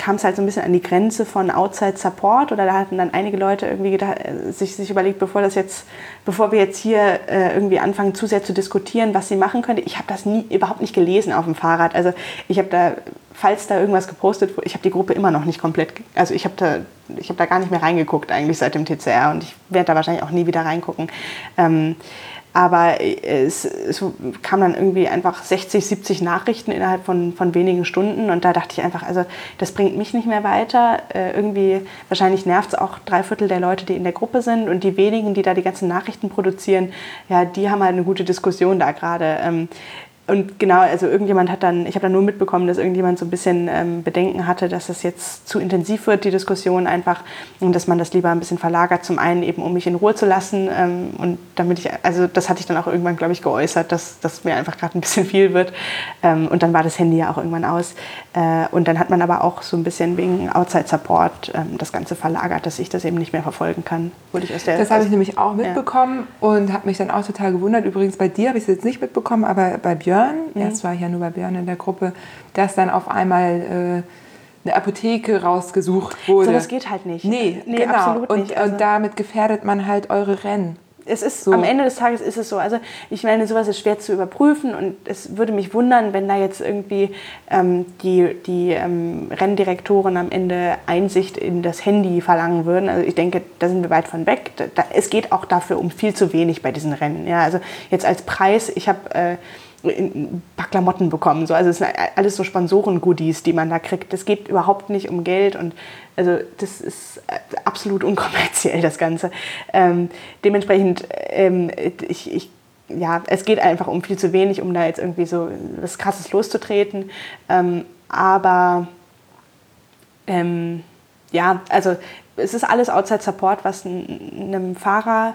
kam es halt so ein bisschen an die Grenze von Outside Support oder da hatten dann einige Leute irgendwie gedacht, äh, sich, sich überlegt, bevor das jetzt, bevor wir jetzt hier äh, irgendwie anfangen zu sehr zu diskutieren, was sie machen könnte. Ich habe das nie überhaupt nicht gelesen auf dem Fahrrad. Also ich habe da, falls da irgendwas gepostet wurde, ich habe die Gruppe immer noch nicht komplett, also ich habe da, ich habe da gar nicht mehr reingeguckt eigentlich seit dem TCR und ich werde da wahrscheinlich auch nie wieder reingucken. Ähm, aber es, es kam dann irgendwie einfach 60, 70 Nachrichten innerhalb von, von wenigen Stunden und da dachte ich einfach, also das bringt mich nicht mehr weiter. Äh, irgendwie, wahrscheinlich nervt es auch drei Viertel der Leute, die in der Gruppe sind und die wenigen, die da die ganzen Nachrichten produzieren, ja, die haben halt eine gute Diskussion da gerade. Ähm, und genau, also irgendjemand hat dann, ich habe dann nur mitbekommen, dass irgendjemand so ein bisschen ähm, Bedenken hatte, dass das jetzt zu intensiv wird, die Diskussion einfach, und dass man das lieber ein bisschen verlagert. Zum einen eben, um mich in Ruhe zu lassen ähm, und damit ich, also das hatte ich dann auch irgendwann, glaube ich, geäußert, dass das mir einfach gerade ein bisschen viel wird. Ähm, und dann war das Handy ja auch irgendwann aus. Äh, und dann hat man aber auch so ein bisschen wegen Outside Support ähm, das Ganze verlagert, dass ich das eben nicht mehr verfolgen kann. Wurde ich aus der, Das habe ich nämlich auch mitbekommen und habe mich dann auch total gewundert. Übrigens bei dir habe ich es jetzt nicht mitbekommen, aber bei Björn, Mhm. erst war ich ja nur bei Björn in der Gruppe, dass dann auf einmal äh, eine Apotheke rausgesucht wurde. So, das geht halt nicht. Nee, Nee, genau. absolut und, nicht. Also- und damit gefährdet man halt eure Rennen. Es ist So. am Ende des Tages ist es so. Also ich meine, sowas ist schwer zu überprüfen und es würde mich wundern, wenn da jetzt irgendwie ähm, die, die ähm, Renndirektoren am Ende Einsicht in das Handy verlangen würden. Also ich denke, da sind wir weit von weg. Da, da, es geht auch dafür um viel zu wenig bei diesen Rennen. Ja, also jetzt als Preis, ich habe äh, ein paar Klamotten bekommen. So. Also es sind alles so Sponsoren-Goodies, die man da kriegt. Es geht überhaupt nicht um Geld und also das ist äh, absolut unkommerziell, das Ganze. Ähm, dementsprechend, ähm, ich, ich, ja, es geht einfach um viel zu wenig, um da jetzt irgendwie so was Krasses loszutreten. Ähm, aber ähm, ja, also es ist alles Outside Support, was einem Fahrer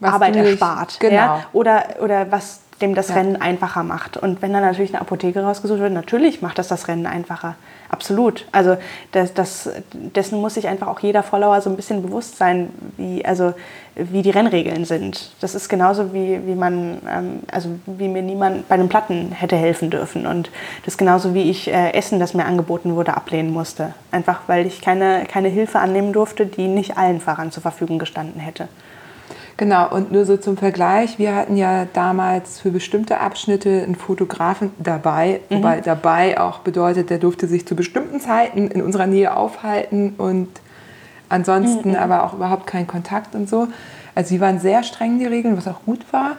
Was Arbeit nicht- erspart. Genau. Ja? Oder, oder was dem das Ja. Rennen einfacher macht. Und wenn dann natürlich eine Apotheke rausgesucht wird, natürlich macht das das Rennen einfacher. Absolut. Also das, das, dessen muss sich einfach auch jeder Follower so ein bisschen bewusst sein, wie, also, wie die Rennregeln sind. Das ist genauso wie, wie man, ähm, also wie mir niemand bei den Platten hätte helfen dürfen. Und das ist genauso wie ich äh, Essen, das mir angeboten wurde, ablehnen musste. Einfach weil ich keine, keine Hilfe annehmen durfte, die nicht allen Fahrern zur Verfügung gestanden hätte. Genau, und nur so zum Vergleich, wir hatten ja damals für bestimmte Abschnitte einen Fotografen dabei, Mhm. wobei dabei auch bedeutet, der durfte sich zu bestimmten Zeiten in unserer Nähe aufhalten und ansonsten Mhm. aber auch überhaupt keinen Kontakt und so. Also die waren sehr streng, die Regeln, was auch gut war.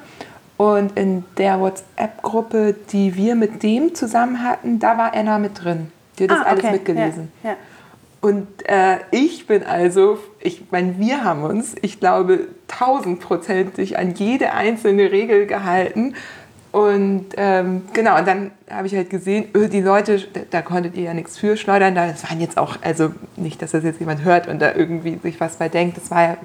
Und in der WhatsApp-Gruppe, die wir mit dem zusammen hatten, da war Anna mit drin. Die hat das alles Ah, okay. mitgelesen. Ja, ja. Und äh, ich bin also, ich meine, wir haben uns, ich glaube, tausendprozentig an jede einzelne Regel gehalten. Und ähm, genau, und dann habe ich halt gesehen, öh, die Leute, da, konntet ihr ja nichts für schleudern. Da- Das waren jetzt auch, also nicht, dass das jetzt jemand hört und da irgendwie sich was bei denkt. Das war ja,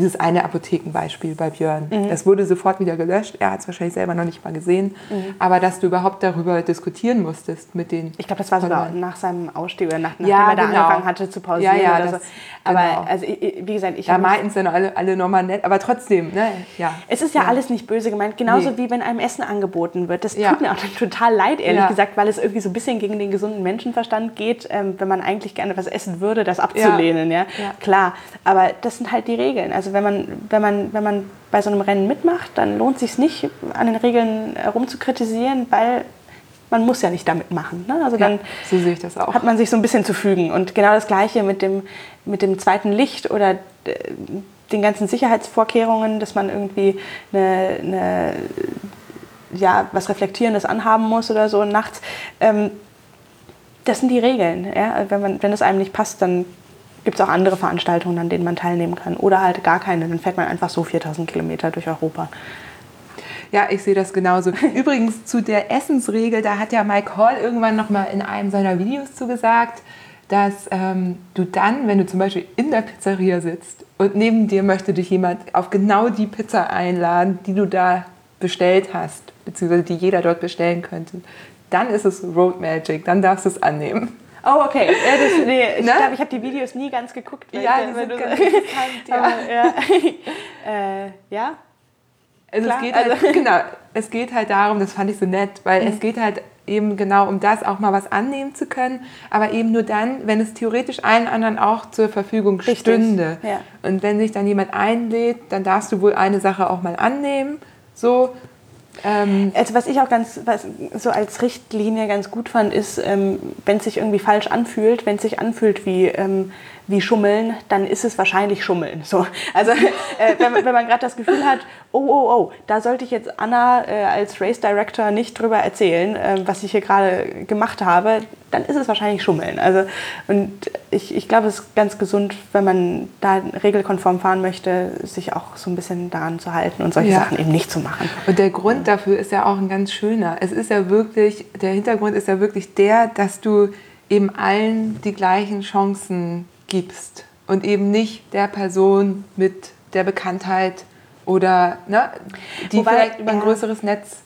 dieses eine Apothekenbeispiel bei Björn. Mhm. Das wurde sofort wieder gelöscht. Er hat es wahrscheinlich selber noch nicht mal gesehen. Mhm. Aber dass du überhaupt darüber diskutieren mussten mit den. Ich glaube, das war sogar nach seinem Ausstieg oder nach, nachdem ja, er da genau. angefangen hatte zu pausieren ja, ja, oder das, so. Aber genau. also, wie gesagt, ich. Da meinten es dann alle, alle nochmal nett, aber trotzdem, ne? Ja. Es ist ja, ja. alles nicht böse gemeint. Genauso nee. wie wenn einem Essen angeboten wird. Das tut mir auch total leid, ehrlich gesagt, weil es irgendwie so ein bisschen gegen den gesunden Menschenverstand geht, ähm, wenn man eigentlich gerne was essen würde, das abzulehnen. Ja. Klar. Aber das sind halt die Regeln. Also wenn man, wenn man, wenn man bei so einem Rennen mitmacht, dann lohnt es sich nicht, an den Regeln rumzukritisieren, weil man muss ja nicht damit machen. Ne? Also dann so sehe ich das auch. hat man sich so ein bisschen zu fügen. Und genau das Gleiche mit dem, mit dem zweiten Licht oder äh, den ganzen Sicherheitsvorkehrungen, dass man irgendwie eine, eine, ja, was Reflektierendes anhaben muss oder so nachts. Ähm, das sind die Regeln. Ja? Wenn, man, wenn es einem nicht passt, dann gibt es auch andere Veranstaltungen, an denen man teilnehmen kann. Oder halt gar keine. Dann fährt man einfach so 4000 Kilometer durch Europa. Ja, ich sehe das genauso. Übrigens zu der Essensregel, da hat ja Mike Hall irgendwann noch mal in einem seiner Videos zugesagt, dass ähm, du dann, wenn du zum Beispiel in der Pizzeria sitzt und neben dir möchte dich jemand auf genau die Pizza einladen, die du da bestellt hast, beziehungsweise die jeder dort bestellen könnte, dann ist es Road Magic, dann darfst du es annehmen. Oh, okay. Ja, das, nee, ich ne? glaube, ich habe die Videos nie ganz geguckt. Ja, die sind ganz interessant, ja. Aber, ja. äh, ja. Also Klar, es geht halt, also. genau, es geht halt darum, das fand ich so nett, weil mhm. es geht halt eben genau um das, auch mal was annehmen zu können, aber eben nur dann, wenn es theoretisch allen anderen auch zur Verfügung Richtig. stünde. Ja. Und wenn sich dann jemand einlädt, dann darfst du wohl eine Sache auch mal annehmen, so. Ähm also was ich auch ganz, was so als Richtlinie ganz gut fand, ist, ähm, wenn es sich irgendwie falsch anfühlt, wenn es sich anfühlt wie ähm, wie Schummeln, dann ist es wahrscheinlich Schummeln. So. Also äh, wenn, wenn, man gerade das Gefühl hat, oh, oh, oh, da sollte ich jetzt Anna äh, als Race Director nicht drüber erzählen, äh, was ich hier gerade gemacht habe, dann ist es wahrscheinlich Schummeln. Also, und ich, ich glaube, es ist ganz gesund, wenn man da regelkonform fahren möchte, sich auch so ein bisschen daran zu halten und solche ja. Sachen eben nicht zu machen. Und der Grund dafür ist ja auch ein ganz schöner. Es ist ja wirklich, der Hintergrund ist ja wirklich der, dass du eben allen die gleichen Chancen gibst und eben nicht der Person mit der Bekanntheit oder ne, die Wobei, vielleicht über ein ja. größeres Netz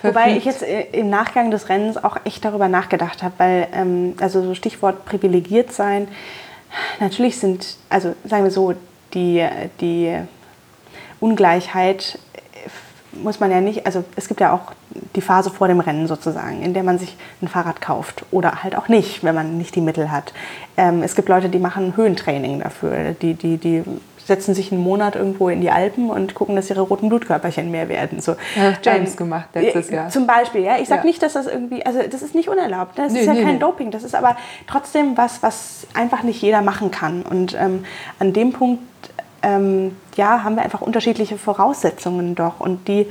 Verfügt. Wobei ich jetzt äh, im Nachgang des Rennens auch echt darüber nachgedacht habe, weil, ähm, also so Stichwort privilegiert sein, natürlich sind, also sagen wir so, die, die Ungleichheit muss man ja nicht, also es gibt ja auch die Phase vor dem Rennen sozusagen, in der man sich ein Fahrrad kauft oder halt auch nicht, wenn man nicht die Mittel hat. Ähm, es gibt Leute, die machen Höhentraining dafür, die, die, die setzen sich einen Monat irgendwo in die Alpen und gucken, dass ihre roten Blutkörperchen mehr werden. So, ja, James ähm, gemacht letztes Jahr. Zum Beispiel, ja. Ich sage ja. nicht, dass das irgendwie, also das ist nicht unerlaubt. Ne? Das nee, ist ja nee, kein nee. Doping. Das ist aber trotzdem was, was einfach nicht jeder machen kann. Und ähm, an dem Punkt ähm, ja, haben wir einfach unterschiedliche Voraussetzungen doch. Und die,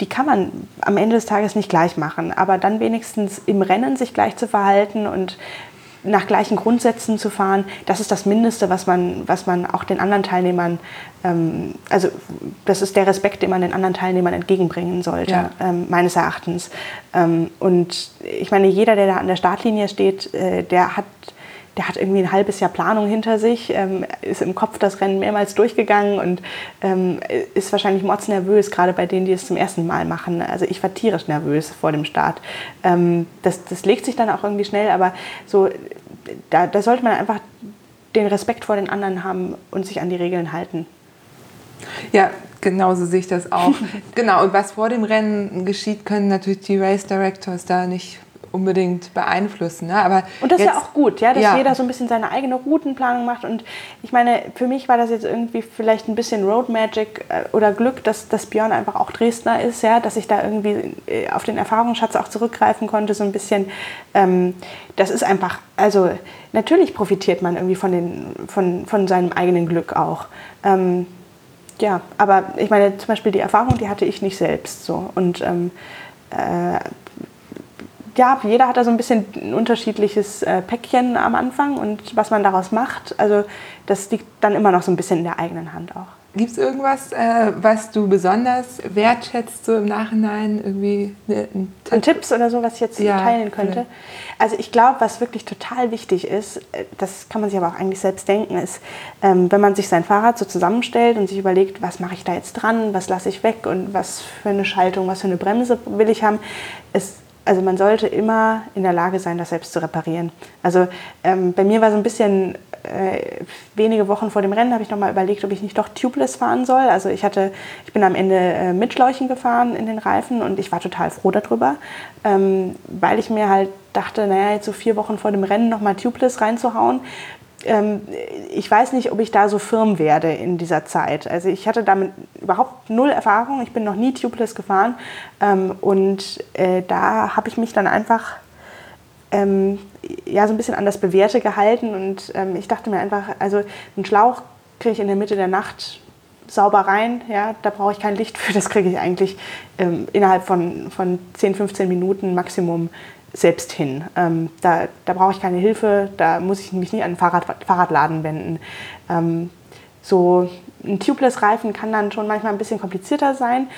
die kann man am Ende des Tages nicht gleich machen. Aber dann wenigstens im Rennen sich gleich zu verhalten und nach gleichen Grundsätzen zu fahren, das ist das Mindeste, was man, was man auch den anderen Teilnehmern, ähm, also das ist der Respekt, den man den anderen Teilnehmern entgegenbringen sollte, ja. ähm, meines Erachtens. Ähm, und ich meine, jeder, der da an der Startlinie steht, äh, der hat der hat irgendwie ein halbes Jahr Planung hinter sich, ähm, ist im Kopf das Rennen mehrmals durchgegangen und ähm, ist wahrscheinlich mordsnervös, gerade bei denen, die es zum ersten Mal machen. Also ich war tierisch nervös vor dem Start. Ähm, das, das legt sich dann auch irgendwie schnell, aber so, da, da sollte man einfach den Respekt vor den anderen haben und sich an die Regeln halten. Ja, genauso sehe ich das auch. genau, und was vor dem Rennen geschieht, können natürlich die Race Directors da nicht unbedingt beeinflussen. Ne? Aber und das jetzt, ist ja auch gut, ja, dass ja. jeder so ein bisschen seine eigene Routenplanung macht. Und ich meine, für mich war das jetzt irgendwie vielleicht ein bisschen Road Magic äh, oder Glück, dass, dass Björn einfach auch Dresdner ist, ja, dass ich da irgendwie äh, auf den Erfahrungsschatz auch zurückgreifen konnte, so ein bisschen. Ähm, das ist einfach, also natürlich profitiert man irgendwie von, den, von, von seinem eigenen Glück auch. Ähm, ja, aber ich meine, zum Beispiel die Erfahrung, die hatte ich nicht selbst so. Und ähm, ja, jeder hat da so ein bisschen ein unterschiedliches äh, Päckchen am Anfang und was man daraus macht, also das liegt dann immer noch so ein bisschen in der eigenen Hand auch. Gibt es irgendwas, äh, was du besonders wertschätzt, so im Nachhinein irgendwie? Ne, ein Tipp? An Tipps oder so, was ich jetzt ja, teilen könnte? Ja. Also ich glaube, was wirklich total wichtig ist, äh, das kann man sich aber auch eigentlich selbst denken, ist, ähm, wenn man sich sein Fahrrad so zusammenstellt und sich überlegt, was mache ich da jetzt dran, was lasse ich weg und was für eine Schaltung, was für eine Bremse will ich haben, ist also man sollte immer in der Lage sein, das selbst zu reparieren. Also ähm, bei mir war so ein bisschen äh, wenige Wochen vor dem Rennen habe ich noch mal überlegt, ob ich nicht doch tubeless fahren soll. Also ich hatte, ich bin am Ende äh, mit Schläuchen gefahren in den Reifen und ich war total froh darüber, ähm, weil ich mir halt dachte, naja, jetzt so vier Wochen vor dem Rennen noch mal tubeless reinzuhauen, ich weiß nicht, ob ich da so firm werde in dieser Zeit. Also ich hatte damit überhaupt null Erfahrung. Ich bin noch nie tubeless gefahren ähm, und äh, da habe ich mich dann einfach ähm, ja, so ein bisschen an das Bewährte gehalten und ähm, ich dachte mir einfach, also einen Schlauch kriege ich in der Mitte der Nacht sauber rein, ja, da brauche ich kein Licht für, das kriege ich eigentlich ähm, innerhalb von, von 10, 15 Minuten Maximum selbst hin. Ähm, da da brauche ich keine Hilfe, da muss ich mich nicht an den Fahrrad, Fahrradladen wenden. Ähm, so ein Tubeless-Reifen kann dann schon manchmal ein bisschen komplizierter sein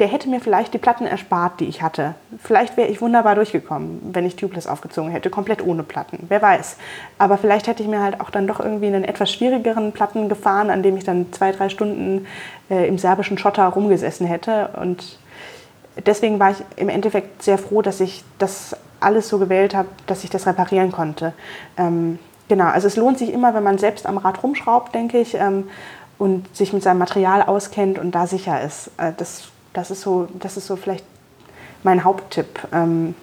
der hätte mir vielleicht die Platten erspart, die ich hatte. Vielleicht wäre ich wunderbar durchgekommen, wenn ich Tubeless aufgezogen hätte, komplett ohne Platten. Wer weiß. Aber vielleicht hätte ich mir halt auch dann doch irgendwie einen etwas schwierigeren Platten gefahren, an dem ich dann zwei, drei Stunden äh, im serbischen Schotter rumgesessen hätte. Und deswegen war ich im Endeffekt sehr froh, dass ich das alles so gewählt habe, dass ich das reparieren konnte. Ähm, genau, also es lohnt sich immer, wenn man selbst am Rad rumschraubt, denke ich. Ähm, und sich mit seinem Material auskennt und da sicher ist. Äh, das das ist so, das ist so vielleicht mein Haupttipp. Ähm,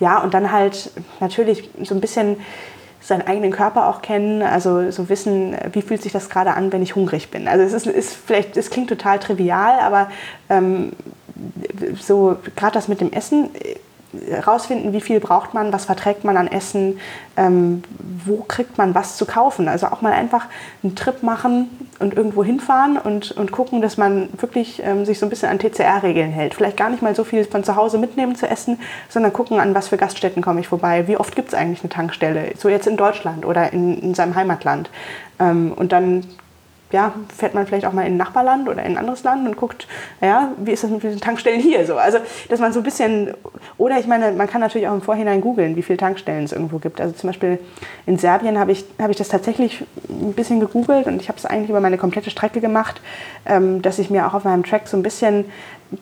ja, und dann halt natürlich so ein bisschen seinen eigenen Körper auch kennen, also so wissen, wie fühlt sich das gerade an, wenn ich hungrig bin. Also es ist, ist vielleicht, es klingt total trivial, aber ähm, so gerade das mit dem Essen, rausfinden, wie viel braucht man, was verträgt man an Essen, ähm, wo kriegt man was zu kaufen. Also auch mal einfach einen Trip machen und irgendwo hinfahren und, und gucken, dass man wirklich ähm, sich so ein bisschen an TCR-Regeln hält. Vielleicht gar nicht mal so viel von zu Hause mitnehmen zu essen, sondern gucken, an was für Gaststätten komme ich vorbei. Wie oft gibt es eigentlich eine Tankstelle? So jetzt in Deutschland oder in, in seinem Heimatland. Ähm, und dann ja, fährt man vielleicht auch mal in ein Nachbarland oder in ein anderes Land und guckt, ja, wie ist das mit den Tankstellen hier so? Also, dass man so ein bisschen, oder ich meine, man kann natürlich auch im Vorhinein googeln, wie viele Tankstellen es irgendwo gibt. Also zum Beispiel in Serbien habe ich, hab ich das tatsächlich ein bisschen gegoogelt und ich habe es eigentlich über meine komplette Strecke gemacht, ähm, dass ich mir auch auf meinem Track so ein bisschen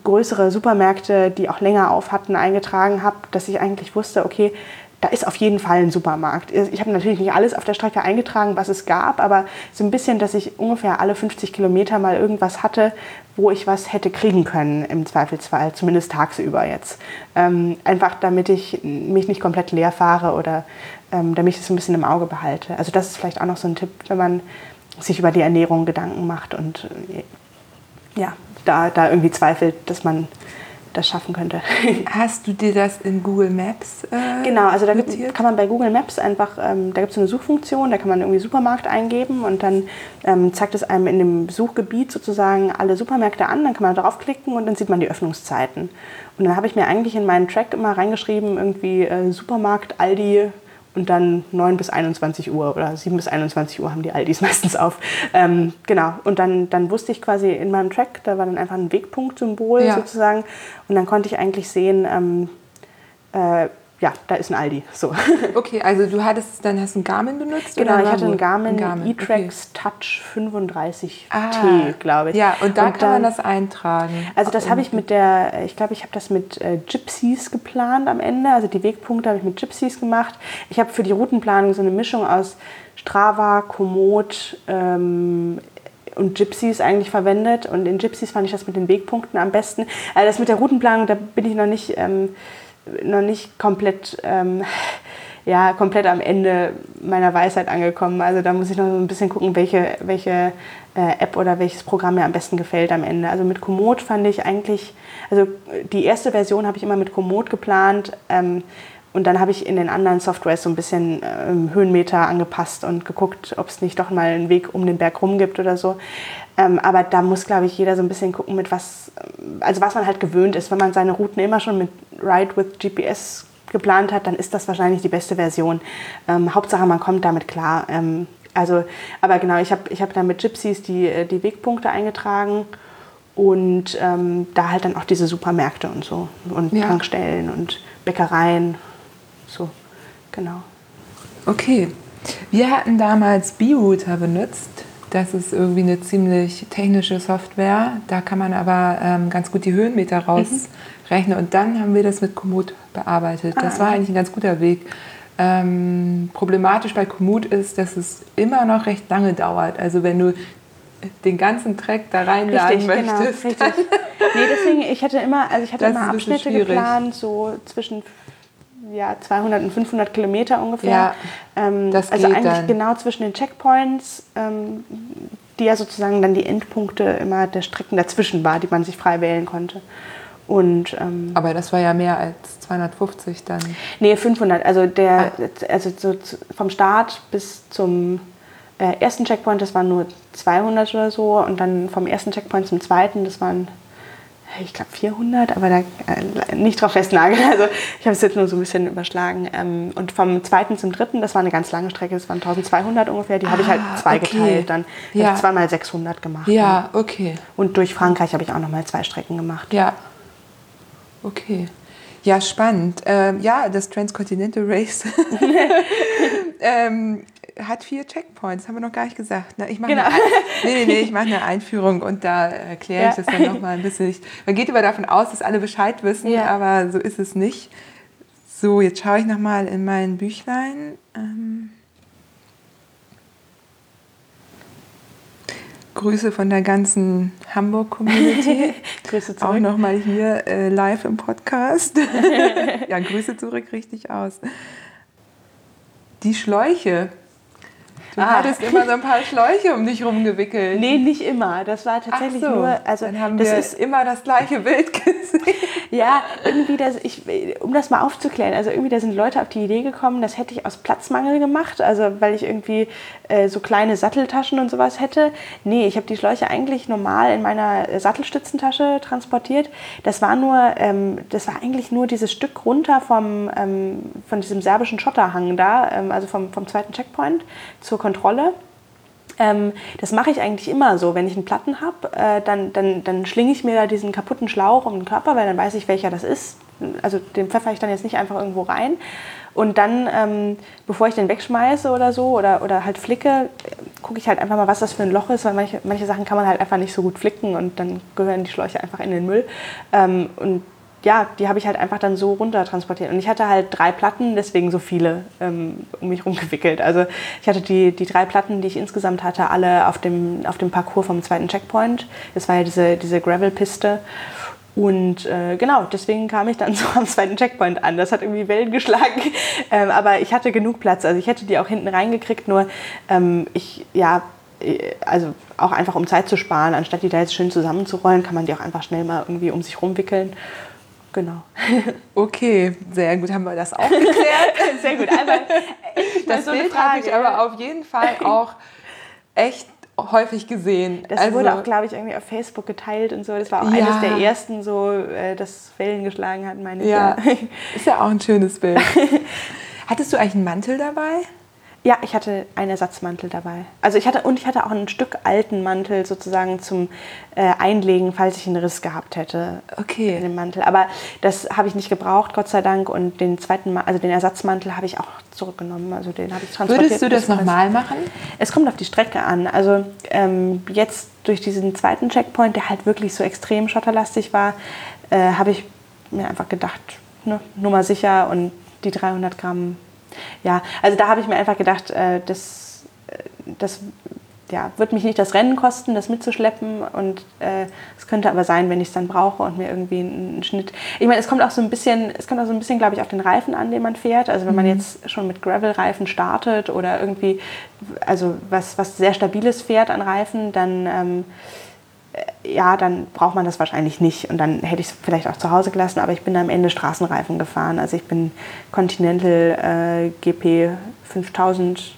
größere Supermärkte, die auch länger auf hatten, eingetragen habe, dass ich eigentlich wusste, okay, da ist auf jeden Fall ein Supermarkt. Ich habe natürlich nicht alles auf der Strecke eingetragen, was es gab, aber so ein bisschen, dass ich ungefähr alle 50 Kilometer mal irgendwas hatte, wo ich was hätte kriegen können im Zweifelsfall, zumindest tagsüber jetzt. Ähm, einfach damit ich mich nicht komplett leer fahre oder ähm, damit ich es ein bisschen im Auge behalte. Also das ist vielleicht auch noch so ein Tipp, wenn man sich über die Ernährung Gedanken macht und äh, ja, da, da irgendwie zweifelt, dass man das schaffen könnte. Hast du dir das in Google Maps äh, Genau, also da gibt, kann man bei Google Maps einfach, ähm, da gibt es eine Suchfunktion, da kann man irgendwie Supermarkt eingeben und dann ähm, zeigt es einem in dem Suchgebiet sozusagen alle Supermärkte an, dann kann man draufklicken und dann sieht man die Öffnungszeiten. Und dann habe ich mir eigentlich in meinen Track immer reingeschrieben, irgendwie äh, Supermarkt, Aldi, und dann 9 bis 21 Uhr oder 7 bis 21 Uhr haben die Aldis meistens auf. Ähm, genau, und dann, dann wusste ich quasi in meinem Track, da war dann einfach ein Wegpunktsymbol ja. sozusagen und dann konnte ich eigentlich sehen, ähm, äh, ja, da ist ein Aldi. So. Okay, also du hattest, dann hast du einen Garmin benutzt? Genau, ich hatte einen Garmin, Garmin. E-Trax okay. Touch 35T, ah, glaube ich. Ja, und da und kann dann, man das eintragen. Also das habe ich mit der, ich glaube, ich habe das mit äh, Gypsies geplant am Ende. Also die Wegpunkte habe ich mit Gypsies gemacht. Ich habe für die Routenplanung so eine Mischung aus Strava, Komoot, ähm, und Gypsies eigentlich verwendet. Und in Gypsies fand ich das mit den Wegpunkten am besten. Also das mit der Routenplanung, da bin ich noch nicht... Ähm, noch nicht komplett, ähm, ja, komplett am Ende meiner Weisheit angekommen. Also da muss ich noch ein bisschen gucken, welche, welche äh, App oder welches Programm mir am besten gefällt am Ende. Also mit Komoot fand ich eigentlich, also die erste Version habe ich immer mit Komoot geplant. Ähm, und dann habe ich in den anderen Softwares so ein bisschen ähm, Höhenmeter angepasst und geguckt, ob es nicht doch mal einen Weg um den Berg rum gibt oder so. Ähm, aber da muss, glaube ich, jeder so ein bisschen gucken, mit was, also was man halt gewöhnt ist. Wenn man seine Routen immer schon mit Ride with GPS geplant hat, dann ist das wahrscheinlich die beste Version. Ähm, Hauptsache, man kommt damit klar. Ähm, also, aber genau, ich habe ich hab dann mit Gypsies die, äh, die Wegpunkte eingetragen und ähm, da halt dann auch diese Supermärkte und so und Ja. Tankstellen und Bäckereien. So, genau. Okay. Wir hatten damals B-Router benutzt. Das ist irgendwie eine ziemlich technische Software. Da kann man aber ähm, ganz gut die Höhenmeter rausrechnen. Und dann haben wir das mit Komoot bearbeitet. Das Ah, war eigentlich ein ganz guter Weg. Ähm, problematisch bei Komoot ist, dass es immer noch recht lange dauert. Also wenn du den ganzen Track da reinladen möchtest, genau, richtig. Nee, deswegen, ich hatte immer, also ich hatte Das immer Abschnitte geplant, so zwischen ja, 200 und 500 Kilometer ungefähr. Ja, ähm, das also eigentlich dann. genau zwischen den Checkpoints, ähm, die ja sozusagen dann die Endpunkte immer der Strecken dazwischen war, die man sich frei wählen konnte. Und ähm, Aber das war ja mehr als 250 dann. Nee, 500. Also, der, Ah. also so vom Start bis zum äh, ersten Checkpoint, das waren nur 200 oder so. Und dann vom ersten Checkpoint zum zweiten, das waren, ich glaube, 400, aber da äh, nicht drauf festnageln. Also, ich habe es jetzt nur so ein bisschen überschlagen. Ähm, und vom zweiten zum dritten, das war eine ganz lange Strecke, das waren 1200 ungefähr. Die habe ich halt Ah, zwei okay. geteilt. Dann Ja. habe ich zweimal 600 gemacht. Ja, okay. Und durch Frankreich habe ich auch nochmal zwei Strecken gemacht. Ja. Okay. Ja, spannend. Ähm, ja, das Transcontinental Race ähm, hat vier Checkpoints, haben wir noch gar nicht gesagt. Ne? Ich mache Genau. eine, Ein- nee, nee, nee, ich mache eine Einführung und da erkläre ich Ja. das dann nochmal ein bisschen. Ich, man geht immer davon aus, dass alle Bescheid wissen, Ja. aber so ist es nicht. So, jetzt schaue ich nochmal in mein Büchlein. Ähm, Grüße von der ganzen Hamburg-Community. Grüße Auch zurück. nochmal hier äh, live im Podcast. ja, Grüße zurück, richtig aus. Die Schläuche. Du Ah. hattest immer so ein paar Schläuche um dich rumgewickelt. Nee, nicht immer. Das war tatsächlich so. nur. Also, Dann haben das wir ist immer das gleiche Bild gesehen. Ja, irgendwie, das, ich, um das mal aufzuklären, also irgendwie, da sind Leute auf die Idee gekommen, das hätte ich aus Platzmangel gemacht, also weil ich irgendwie äh, so kleine Satteltaschen und sowas hätte. Nee, ich habe die Schläuche eigentlich normal in meiner Sattelstützentasche transportiert. Das war nur, ähm, das war eigentlich nur dieses Stück runter vom, ähm, von diesem serbischen Schotterhang da, ähm, also vom, vom zweiten Checkpoint zur Kontrolle. Ähm, das mache ich eigentlich immer so. Wenn ich einen Platten habe, äh, dann, dann, dann schlinge ich mir da diesen kaputten Schlauch um den Körper, weil dann weiß ich, welcher das ist. Also den pfeffer ich dann jetzt nicht einfach irgendwo rein. Und dann, ähm, bevor ich den wegschmeiße oder so oder, oder halt flicke, gucke ich halt einfach mal, was das für ein Loch ist, weil manche, manche Sachen kann man halt einfach nicht so gut flicken und dann gehören die Schläuche einfach in den Müll. Ähm, und ja, die habe ich halt einfach dann so runter transportiert. Und ich hatte halt drei Platten, deswegen so viele ähm, um mich rumgewickelt. Also ich hatte die, die drei Platten, die ich insgesamt hatte, alle auf dem, auf dem Parcours vom zweiten Checkpoint. Das war ja diese, diese Gravel-Piste. Und äh, genau, deswegen kam ich dann so am zweiten Checkpoint an. Das hat irgendwie Wellen geschlagen. Ähm, aber ich hatte genug Platz. Also ich hätte die auch hinten reingekriegt. Nur ähm, ich, ja, äh, also auch einfach um Zeit zu sparen, anstatt die da jetzt schön zusammenzurollen, kann man die auch einfach schnell mal irgendwie um sich rumwickeln. Genau. Okay, sehr gut, haben wir das auch geklärt. Sehr gut. Einmal, Das so Bild habe ich aber auf jeden Fall auch echt häufig gesehen. Das also, wurde auch, glaube ich, irgendwie auf Facebook geteilt und so. Das war auch Ja. eines der ersten, so, äh, das Wellen geschlagen hat, meine ich. ja, ist ja auch ein schönes Bild. Hattest du eigentlich einen Mantel dabei? Ja, ich hatte einen Ersatzmantel dabei. Also ich hatte und ich hatte auch ein Stück alten Mantel sozusagen zum äh, Einlegen, falls ich einen Riss gehabt hätte. Okay. In dem Mantel. Aber das habe ich nicht gebraucht, Gott sei Dank. Und den zweiten, Ma also den Ersatzmantel habe ich auch zurückgenommen. Also den habe ich transportiert. Würdest du das nochmal machen? Es kommt auf die Strecke an. Also ähm, jetzt durch diesen zweiten Checkpoint, der halt wirklich so extrem schotterlastig war, äh, habe ich mir einfach gedacht, ne, Nummer sicher und die 300 Gramm. Ja, also da habe ich mir einfach gedacht, äh, das, äh, das ja, wird mich nicht das Rennen kosten, das mitzuschleppen. Und äh, es könnte aber sein, wenn ich es dann brauche und mir irgendwie einen, Schnitt. Ich meine, es kommt auch so ein bisschen, es kommt auch so ein bisschen, glaube ich, auf den Reifen an, den man fährt. Also wenn man jetzt schon mit Gravel-Reifen startet oder irgendwie, also was, was sehr Stabiles fährt an Reifen, dann ähm, äh, ja, dann braucht man das wahrscheinlich nicht. Und dann hätte ich es vielleicht auch zu Hause gelassen, aber ich bin am Ende Straßenreifen gefahren. Also ich bin Continental äh, GP 5000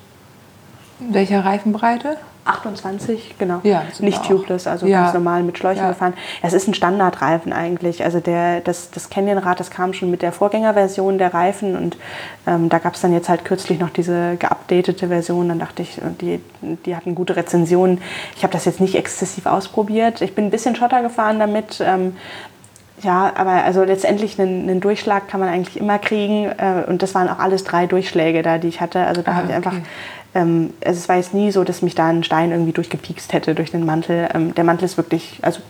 Welcher Reifenbreite? 28, genau. Ja, Nicht tubeless, also Ja. ganz normal mit Schläuchen Ja. gefahren. Es ist ein Standardreifen eigentlich. Also der, das, das Canyon-Rad, das kam schon mit der Vorgängerversion der Reifen und ähm, da gab es dann jetzt halt kürzlich noch diese geupdatete Version. Dann dachte ich, die, die hatten gute Rezensionen. Ich habe das jetzt nicht exzessiv ausprobiert. Ich bin ein bisschen Schotter gefahren damit. Ähm, ja, aber also letztendlich einen, einen Durchschlag kann man eigentlich immer kriegen. Äh, und das waren auch alles drei Durchschläge da, die ich hatte. Also da Ah, habe ich einfach, okay. ähm, also es war jetzt nie so, dass mich da ein Stein irgendwie durchgepiekst hätte durch den Mantel. Ähm, der Mantel ist wirklich, also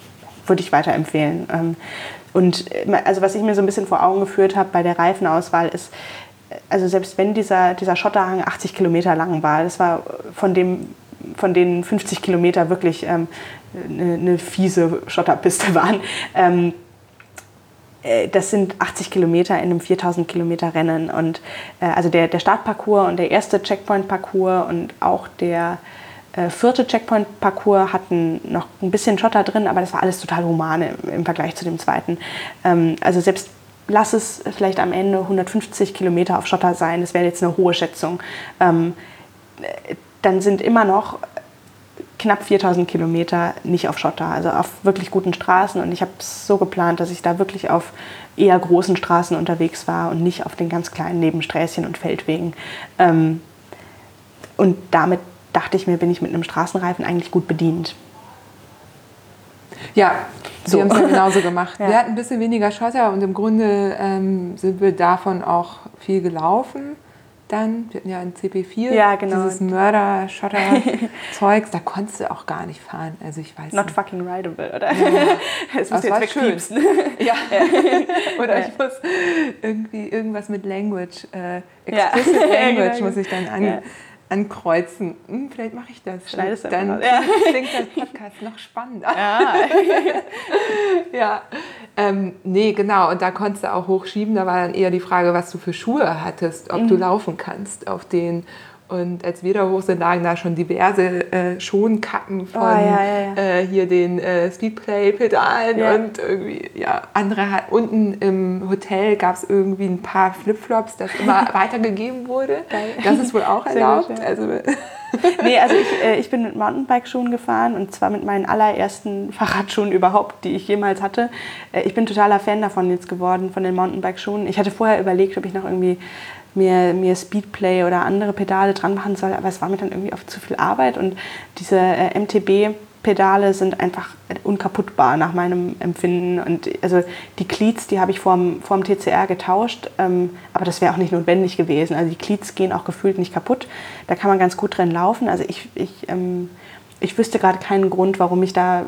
würde ich weiterempfehlen. Ähm, und äh, also was ich mir so ein bisschen vor Augen geführt habe bei der Reifenauswahl ist, äh, also selbst wenn dieser, dieser Schotterhang 80 Kilometer lang war, das war von dem von denen 50 Kilometer wirklich ähm, eine, eine fiese Schotterpiste waren. Äh, das sind 80 Kilometer in einem 4000 Kilometer Rennen. Und äh, also der, der Startparcours und der erste Checkpoint-Parcours und auch der äh, vierte Checkpoint-Parcours hatten noch ein bisschen Schotter drin, aber das war alles total humane im, Vergleich zu dem zweiten. Ähm, also selbst lass es vielleicht am Ende 150 Kilometer auf Schotter sein, das wäre jetzt eine hohe Schätzung. Ähm, äh, dann sind immer noch knapp 4000 Kilometer nicht auf Schotter, also auf wirklich guten Straßen. Und ich habe es so geplant, dass ich da wirklich auf eher großen Straßen unterwegs war und nicht auf den ganz kleinen Nebensträßchen und Feldwegen. Ähm, und damit dachte ich mir, bin ich mit einem Straßenreifen eigentlich gut bedient. Ja, So. wir haben es ja genauso gemacht. Ja. Wir hatten ein bisschen weniger Schotter und im Grunde ähm, sind wir davon auch viel gelaufen. Dann, wir hatten ja ein CP4, Ja, genau. dieses Mörder-Schotter-Zeugs, da konntest du auch gar nicht fahren. Also ich weiß Not nicht. fucking rideable, oder? Das Das war jetzt schön. wegpiepsen. Ja. Oder Ja. ich muss irgendwie irgendwas mit Language, äh, Ja. explicit Language Genau. muss ich dann an, Ja. Ankreuzen. Hm, vielleicht mache ich das. Schneidest du dann. Ja. klingt der Podcast noch spannender. Ja. Ja, ähm, nee, genau. Und da konntest du auch hochschieben. Da war dann eher die Frage, was du für Schuhe hattest, ob du Mhm. laufen kannst auf denen. Und als wir da hoch sind, lagen da schon diverse äh, Schonkappen von Oh, ja, ja, ja. Äh, hier den äh, Speedplay-Pedalen und irgendwie, ja, andere hat, unten im Hotel gab es irgendwie ein paar Flipflops, das immer weitergegeben wurde. Geil. Das ist wohl auch erlaubt. gut, also, Nee, also ich, äh, ich bin mit Mountainbike-Schuhen gefahren und zwar mit meinen allerersten Fahrradschuhen überhaupt, die ich jemals hatte. Äh, ich bin totaler Fan davon jetzt geworden, von den Mountainbike-Schuhen. Ich hatte vorher überlegt, ob ich noch irgendwie mir, mir Speedplay oder andere Pedale dran machen soll, aber es war mir dann irgendwie oft zu viel Arbeit und diese äh, MTB-Pedale sind einfach unkaputtbar nach meinem Empfinden. Und also die Cleats, die habe ich vorm, vorm TCR getauscht, ähm, aber das wäre auch nicht notwendig gewesen. Also die Cleats gehen auch gefühlt nicht kaputt. Da kann man ganz gut drin laufen. Also ich, ich, ähm, ich wüsste gerade keinen Grund, warum ich da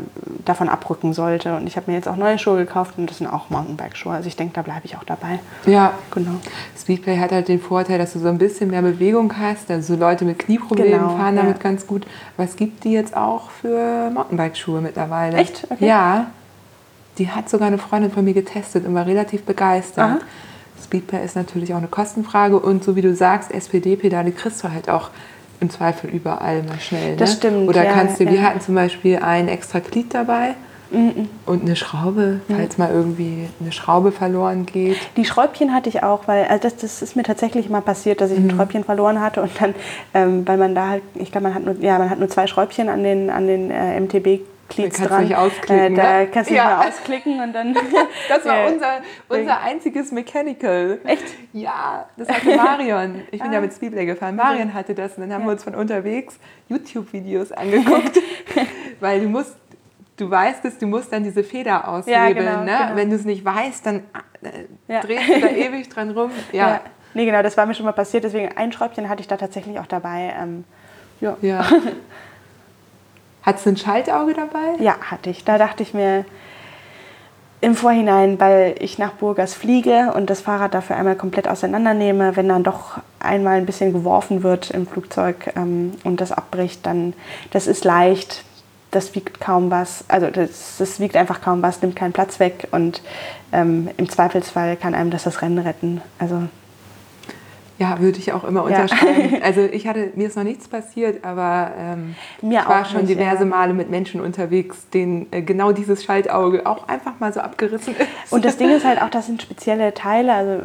davon abrücken sollte. Und ich habe mir jetzt auch neue Schuhe gekauft und das sind auch Mountainbike-Schuhe. Also ich denke, da bleibe ich auch dabei. ja, Genau. Speedplay hat halt den Vorteil, dass du so ein bisschen mehr Bewegung hast. Also so Leute mit Knieproblemen Genau, fahren ja. damit ganz gut. Aber es gibt die jetzt auch für Mountainbike-Schuhe mittlerweile. Echt? Okay. Ja. Die hat sogar eine Freundin von mir getestet und war relativ begeistert. Aha. Speedplay ist natürlich auch eine Kostenfrage und so wie du sagst, SPD-Pedale kriegst du halt auch im Zweifel überall mal schnell. Das ne? stimmt, Oder ja, kannst du, wir ja. hatten zum Beispiel ein extra Glied dabei Mhm. und eine Schraube, falls mal irgendwie eine Schraube verloren geht. Die Schräubchen hatte ich auch, weil also das, das ist mir tatsächlich mal passiert, dass ich Mhm. ein Schräubchen verloren hatte und dann, ähm, weil man da halt, ich glaube, man hat nur, ja, man hat nur zwei Schräubchen an den, an den äh, MTB. Cleats Da kannst du dran. ausklicken, Äh, da ne? kannst du Ja. mehr ausklicken und dann. Das war Ja. unser, unser einziges Mechanical. Echt? Ja, das hatte Marion. Ich bin Ah. ja mit Speedplay gefahren. Marion hatte das und dann haben wir uns von unterwegs YouTube-Videos angeguckt. Weil du musst, du weißt es, du musst dann diese Feder aushebeln. genau, ne? genau. Wenn du es nicht weißt, dann äh, Ja. drehst du da ewig dran rum. Ja. Ja. Nee, genau, das war mir schon mal passiert, deswegen ein Schräubchen hatte ich da tatsächlich auch dabei. Ähm, ja. ja. Hattest du ein Schaltauge dabei? Ja, hatte ich. Da dachte ich mir im Vorhinein, weil ich nach Burgas fliege und das Fahrrad dafür einmal komplett auseinandernehme, wenn dann doch einmal ein bisschen geworfen wird im Flugzeug ähm, und das abbricht, dann das ist leicht. Das wiegt kaum was, also das, das wiegt einfach kaum was, nimmt keinen Platz weg und ähm, im Zweifelsfall kann einem das das Rennen retten. Also Ja, würde ich auch immer Ja. unterschreiben. Also ich hatte, mir ist noch nichts passiert, aber ähm, Mir ich war schon nicht, diverse ja. Male mit Menschen unterwegs, denen äh, genau dieses Schaltauge auch einfach mal so abgerissen ist. Und das Ding ist halt auch, das sind spezielle Teile. Also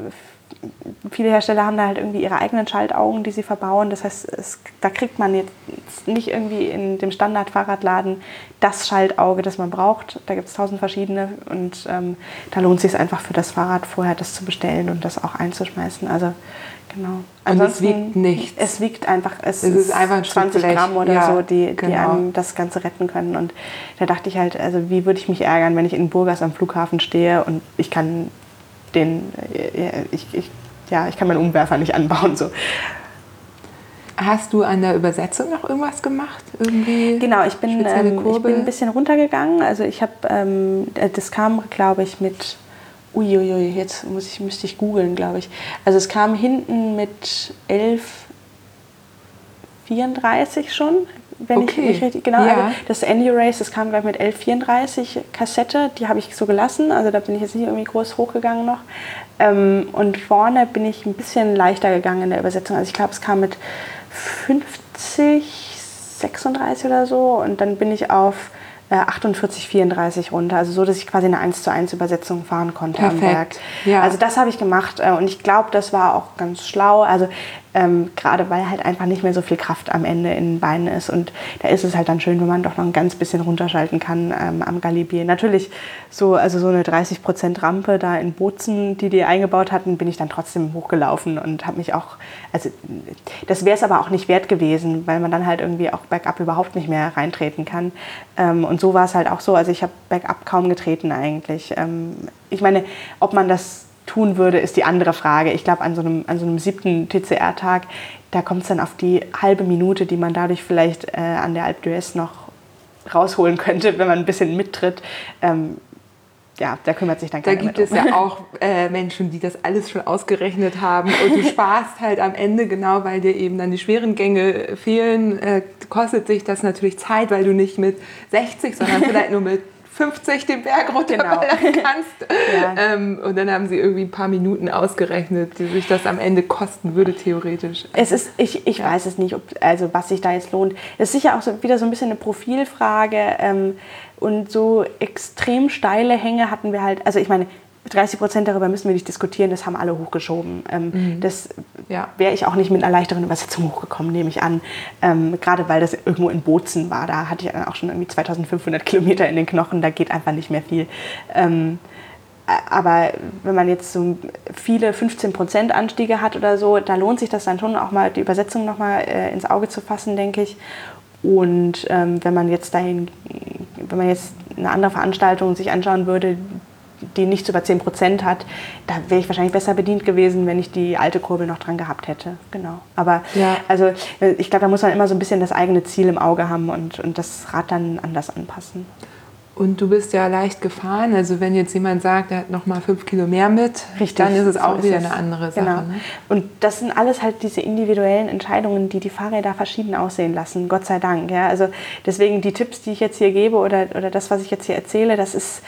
viele Hersteller haben da halt irgendwie ihre eigenen Schaltaugen, die sie verbauen. Das heißt, es, da kriegt man jetzt nicht irgendwie in dem Standard-Fahrradladen das Schaltauge, das man braucht. Da gibt es tausend verschiedene und ähm, da lohnt es sich einfach für das Fahrrad vorher das zu bestellen und das auch einzuschmeißen. Also genau. Und es wiegt nichts. Es wiegt einfach, es, Es ist einfach ein 20 Stück Blech. Gramm oder Ja, so, die, die genau. einem das Ganze retten können. Und da dachte ich halt, also wie würde ich mich ärgern, wenn ich in Burgas am Flughafen stehe und ich kann den, äh, ich, ich, ja, ich kann meinen Umwerfer nicht anbauen. So. Hast du an der Übersetzung noch irgendwas gemacht? Irgendwie Genau, ich bin, ähm, ich Kurbel? bin ein bisschen runtergegangen. Also ich habe, ähm, äh, das kam, glaube ich, mit, uiuiui, jetzt muss ich, müsste ich googeln, glaube ich. Also es kam hinten mit 11,34 schon, wenn Okay. ich mich richtig, genau, Ja. also das Endurace, das kam, glaube ich, mit 11,34 Kassette, die habe ich so gelassen, also da bin ich jetzt nicht irgendwie groß hochgegangen noch. Ähm, und vorne bin ich ein bisschen leichter gegangen in der Übersetzung. Also ich glaube, es kam mit 50, 36 oder so und dann bin ich auf äh, 48, 34 runter. Also so, dass ich quasi eine 1 zu 1 Übersetzung fahren konnte am Perfekt. Berg. Ja. Also das habe ich gemacht äh, und ich glaube, das war auch ganz schlau. Also ähm, gerade weil halt einfach nicht mehr so viel Kraft am Ende in den Beinen ist und da ist es halt dann schön, wenn man doch noch ein ganz bisschen runterschalten kann ähm, am Galibier. Natürlich so, also so eine 30% Rampe da in Bozen, die die eingebaut hatten, bin ich dann trotzdem hochgelaufen und habe mich auch, also das wäre es aber auch nicht wert gewesen, weil man dann halt irgendwie auch bergab überhaupt nicht mehr reintreten kann. Ähm, und so war es halt auch so, also ich habe bergab kaum getreten eigentlich. Ähm, ich meine, ob man das tun würde, ist die andere Frage. Ich glaube, an, so einem, an so einem siebten TCR-Tag, da kommt es dann auf die halbe Minute, die man dadurch vielleicht äh, an der Alpe d'Huez noch rausholen könnte, wenn man ein bisschen mittritt. Ähm, ja, da kümmert sich dann Da keiner gibt mehr es drum. ja auch äh, Menschen, die das alles schon ausgerechnet haben und du sparst halt am Ende, genau weil dir eben dann die schweren Gänge fehlen, äh, kostet sich das natürlich Zeit, weil du nicht mit 60, sondern vielleicht nur mit 50 den Berg runterballern kannst. Ja. Ähm, und dann haben sie irgendwie ein paar Minuten ausgerechnet, die sich das am Ende kosten würde, theoretisch. Es ist, ich, ich weiß es nicht, ob, also was sich da jetzt lohnt. Es ist sicher auch so, wieder so ein bisschen eine Profilfrage. Ähm, und so extrem steile Hänge hatten wir halt, also ich meine, 30 Prozent darüber müssen wir nicht diskutieren, das haben alle hochgeschoben. Ähm, Das Ja. wäre ich auch nicht mit einer leichteren Übersetzung hochgekommen, nehme ich an. Ähm, gerade weil das irgendwo in Bozen war, da hatte ich auch schon irgendwie 2500 Kilometer in den Knochen, da geht einfach nicht mehr viel. Ähm, aber wenn man jetzt so viele 15% Anstiege hat oder so, da lohnt sich das dann schon auch mal, die Übersetzung nochmal äh, ins Auge zu fassen, denke ich. Und ähm, wenn man jetzt dahin, wenn man jetzt eine andere Veranstaltung sich anschauen würde, die nichts über 10% hat, da wäre ich wahrscheinlich besser bedient gewesen, wenn ich die alte Kurbel noch dran gehabt hätte. Genau. Aber Ja. also äh, ich glaube, da muss man immer so ein bisschen das eigene Ziel im Auge haben und, und das Rad dann anders anpassen. Und du bist ja leicht gefahren, also wenn jetzt jemand sagt, er hat noch mal fünf Kilo mehr mit, dann ist es so auch wieder es. eine andere Sache. Genau. Ne? Und das sind alles halt diese individuellen Entscheidungen, die die Fahrräder verschieden aussehen lassen, Gott sei Dank. Ja? Also deswegen die Tipps, die ich jetzt hier gebe oder, oder das, was ich jetzt hier erzähle, das ist,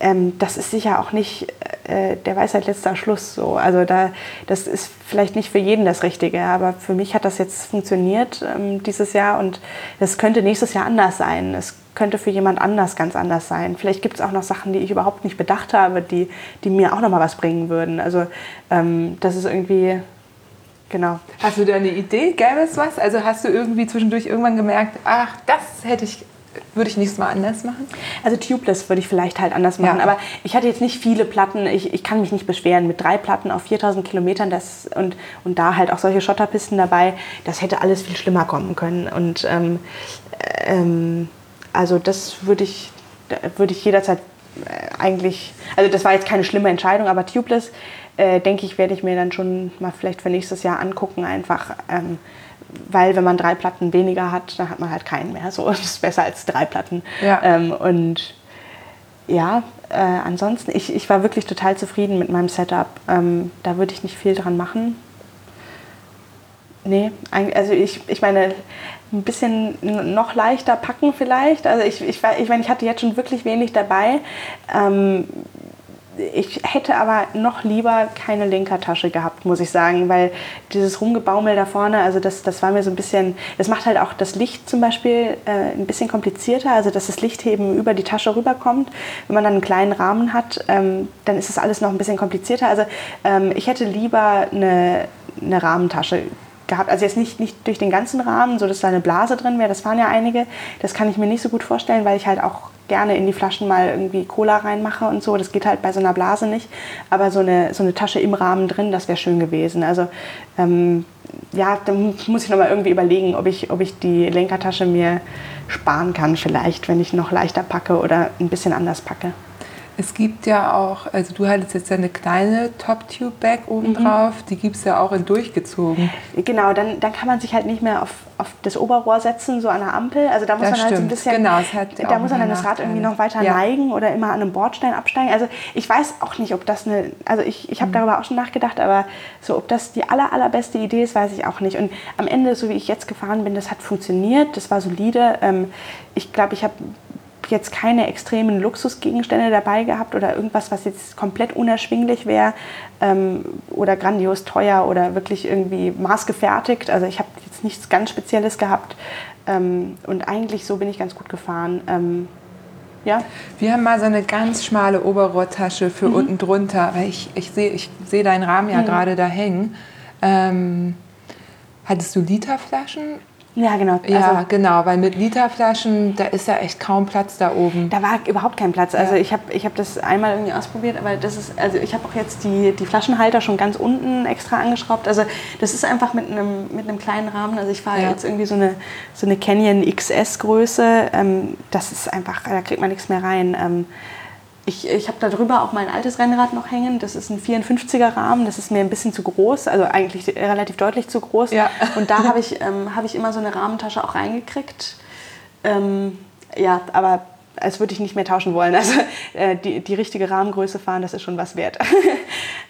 ähm, das ist sicher auch nicht äh, der Weisheit letzter Schluss. So. Also da, das ist vielleicht nicht für jeden das Richtige, aber für mich hat das jetzt funktioniert ähm, dieses Jahr und das könnte nächstes Jahr anders sein. Es könnte für jemand anders ganz anders sein. Vielleicht gibt es auch noch Sachen, die ich überhaupt nicht bedacht habe, die, die mir auch noch mal was bringen würden. Also ähm, das ist irgendwie, genau. Hast du da eine Idee? Gäbe es was? Also hast du irgendwie zwischendurch irgendwann gemerkt, ach, das hätte ich, würde ich nächstes Mal anders machen? Also tubeless würde ich vielleicht halt anders machen. Ja. Aber ich hatte jetzt nicht viele Platten. Ich, ich kann mich nicht beschweren. Mit drei Platten auf 4000 Kilometern das, und, und da halt auch solche Schotterpisten dabei, das hätte alles viel schlimmer kommen können. Und ähm, ähm, also das würde ich, würde ich jederzeit äh, eigentlich, also das war jetzt keine schlimme Entscheidung, aber tubeless, äh, denke ich, werde ich mir dann schon mal vielleicht für nächstes Jahr angucken, einfach. Ähm, weil wenn man drei Platten weniger hat, dann hat man halt keinen mehr. So, das ist besser als drei Platten. Ja. Ähm, und ja, äh, ansonsten, ich, ich war wirklich total zufrieden mit meinem Setup. Ähm, da würde ich nicht viel dran machen. Nee, also ich, ich meine, ein bisschen noch leichter packen vielleicht. Also ich, ich, ich meine, ich hatte jetzt schon wirklich wenig dabei. Ähm, ich hätte aber noch lieber keine Lenkertasche gehabt, muss ich sagen, weil dieses Rumgebaumel da vorne, also das, das war mir so ein bisschen, das macht halt auch das Licht zum Beispiel äh, ein bisschen komplizierter, also dass das Licht eben über die Tasche rüberkommt. Wenn man dann einen kleinen Rahmen hat, ähm, dann ist das alles noch ein bisschen komplizierter. Also ähm, ich hätte lieber eine, eine Rahmentasche gehabt. Also jetzt nicht, nicht durch den ganzen Rahmen, so dass da eine Blase drin wäre, das waren ja einige. Das kann ich mir nicht so gut vorstellen, weil ich halt auch gerne in die Flaschen mal irgendwie Cola reinmache und so. Das geht halt bei so einer Blase nicht. Aber so eine, so eine Tasche im Rahmen drin, das wäre schön gewesen. Also ähm, ja, dann muss ich nochmal irgendwie überlegen, ob ich, ob ich die Lenkertasche mir sparen kann vielleicht, wenn ich noch leichter packe oder ein bisschen anders packe. Es gibt ja auch, also du hattest jetzt ja eine kleine Top-Tube-Bag obendrauf, mhm. die gibt es ja auch in durchgezogen. Genau, dann, dann kann man sich halt nicht mehr auf, auf das Oberrohr setzen, so an der Ampel. Also da muss das man halt so ein bisschen, genau, da muss man dann das Rad irgendwie noch weiter ja. neigen oder immer an einem Bordstein absteigen. Also ich weiß auch nicht, ob das eine, also ich, ich habe mhm. darüber auch schon nachgedacht, aber so, ob das die aller, allerbeste Idee ist, weiß ich auch nicht. Und am Ende, so wie ich jetzt gefahren bin, das hat funktioniert, das war solide. Ähm, ich glaube, ich habe jetzt keine extremen Luxusgegenstände dabei gehabt oder irgendwas, was jetzt komplett unerschwinglich wäre ähm, oder grandios teuer oder wirklich irgendwie maßgefertigt. Also ich habe jetzt nichts ganz Spezielles gehabt ähm, und eigentlich so bin ich ganz gut gefahren. Ähm, ja. Wir haben mal so eine ganz schmale Oberrohrtasche für mhm. unten drunter, weil ich, ich sehe ich seh deinen Rahmen ja mhm. gerade da hängen. Ähm, hattest du Literflaschen ja, genau. Ja, also, genau, weil mit Literflaschen, da ist ja echt kaum Platz da oben. Da war überhaupt kein Platz. Also ja. ich habe ich hab das einmal irgendwie ausprobiert, aber das ist, also ich habe auch jetzt die, die Flaschenhalter schon ganz unten extra angeschraubt. Also das ist einfach mit einem, mit einem kleinen Rahmen. Also ich fahre ja. jetzt irgendwie so eine, so eine Canyon XS Größe. Ähm, das ist einfach, da kriegt man nichts mehr rein. Ich, ich habe da drüber auch mein altes Rennrad noch hängen. Das ist ein 54er Rahmen. Das ist mir ein bisschen zu groß, also eigentlich relativ deutlich zu groß. Ja. Und da habe ich, ähm, hab ich immer so eine Rahmentasche auch reingekriegt. Ähm, ja, aber als würde ich nicht mehr tauschen wollen. Also äh, die, die richtige Rahmengröße fahren, das ist schon was wert.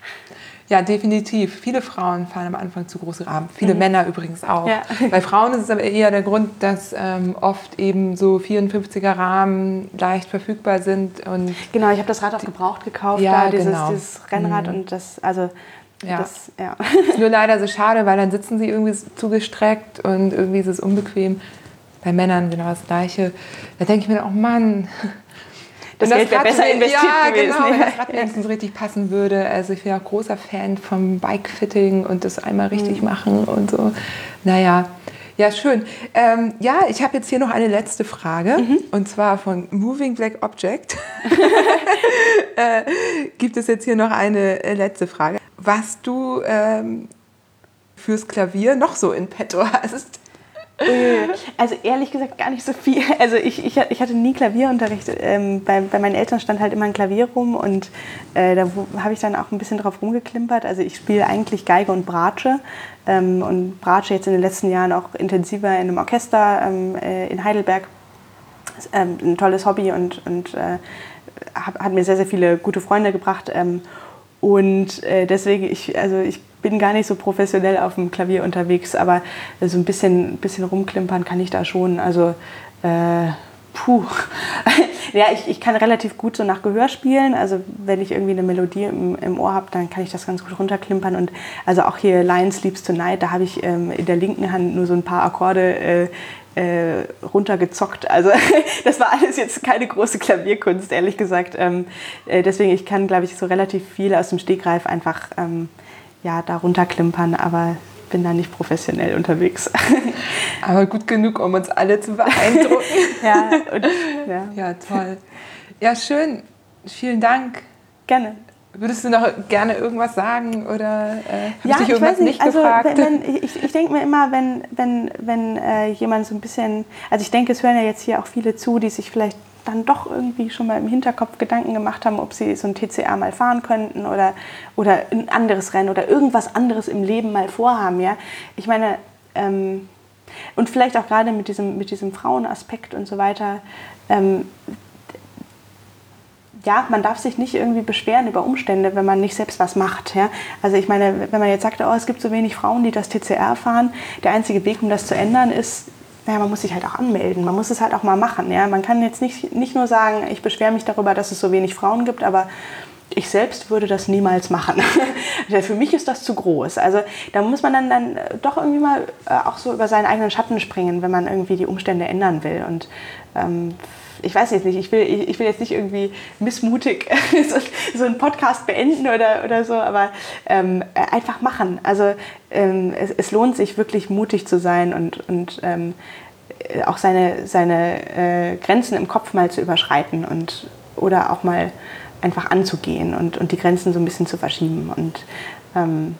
Ja, definitiv. Viele Frauen fahren am Anfang zu große Rahmen. Viele mhm. Männer übrigens auch. Ja. Bei Frauen ist es aber eher der Grund, dass ähm, oft eben so 54er Rahmen leicht verfügbar sind. Und genau, ich habe das Rad auch gebraucht gekauft, ja, da, dieses, genau. dieses Rennrad mhm. und das, also ja. Das, ja. Ist nur leider so schade, weil dann sitzen sie irgendwie zugestreckt und irgendwie ist es unbequem. Bei Männern genau das Gleiche. Da denke ich mir, oh Mann, das, das Geld wäre besser investiert ja, gewesen. Genau, wenn das Rad wenigstens ja. richtig passen würde. Also ich bin auch großer Fan vom Bike-Fitting und das einmal richtig mhm. machen und so. Naja, ja, schön. Ähm, ja, ich habe jetzt hier noch eine letzte Frage mhm. und zwar von Moving Black Object. äh, gibt es jetzt hier noch eine äh, letzte Frage? Was du ähm, fürs Klavier noch so in petto hast? Also ehrlich gesagt gar nicht so viel. Also ich, ich, ich hatte nie Klavierunterricht. Ähm, bei, bei meinen Eltern stand halt immer ein Klavier rum und äh, da habe ich dann auch ein bisschen drauf rumgeklimpert. Also ich spiele eigentlich Geige und Bratsche ähm, und Bratsche jetzt in den letzten Jahren auch intensiver in einem Orchester ähm, äh, in Heidelberg. Ähm, ein tolles Hobby und, und äh, hat, hat, mir sehr, sehr viele gute Freunde gebracht. Ähm, und äh, deswegen, ich, also ich bin gar nicht so professionell auf dem Klavier unterwegs, aber so ein bisschen, bisschen rumklimpern kann ich da schon. Also, äh, puh. ja, ich, ich kann relativ gut so nach Gehör spielen. Also, wenn ich irgendwie eine Melodie im, im Ohr habe, dann kann ich das ganz gut runterklimpern. Und also auch hier Lion Sleeps Tonight, da habe ich ähm, in der linken Hand nur so ein paar Akkorde. Äh, äh, runtergezockt. Also das war alles jetzt keine große Klavierkunst, ehrlich gesagt. Ähm, äh, deswegen, ich kann, glaube ich, so relativ viel aus dem Stegreif einfach ähm, ja, da runterklimpern, aber bin da nicht professionell unterwegs. aber gut genug, um uns alle zu beeindrucken. ja, und, ja. ja, toll. Ja, schön. Vielen Dank. Gerne. Würdest du noch gerne irgendwas sagen oder äh, ja, ich dich irgendwas ich nicht, nicht also, gefragt? Wenn, wenn, ich, ich denke mir immer, wenn, wenn, wenn äh, jemand so ein bisschen, also ich denke, es hören ja jetzt hier auch viele zu, die sich vielleicht dann doch irgendwie schon mal im Hinterkopf Gedanken gemacht haben, ob sie so ein TCR mal fahren könnten oder, oder ein anderes Rennen oder irgendwas anderes im Leben mal vorhaben. Ja? Ich meine, ähm, und vielleicht auch gerade mit diesem, mit diesem Frauenaspekt und so weiter. Ähm, ja, man darf sich nicht irgendwie beschweren über Umstände, wenn man nicht selbst was macht. Ja? Also ich meine, wenn man jetzt sagt, oh, es gibt so wenig Frauen, die das TCR fahren, der einzige Weg, um das zu ändern, ist, naja, man muss sich halt auch anmelden. Man muss es halt auch mal machen. Ja? Man kann jetzt nicht, nicht nur sagen, ich beschwere mich darüber, dass es so wenig Frauen gibt, aber ich selbst würde das niemals machen. Für mich ist das zu groß. Also da muss man dann, dann doch irgendwie mal äh, auch so über seinen eigenen Schatten springen, wenn man irgendwie die Umstände ändern will. Und ähm, ich weiß jetzt nicht, ich will, ich, will jetzt nicht irgendwie missmutig so, so, einen Podcast beenden oder, oder so, aber ähm, einfach machen. Also ähm, es, es, lohnt sich wirklich mutig zu sein und, und ähm, auch seine, seine äh, Grenzen im Kopf mal zu überschreiten und oder auch mal einfach anzugehen und, und die Grenzen so ein bisschen zu verschieben. Und ähm,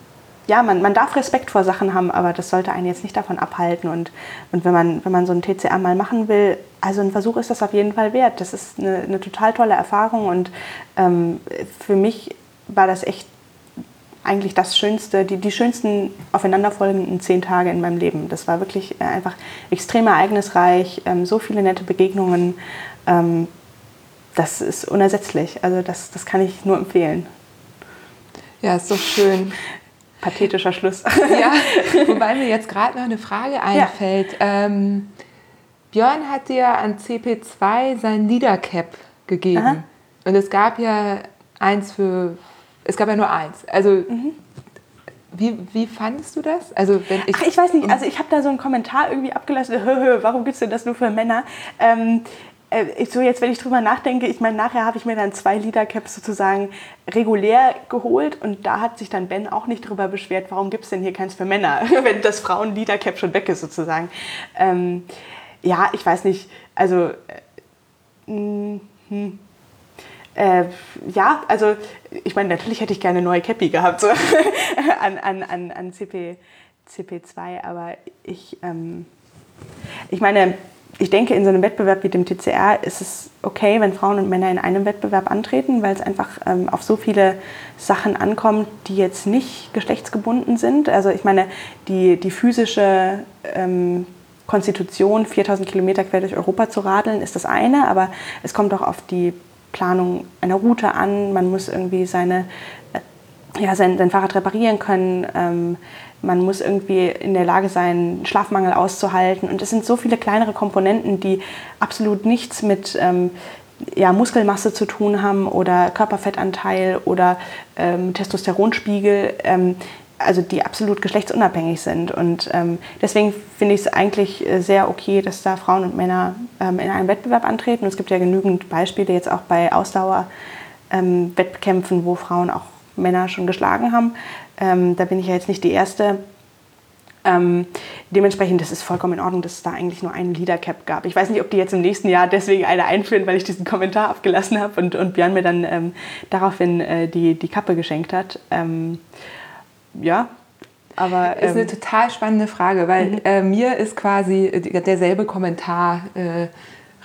ja, man, man darf Respekt vor Sachen haben, aber das sollte einen jetzt nicht davon abhalten. Und, und wenn, man, wenn man so ein TCR mal machen will, also ein Versuch ist das auf jeden Fall wert. Das ist eine, eine total tolle Erfahrung und ähm, für mich war das echt eigentlich das Schönste, die, die schönsten aufeinanderfolgenden zehn Tage in meinem Leben. Das war wirklich äh, einfach extrem ereignisreich, ähm, so viele nette Begegnungen. Ähm, das ist unersetzlich. Also das, das kann ich nur empfehlen. Ja, ist doch schön. Pathetischer Schluss. Ja, wobei mir jetzt gerade noch eine Frage einfällt. Ja. Ähm, Björn hat dir an CP2 sein Leader-Cap gegeben. Aha. Und es gab ja eins für, es gab ja nur eins. Also mhm. Wie, wie fandest du das? Also wenn ich, Ach, ich weiß nicht, also ich habe da so einen Kommentar irgendwie abgelassen, warum gibt es denn das nur für Männer? Ähm, äh, so jetzt, wenn ich drüber nachdenke, ich meine, nachher habe ich mir dann zwei Leader-Caps sozusagen regulär geholt und da hat sich dann Ben auch nicht drüber beschwert, warum gibt es denn hier keins für Männer, wenn das Frauen-Leader-Cap schon weg ist sozusagen. Ähm, ja, ich weiß nicht, also äh, hm, äh, ja, also ich meine, natürlich hätte ich gerne neue Cappy gehabt so, an, an, an, an CP, CP2, aber ich, ähm, ich meine, ich denke, in so einem Wettbewerb wie dem TCR ist es okay, wenn Frauen und Männer in einem Wettbewerb antreten, weil es einfach ähm, auf so viele Sachen ankommt, die jetzt nicht geschlechtsgebunden sind. Also ich meine, die, die physische ähm, Konstitution, 4000 Kilometer quer durch Europa zu radeln, ist das eine, aber es kommt auch auf die Planung einer Route an. Man muss irgendwie seine, ja, sein, sein Fahrrad reparieren können. Ähm, man muss irgendwie in der Lage sein, Schlafmangel auszuhalten. Und es sind so viele kleinere Komponenten, die absolut nichts mit ähm, ja, Muskelmasse zu tun haben oder Körperfettanteil oder ähm, Testosteronspiegel, ähm, also die absolut geschlechtsunabhängig sind. Und ähm, deswegen finde ich es eigentlich äh, sehr okay, dass da Frauen und Männer ähm, in einem Wettbewerb antreten. Und es gibt ja genügend Beispiele jetzt auch bei Ausdauerwettkämpfen, wo Frauen auch Männer schon geschlagen haben. Ähm, da bin ich ja jetzt nicht die Erste. Ähm, dementsprechend, das ist vollkommen in Ordnung, dass es da eigentlich nur einen Leader-Cap gab. Ich weiß nicht, ob die jetzt im nächsten Jahr deswegen eine einführen, weil ich diesen Kommentar abgelassen habe und, und Björn mir dann ähm, daraufhin äh, die, die Kappe geschenkt hat. Ähm, ja, aber. ist eine ähm, total spannende Frage, weil mhm. äh, mir ist quasi derselbe Kommentar äh,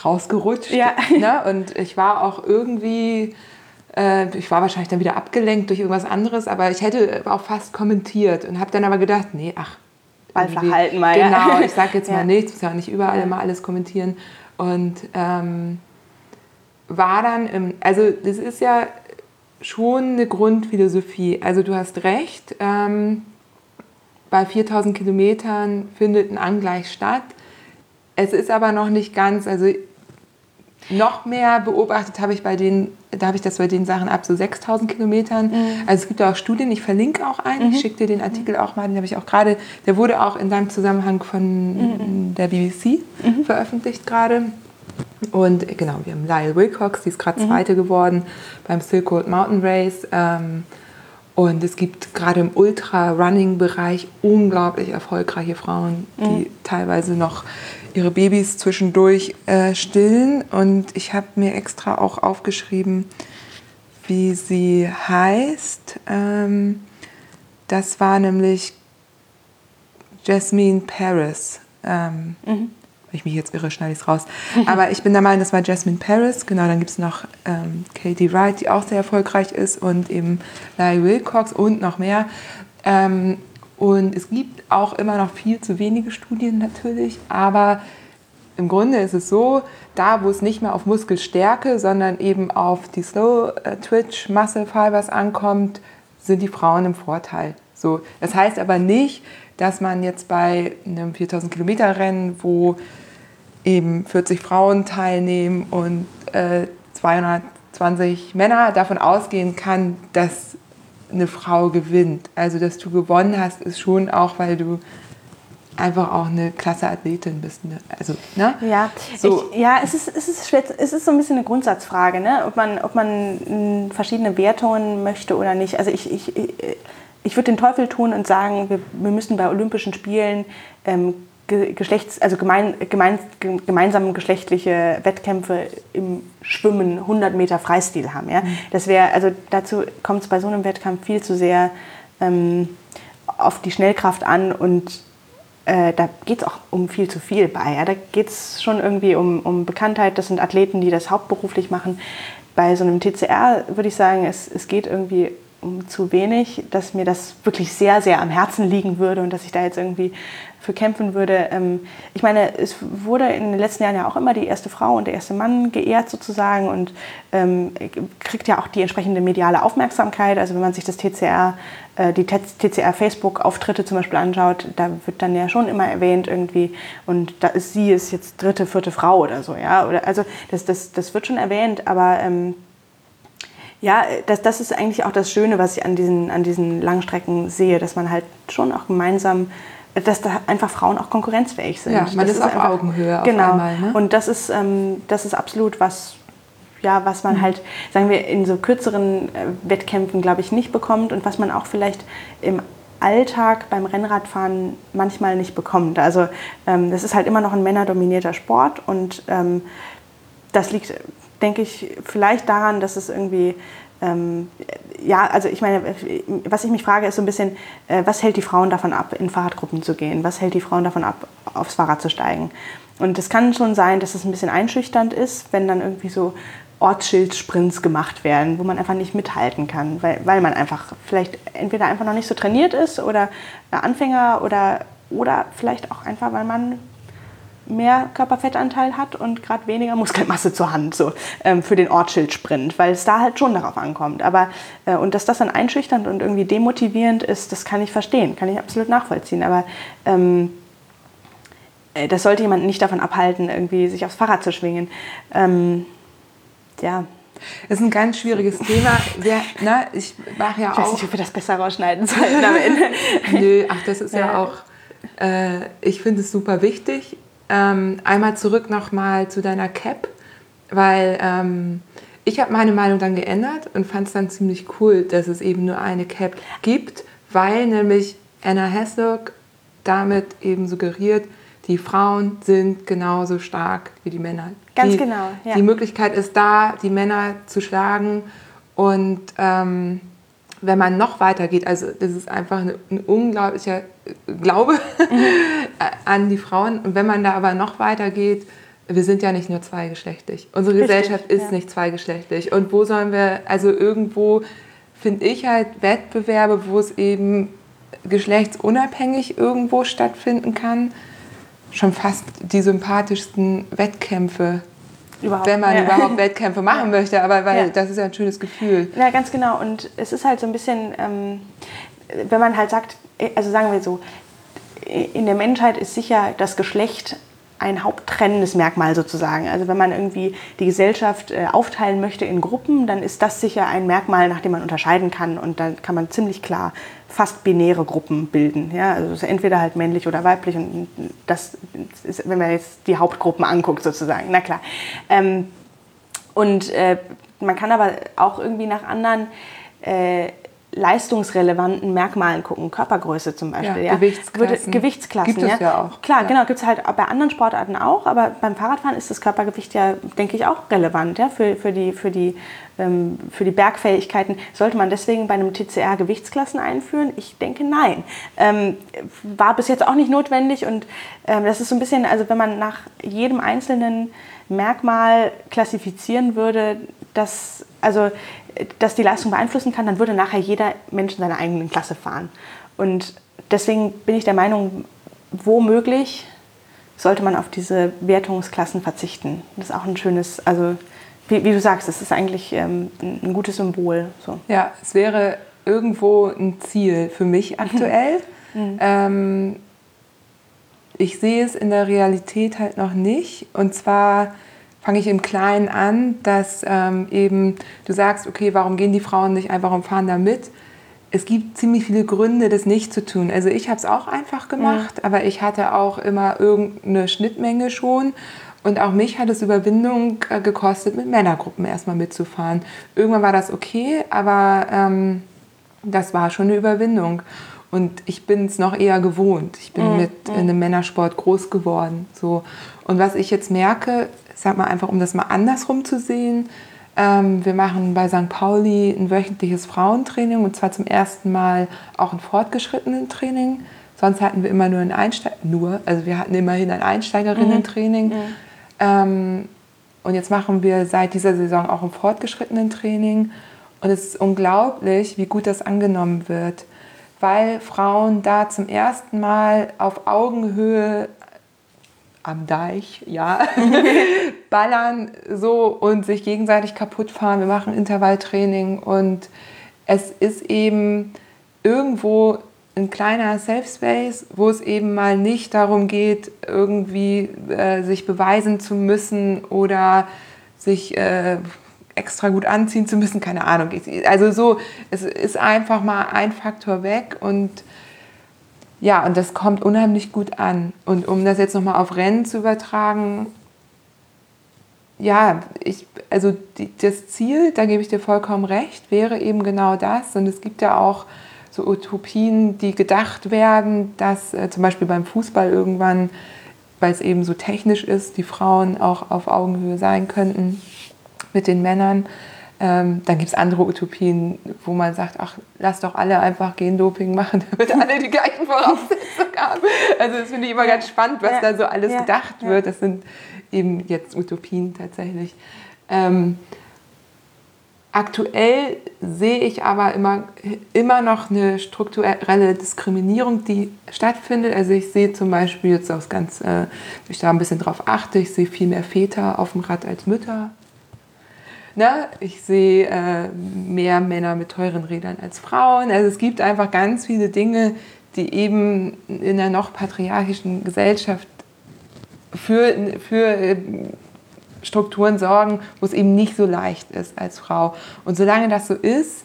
rausgerutscht. Ja. Ne? Und ich war auch irgendwie äh, ich war wahrscheinlich dann wieder abgelenkt durch irgendwas anderes, aber ich hätte auch fast kommentiert und habe dann aber gedacht, nee, ach. Mal verhalten mal. Genau, ich sage jetzt ja. mal nichts, muss ja nicht überall ja. immer alles kommentieren. Und ähm, war dann, im, also das ist ja schon eine Grundphilosophie. Also du hast recht, ähm, bei 4000 Kilometern findet ein Angleich statt. Es ist aber noch nicht ganz, also noch mehr beobachtet habe ich bei den, da habe ich das bei den Sachen ab so 6000 Kilometern. Mhm. Also es gibt auch Studien, ich verlinke auch einen, mhm. ich schicke dir den Artikel auch mal, den habe ich auch gerade, der wurde auch in seinem Zusammenhang von mhm. der BBC mhm. veröffentlicht gerade. Und genau, wir haben Lyle Wilcox, die ist gerade mhm. Zweite geworden beim Silk Road Mountain Race. Ähm, und es gibt gerade im Ultra-Running-Bereich unglaublich erfolgreiche Frauen, die mhm. teilweise noch ihre Babys zwischendurch äh, stillen. Und ich habe mir extra auch aufgeschrieben, wie sie heißt. Ähm, das war nämlich Jasmine Paris. Ähm, mhm. Wenn ich mich jetzt irre, schneide ich es raus. Aber ich bin der Meinung, das war Jasmine Paris. Genau, dann gibt es noch ähm, Katie Wright, die auch sehr erfolgreich ist. Und eben Larry Wilcox und noch mehr. Ähm, und es gibt auch immer noch viel zu wenige Studien natürlich, aber im Grunde ist es so, da wo es nicht mehr auf Muskelstärke, sondern eben auf die Slow äh, Twitch Muscle Fibers ankommt, sind die Frauen im Vorteil. So, das heißt aber nicht, dass man jetzt bei einem 4000 Kilometer Rennen, wo eben 40 Frauen teilnehmen und äh, 200 20 Männer davon ausgehen kann, dass eine Frau gewinnt. Also, dass du gewonnen hast, ist schon auch, weil du einfach auch eine klasse Athletin bist. Ne? Also, ne? Ja, so. ich, ja es, ist, es, ist schwer, es ist so ein bisschen eine Grundsatzfrage, ne? ob man, ob man verschiedene Wertungen möchte oder nicht. Also ich, ich, ich würde den Teufel tun und sagen, wir, wir müssen bei Olympischen Spielen ähm, Geschlechts, also gemein, gemein, gemeinsam geschlechtliche Wettkämpfe im Schwimmen 100 Meter Freistil haben. Ja? Mhm. Das wäre, also dazu kommt es bei so einem Wettkampf viel zu sehr ähm, auf die Schnellkraft an und äh, da geht es auch um viel zu viel bei. Ja? Da geht es schon irgendwie um, um Bekanntheit. Das sind Athleten, die das hauptberuflich machen. Bei so einem TCR würde ich sagen, es, es geht irgendwie um zu wenig, dass mir das wirklich sehr, sehr am Herzen liegen würde und dass ich da jetzt irgendwie für kämpfen würde. Ähm, ich meine, es wurde in den letzten Jahren ja auch immer die erste Frau und der erste Mann geehrt sozusagen und ähm, kriegt ja auch die entsprechende mediale Aufmerksamkeit. Also wenn man sich das TCR, äh, die TCR-Facebook-Auftritte zum Beispiel anschaut, da wird dann ja schon immer erwähnt irgendwie und da ist sie ist jetzt dritte, vierte Frau oder so, ja. Oder, also das, das, das wird schon erwähnt, aber ähm, ja, das, das ist eigentlich auch das Schöne, was ich an diesen, an diesen Langstrecken sehe, dass man halt schon auch gemeinsam dass da einfach Frauen auch konkurrenzfähig sind. Ja, man das ist, auf einfach, Augenhöhe auf genau. einmal. Ne? Und das ist, ähm, das ist absolut was, ja, was man mhm. halt, sagen wir, in so kürzeren äh, Wettkämpfen, glaube ich, nicht bekommt und was man auch vielleicht im Alltag beim Rennradfahren manchmal nicht bekommt. Also ähm, das ist halt immer noch ein männerdominierter Sport und ähm, das liegt, denke ich, vielleicht daran, dass es irgendwie ähm, ja, also ich meine, was ich mich frage, ist so ein bisschen, äh, was hält die Frauen davon ab, in Fahrradgruppen zu gehen? Was hält die Frauen davon ab, aufs Fahrrad zu steigen? Und es kann schon sein, dass es ein bisschen einschüchternd ist, wenn dann irgendwie so Ortsschildsprints gemacht werden, wo man einfach nicht mithalten kann, weil, weil man einfach vielleicht entweder einfach noch nicht so trainiert ist oder Anfänger oder, oder vielleicht auch einfach, weil man mehr Körperfettanteil hat und gerade weniger Muskelmasse zur Hand so ähm, für den Ortsschildsprint, weil es da halt schon darauf ankommt. Aber äh, und dass das dann einschüchternd und irgendwie demotivierend ist, das kann ich verstehen, kann ich absolut nachvollziehen. Aber ähm, äh, das sollte jemand nicht davon abhalten, irgendwie sich aufs Fahrrad zu schwingen. Ähm, ja. Das ist ein ganz schwieriges Thema. Wir, na, ich mache ja ich weiß auch. nicht, ob wir das besser rausschneiden sollten am Ende. Nö, ach, das ist ja, ja auch. Äh, ich finde es super wichtig. Ähm, einmal zurück nochmal zu deiner Cap, weil ähm, ich habe meine Meinung dann geändert und fand es dann ziemlich cool, dass es eben nur eine Cap gibt, weil nämlich Anna Heslock damit eben suggeriert, die Frauen sind genauso stark wie die Männer. Ganz die, genau. Ja. Die Möglichkeit ist da, die Männer zu schlagen und ähm, wenn man noch weiter geht, also das ist einfach ein, ein unglaublicher Glaube mhm. an die Frauen. Und wenn man da aber noch weiter geht, wir sind ja nicht nur zweigeschlechtlich. Unsere Richtig, Gesellschaft ist ja. nicht zweigeschlechtlich. Und wo sollen wir, also irgendwo finde ich halt Wettbewerbe, wo es eben geschlechtsunabhängig irgendwo stattfinden kann, schon fast die sympathischsten Wettkämpfe Überhaupt. Wenn man ja. überhaupt Wettkämpfe machen ja. möchte, aber weil ja. das ist ja ein schönes Gefühl. Ja, ganz genau. Und es ist halt so ein bisschen, ähm, wenn man halt sagt, also sagen wir so, in der Menschheit ist sicher das Geschlecht ein haupttrennendes Merkmal sozusagen. Also wenn man irgendwie die Gesellschaft äh, aufteilen möchte in Gruppen, dann ist das sicher ein Merkmal, nach dem man unterscheiden kann und dann kann man ziemlich klar fast binäre Gruppen bilden. Ja? Also entweder halt männlich oder weiblich und das ist, wenn man jetzt die Hauptgruppen anguckt sozusagen, na klar. Ähm, und äh, man kann aber auch irgendwie nach anderen äh, leistungsrelevanten Merkmalen gucken, Körpergröße zum Beispiel. Ja, ja. Gewichtsklassen. Gewichtsklassen. Gibt ja. es ja auch. Klar, ja. genau, gibt es halt bei anderen Sportarten auch, aber beim Fahrradfahren ist das Körpergewicht ja, denke ich, auch relevant ja, für, für, die, für, die, für die Bergfähigkeiten. Sollte man deswegen bei einem TCR Gewichtsklassen einführen? Ich denke, nein. Ähm, war bis jetzt auch nicht notwendig und ähm, das ist so ein bisschen, also wenn man nach jedem einzelnen Merkmal klassifizieren würde, dass, also das die Leistung beeinflussen kann, dann würde nachher jeder Mensch in seiner eigenen Klasse fahren. Und deswegen bin ich der Meinung, womöglich sollte man auf diese Wertungsklassen verzichten. Das ist auch ein schönes, also wie, wie du sagst, das ist eigentlich ähm, ein gutes Symbol. So. Ja, es wäre irgendwo ein Ziel für mich aktuell. Mhm. Ähm, ich sehe es in der Realität halt noch nicht. Und zwar fange ich im Kleinen an, dass ähm, eben du sagst, okay, warum gehen die Frauen nicht einfach und fahren da mit? Es gibt ziemlich viele Gründe, das nicht zu tun. Also ich habe es auch einfach gemacht, ja. aber ich hatte auch immer irgendeine Schnittmenge schon. Und auch mich hat es Überwindung äh, gekostet, mit Männergruppen erstmal mitzufahren. Irgendwann war das okay, aber ähm, das war schon eine Überwindung. Und ich bin es noch eher gewohnt. Ich bin mhm. mit in einem Männersport groß geworden. So. Und was ich jetzt merke, sag mal einfach, um das mal andersrum zu sehen, ähm, wir machen bei St. Pauli ein wöchentliches Frauentraining und zwar zum ersten Mal auch ein fortgeschrittenen Training. Sonst hatten wir immer nur ein Einsteiger, nur, also wir hatten immerhin ein Einsteigerinnen-Training. Mhm. Mhm. Ähm, und jetzt machen wir seit dieser Saison auch ein fortgeschrittenen Training. Und es ist unglaublich, wie gut das angenommen wird, weil Frauen da zum ersten Mal auf Augenhöhe am Deich, ja, ballern so und sich gegenseitig kaputt fahren. Wir machen Intervalltraining und es ist eben irgendwo ein kleiner Safe Space, wo es eben mal nicht darum geht, irgendwie äh, sich beweisen zu müssen oder sich äh, extra gut anziehen zu müssen, keine Ahnung. Also so, es ist einfach mal ein Faktor weg und ja, und das kommt unheimlich gut an. Und um das jetzt nochmal auf Rennen zu übertragen, ja, ich, also die, das Ziel, da gebe ich dir vollkommen recht, wäre eben genau das. Und es gibt ja auch so Utopien, die gedacht werden, dass äh, zum Beispiel beim Fußball irgendwann, weil es eben so technisch ist, die Frauen auch auf Augenhöhe sein könnten mit den Männern. Ähm, dann gibt es andere Utopien, wo man sagt, ach, lass doch alle einfach Gendoping machen, damit alle die gleichen Voraussetzungen haben. Also das finde ich immer ganz spannend, was ja. da so alles ja. gedacht ja. wird. Das sind eben jetzt Utopien tatsächlich. Ähm, aktuell sehe ich aber immer, immer noch eine strukturelle Diskriminierung, die stattfindet. Also ich sehe zum Beispiel jetzt aus ganz, äh, ich da ein bisschen drauf achte, ich sehe viel mehr Väter auf dem Rad als Mütter Ne? Ich sehe äh, mehr Männer mit teuren Rädern als Frauen. Also es gibt einfach ganz viele Dinge, die eben in einer noch patriarchischen Gesellschaft für, für äh, Strukturen sorgen, wo es eben nicht so leicht ist als Frau. Und solange das so ist,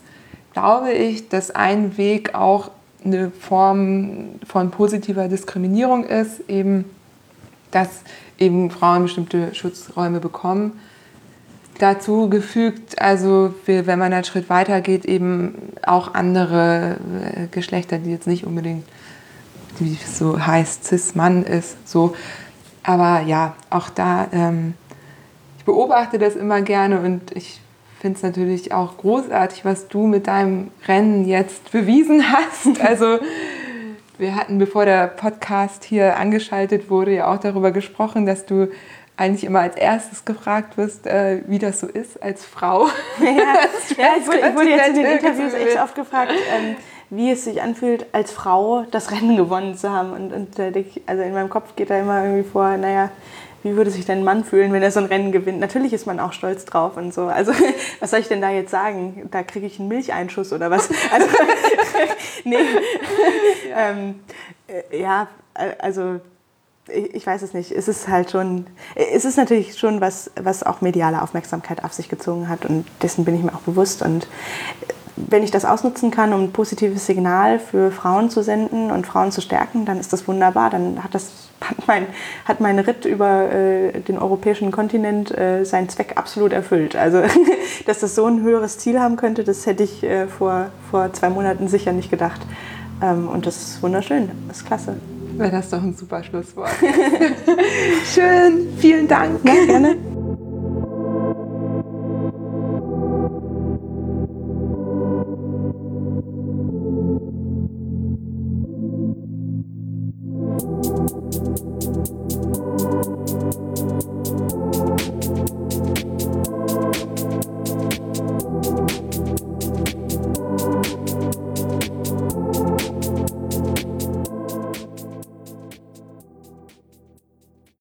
glaube ich, dass ein Weg auch eine Form von positiver Diskriminierung ist, eben, dass eben Frauen bestimmte Schutzräume bekommen dazu gefügt, also wenn man einen Schritt weiter geht, eben auch andere äh, Geschlechter, die jetzt nicht unbedingt, wie es so heißt, Cis-Mann ist, so. Aber ja, auch da, ähm, beobachte das immer gerne und ich finde es natürlich auch großartig, was du mit deinem Rennen jetzt bewiesen hast. Also wir hatten, bevor der Podcast hier angeschaltet wurde, ja auch darüber gesprochen, dass du eigentlich immer als erstes gefragt wirst, äh, wie das so ist als Frau. Ja, ja ich, wurde, ich wurde jetzt in den Interviews echt oft gefragt, ähm, wie es sich anfühlt, als Frau das Rennen gewonnen zu haben. Und, und also in meinem Kopf geht da immer irgendwie vor, naja, wie würde sich dein Mann fühlen, wenn er so ein Rennen gewinnt? Natürlich ist man auch stolz drauf und so. Also, was soll ich denn da jetzt sagen? Da kriege ich einen Milcheinschuss oder was? Also, nee. Ja. Ähm, äh, ja, also ich weiß es nicht. Es ist halt schon, es ist natürlich schon was, was auch mediale Aufmerksamkeit auf sich gezogen hat und dessen bin ich mir auch bewusst. Und wenn ich das ausnutzen kann, um ein positives Signal für Frauen zu senden und Frauen zu stärken, dann ist das wunderbar. Dann hat, das, hat, mein, hat mein Ritt über äh, den europäischen Kontinent äh, seinen Zweck absolut erfüllt. Also, dass das so ein höheres Ziel haben könnte, das hätte ich äh, vor, vor zwei Monaten sicher nicht gedacht. Ähm, und das ist wunderschön, das ist klasse. Wäre das doch ein super Schlusswort. Schön, vielen Dank. Ja, gerne.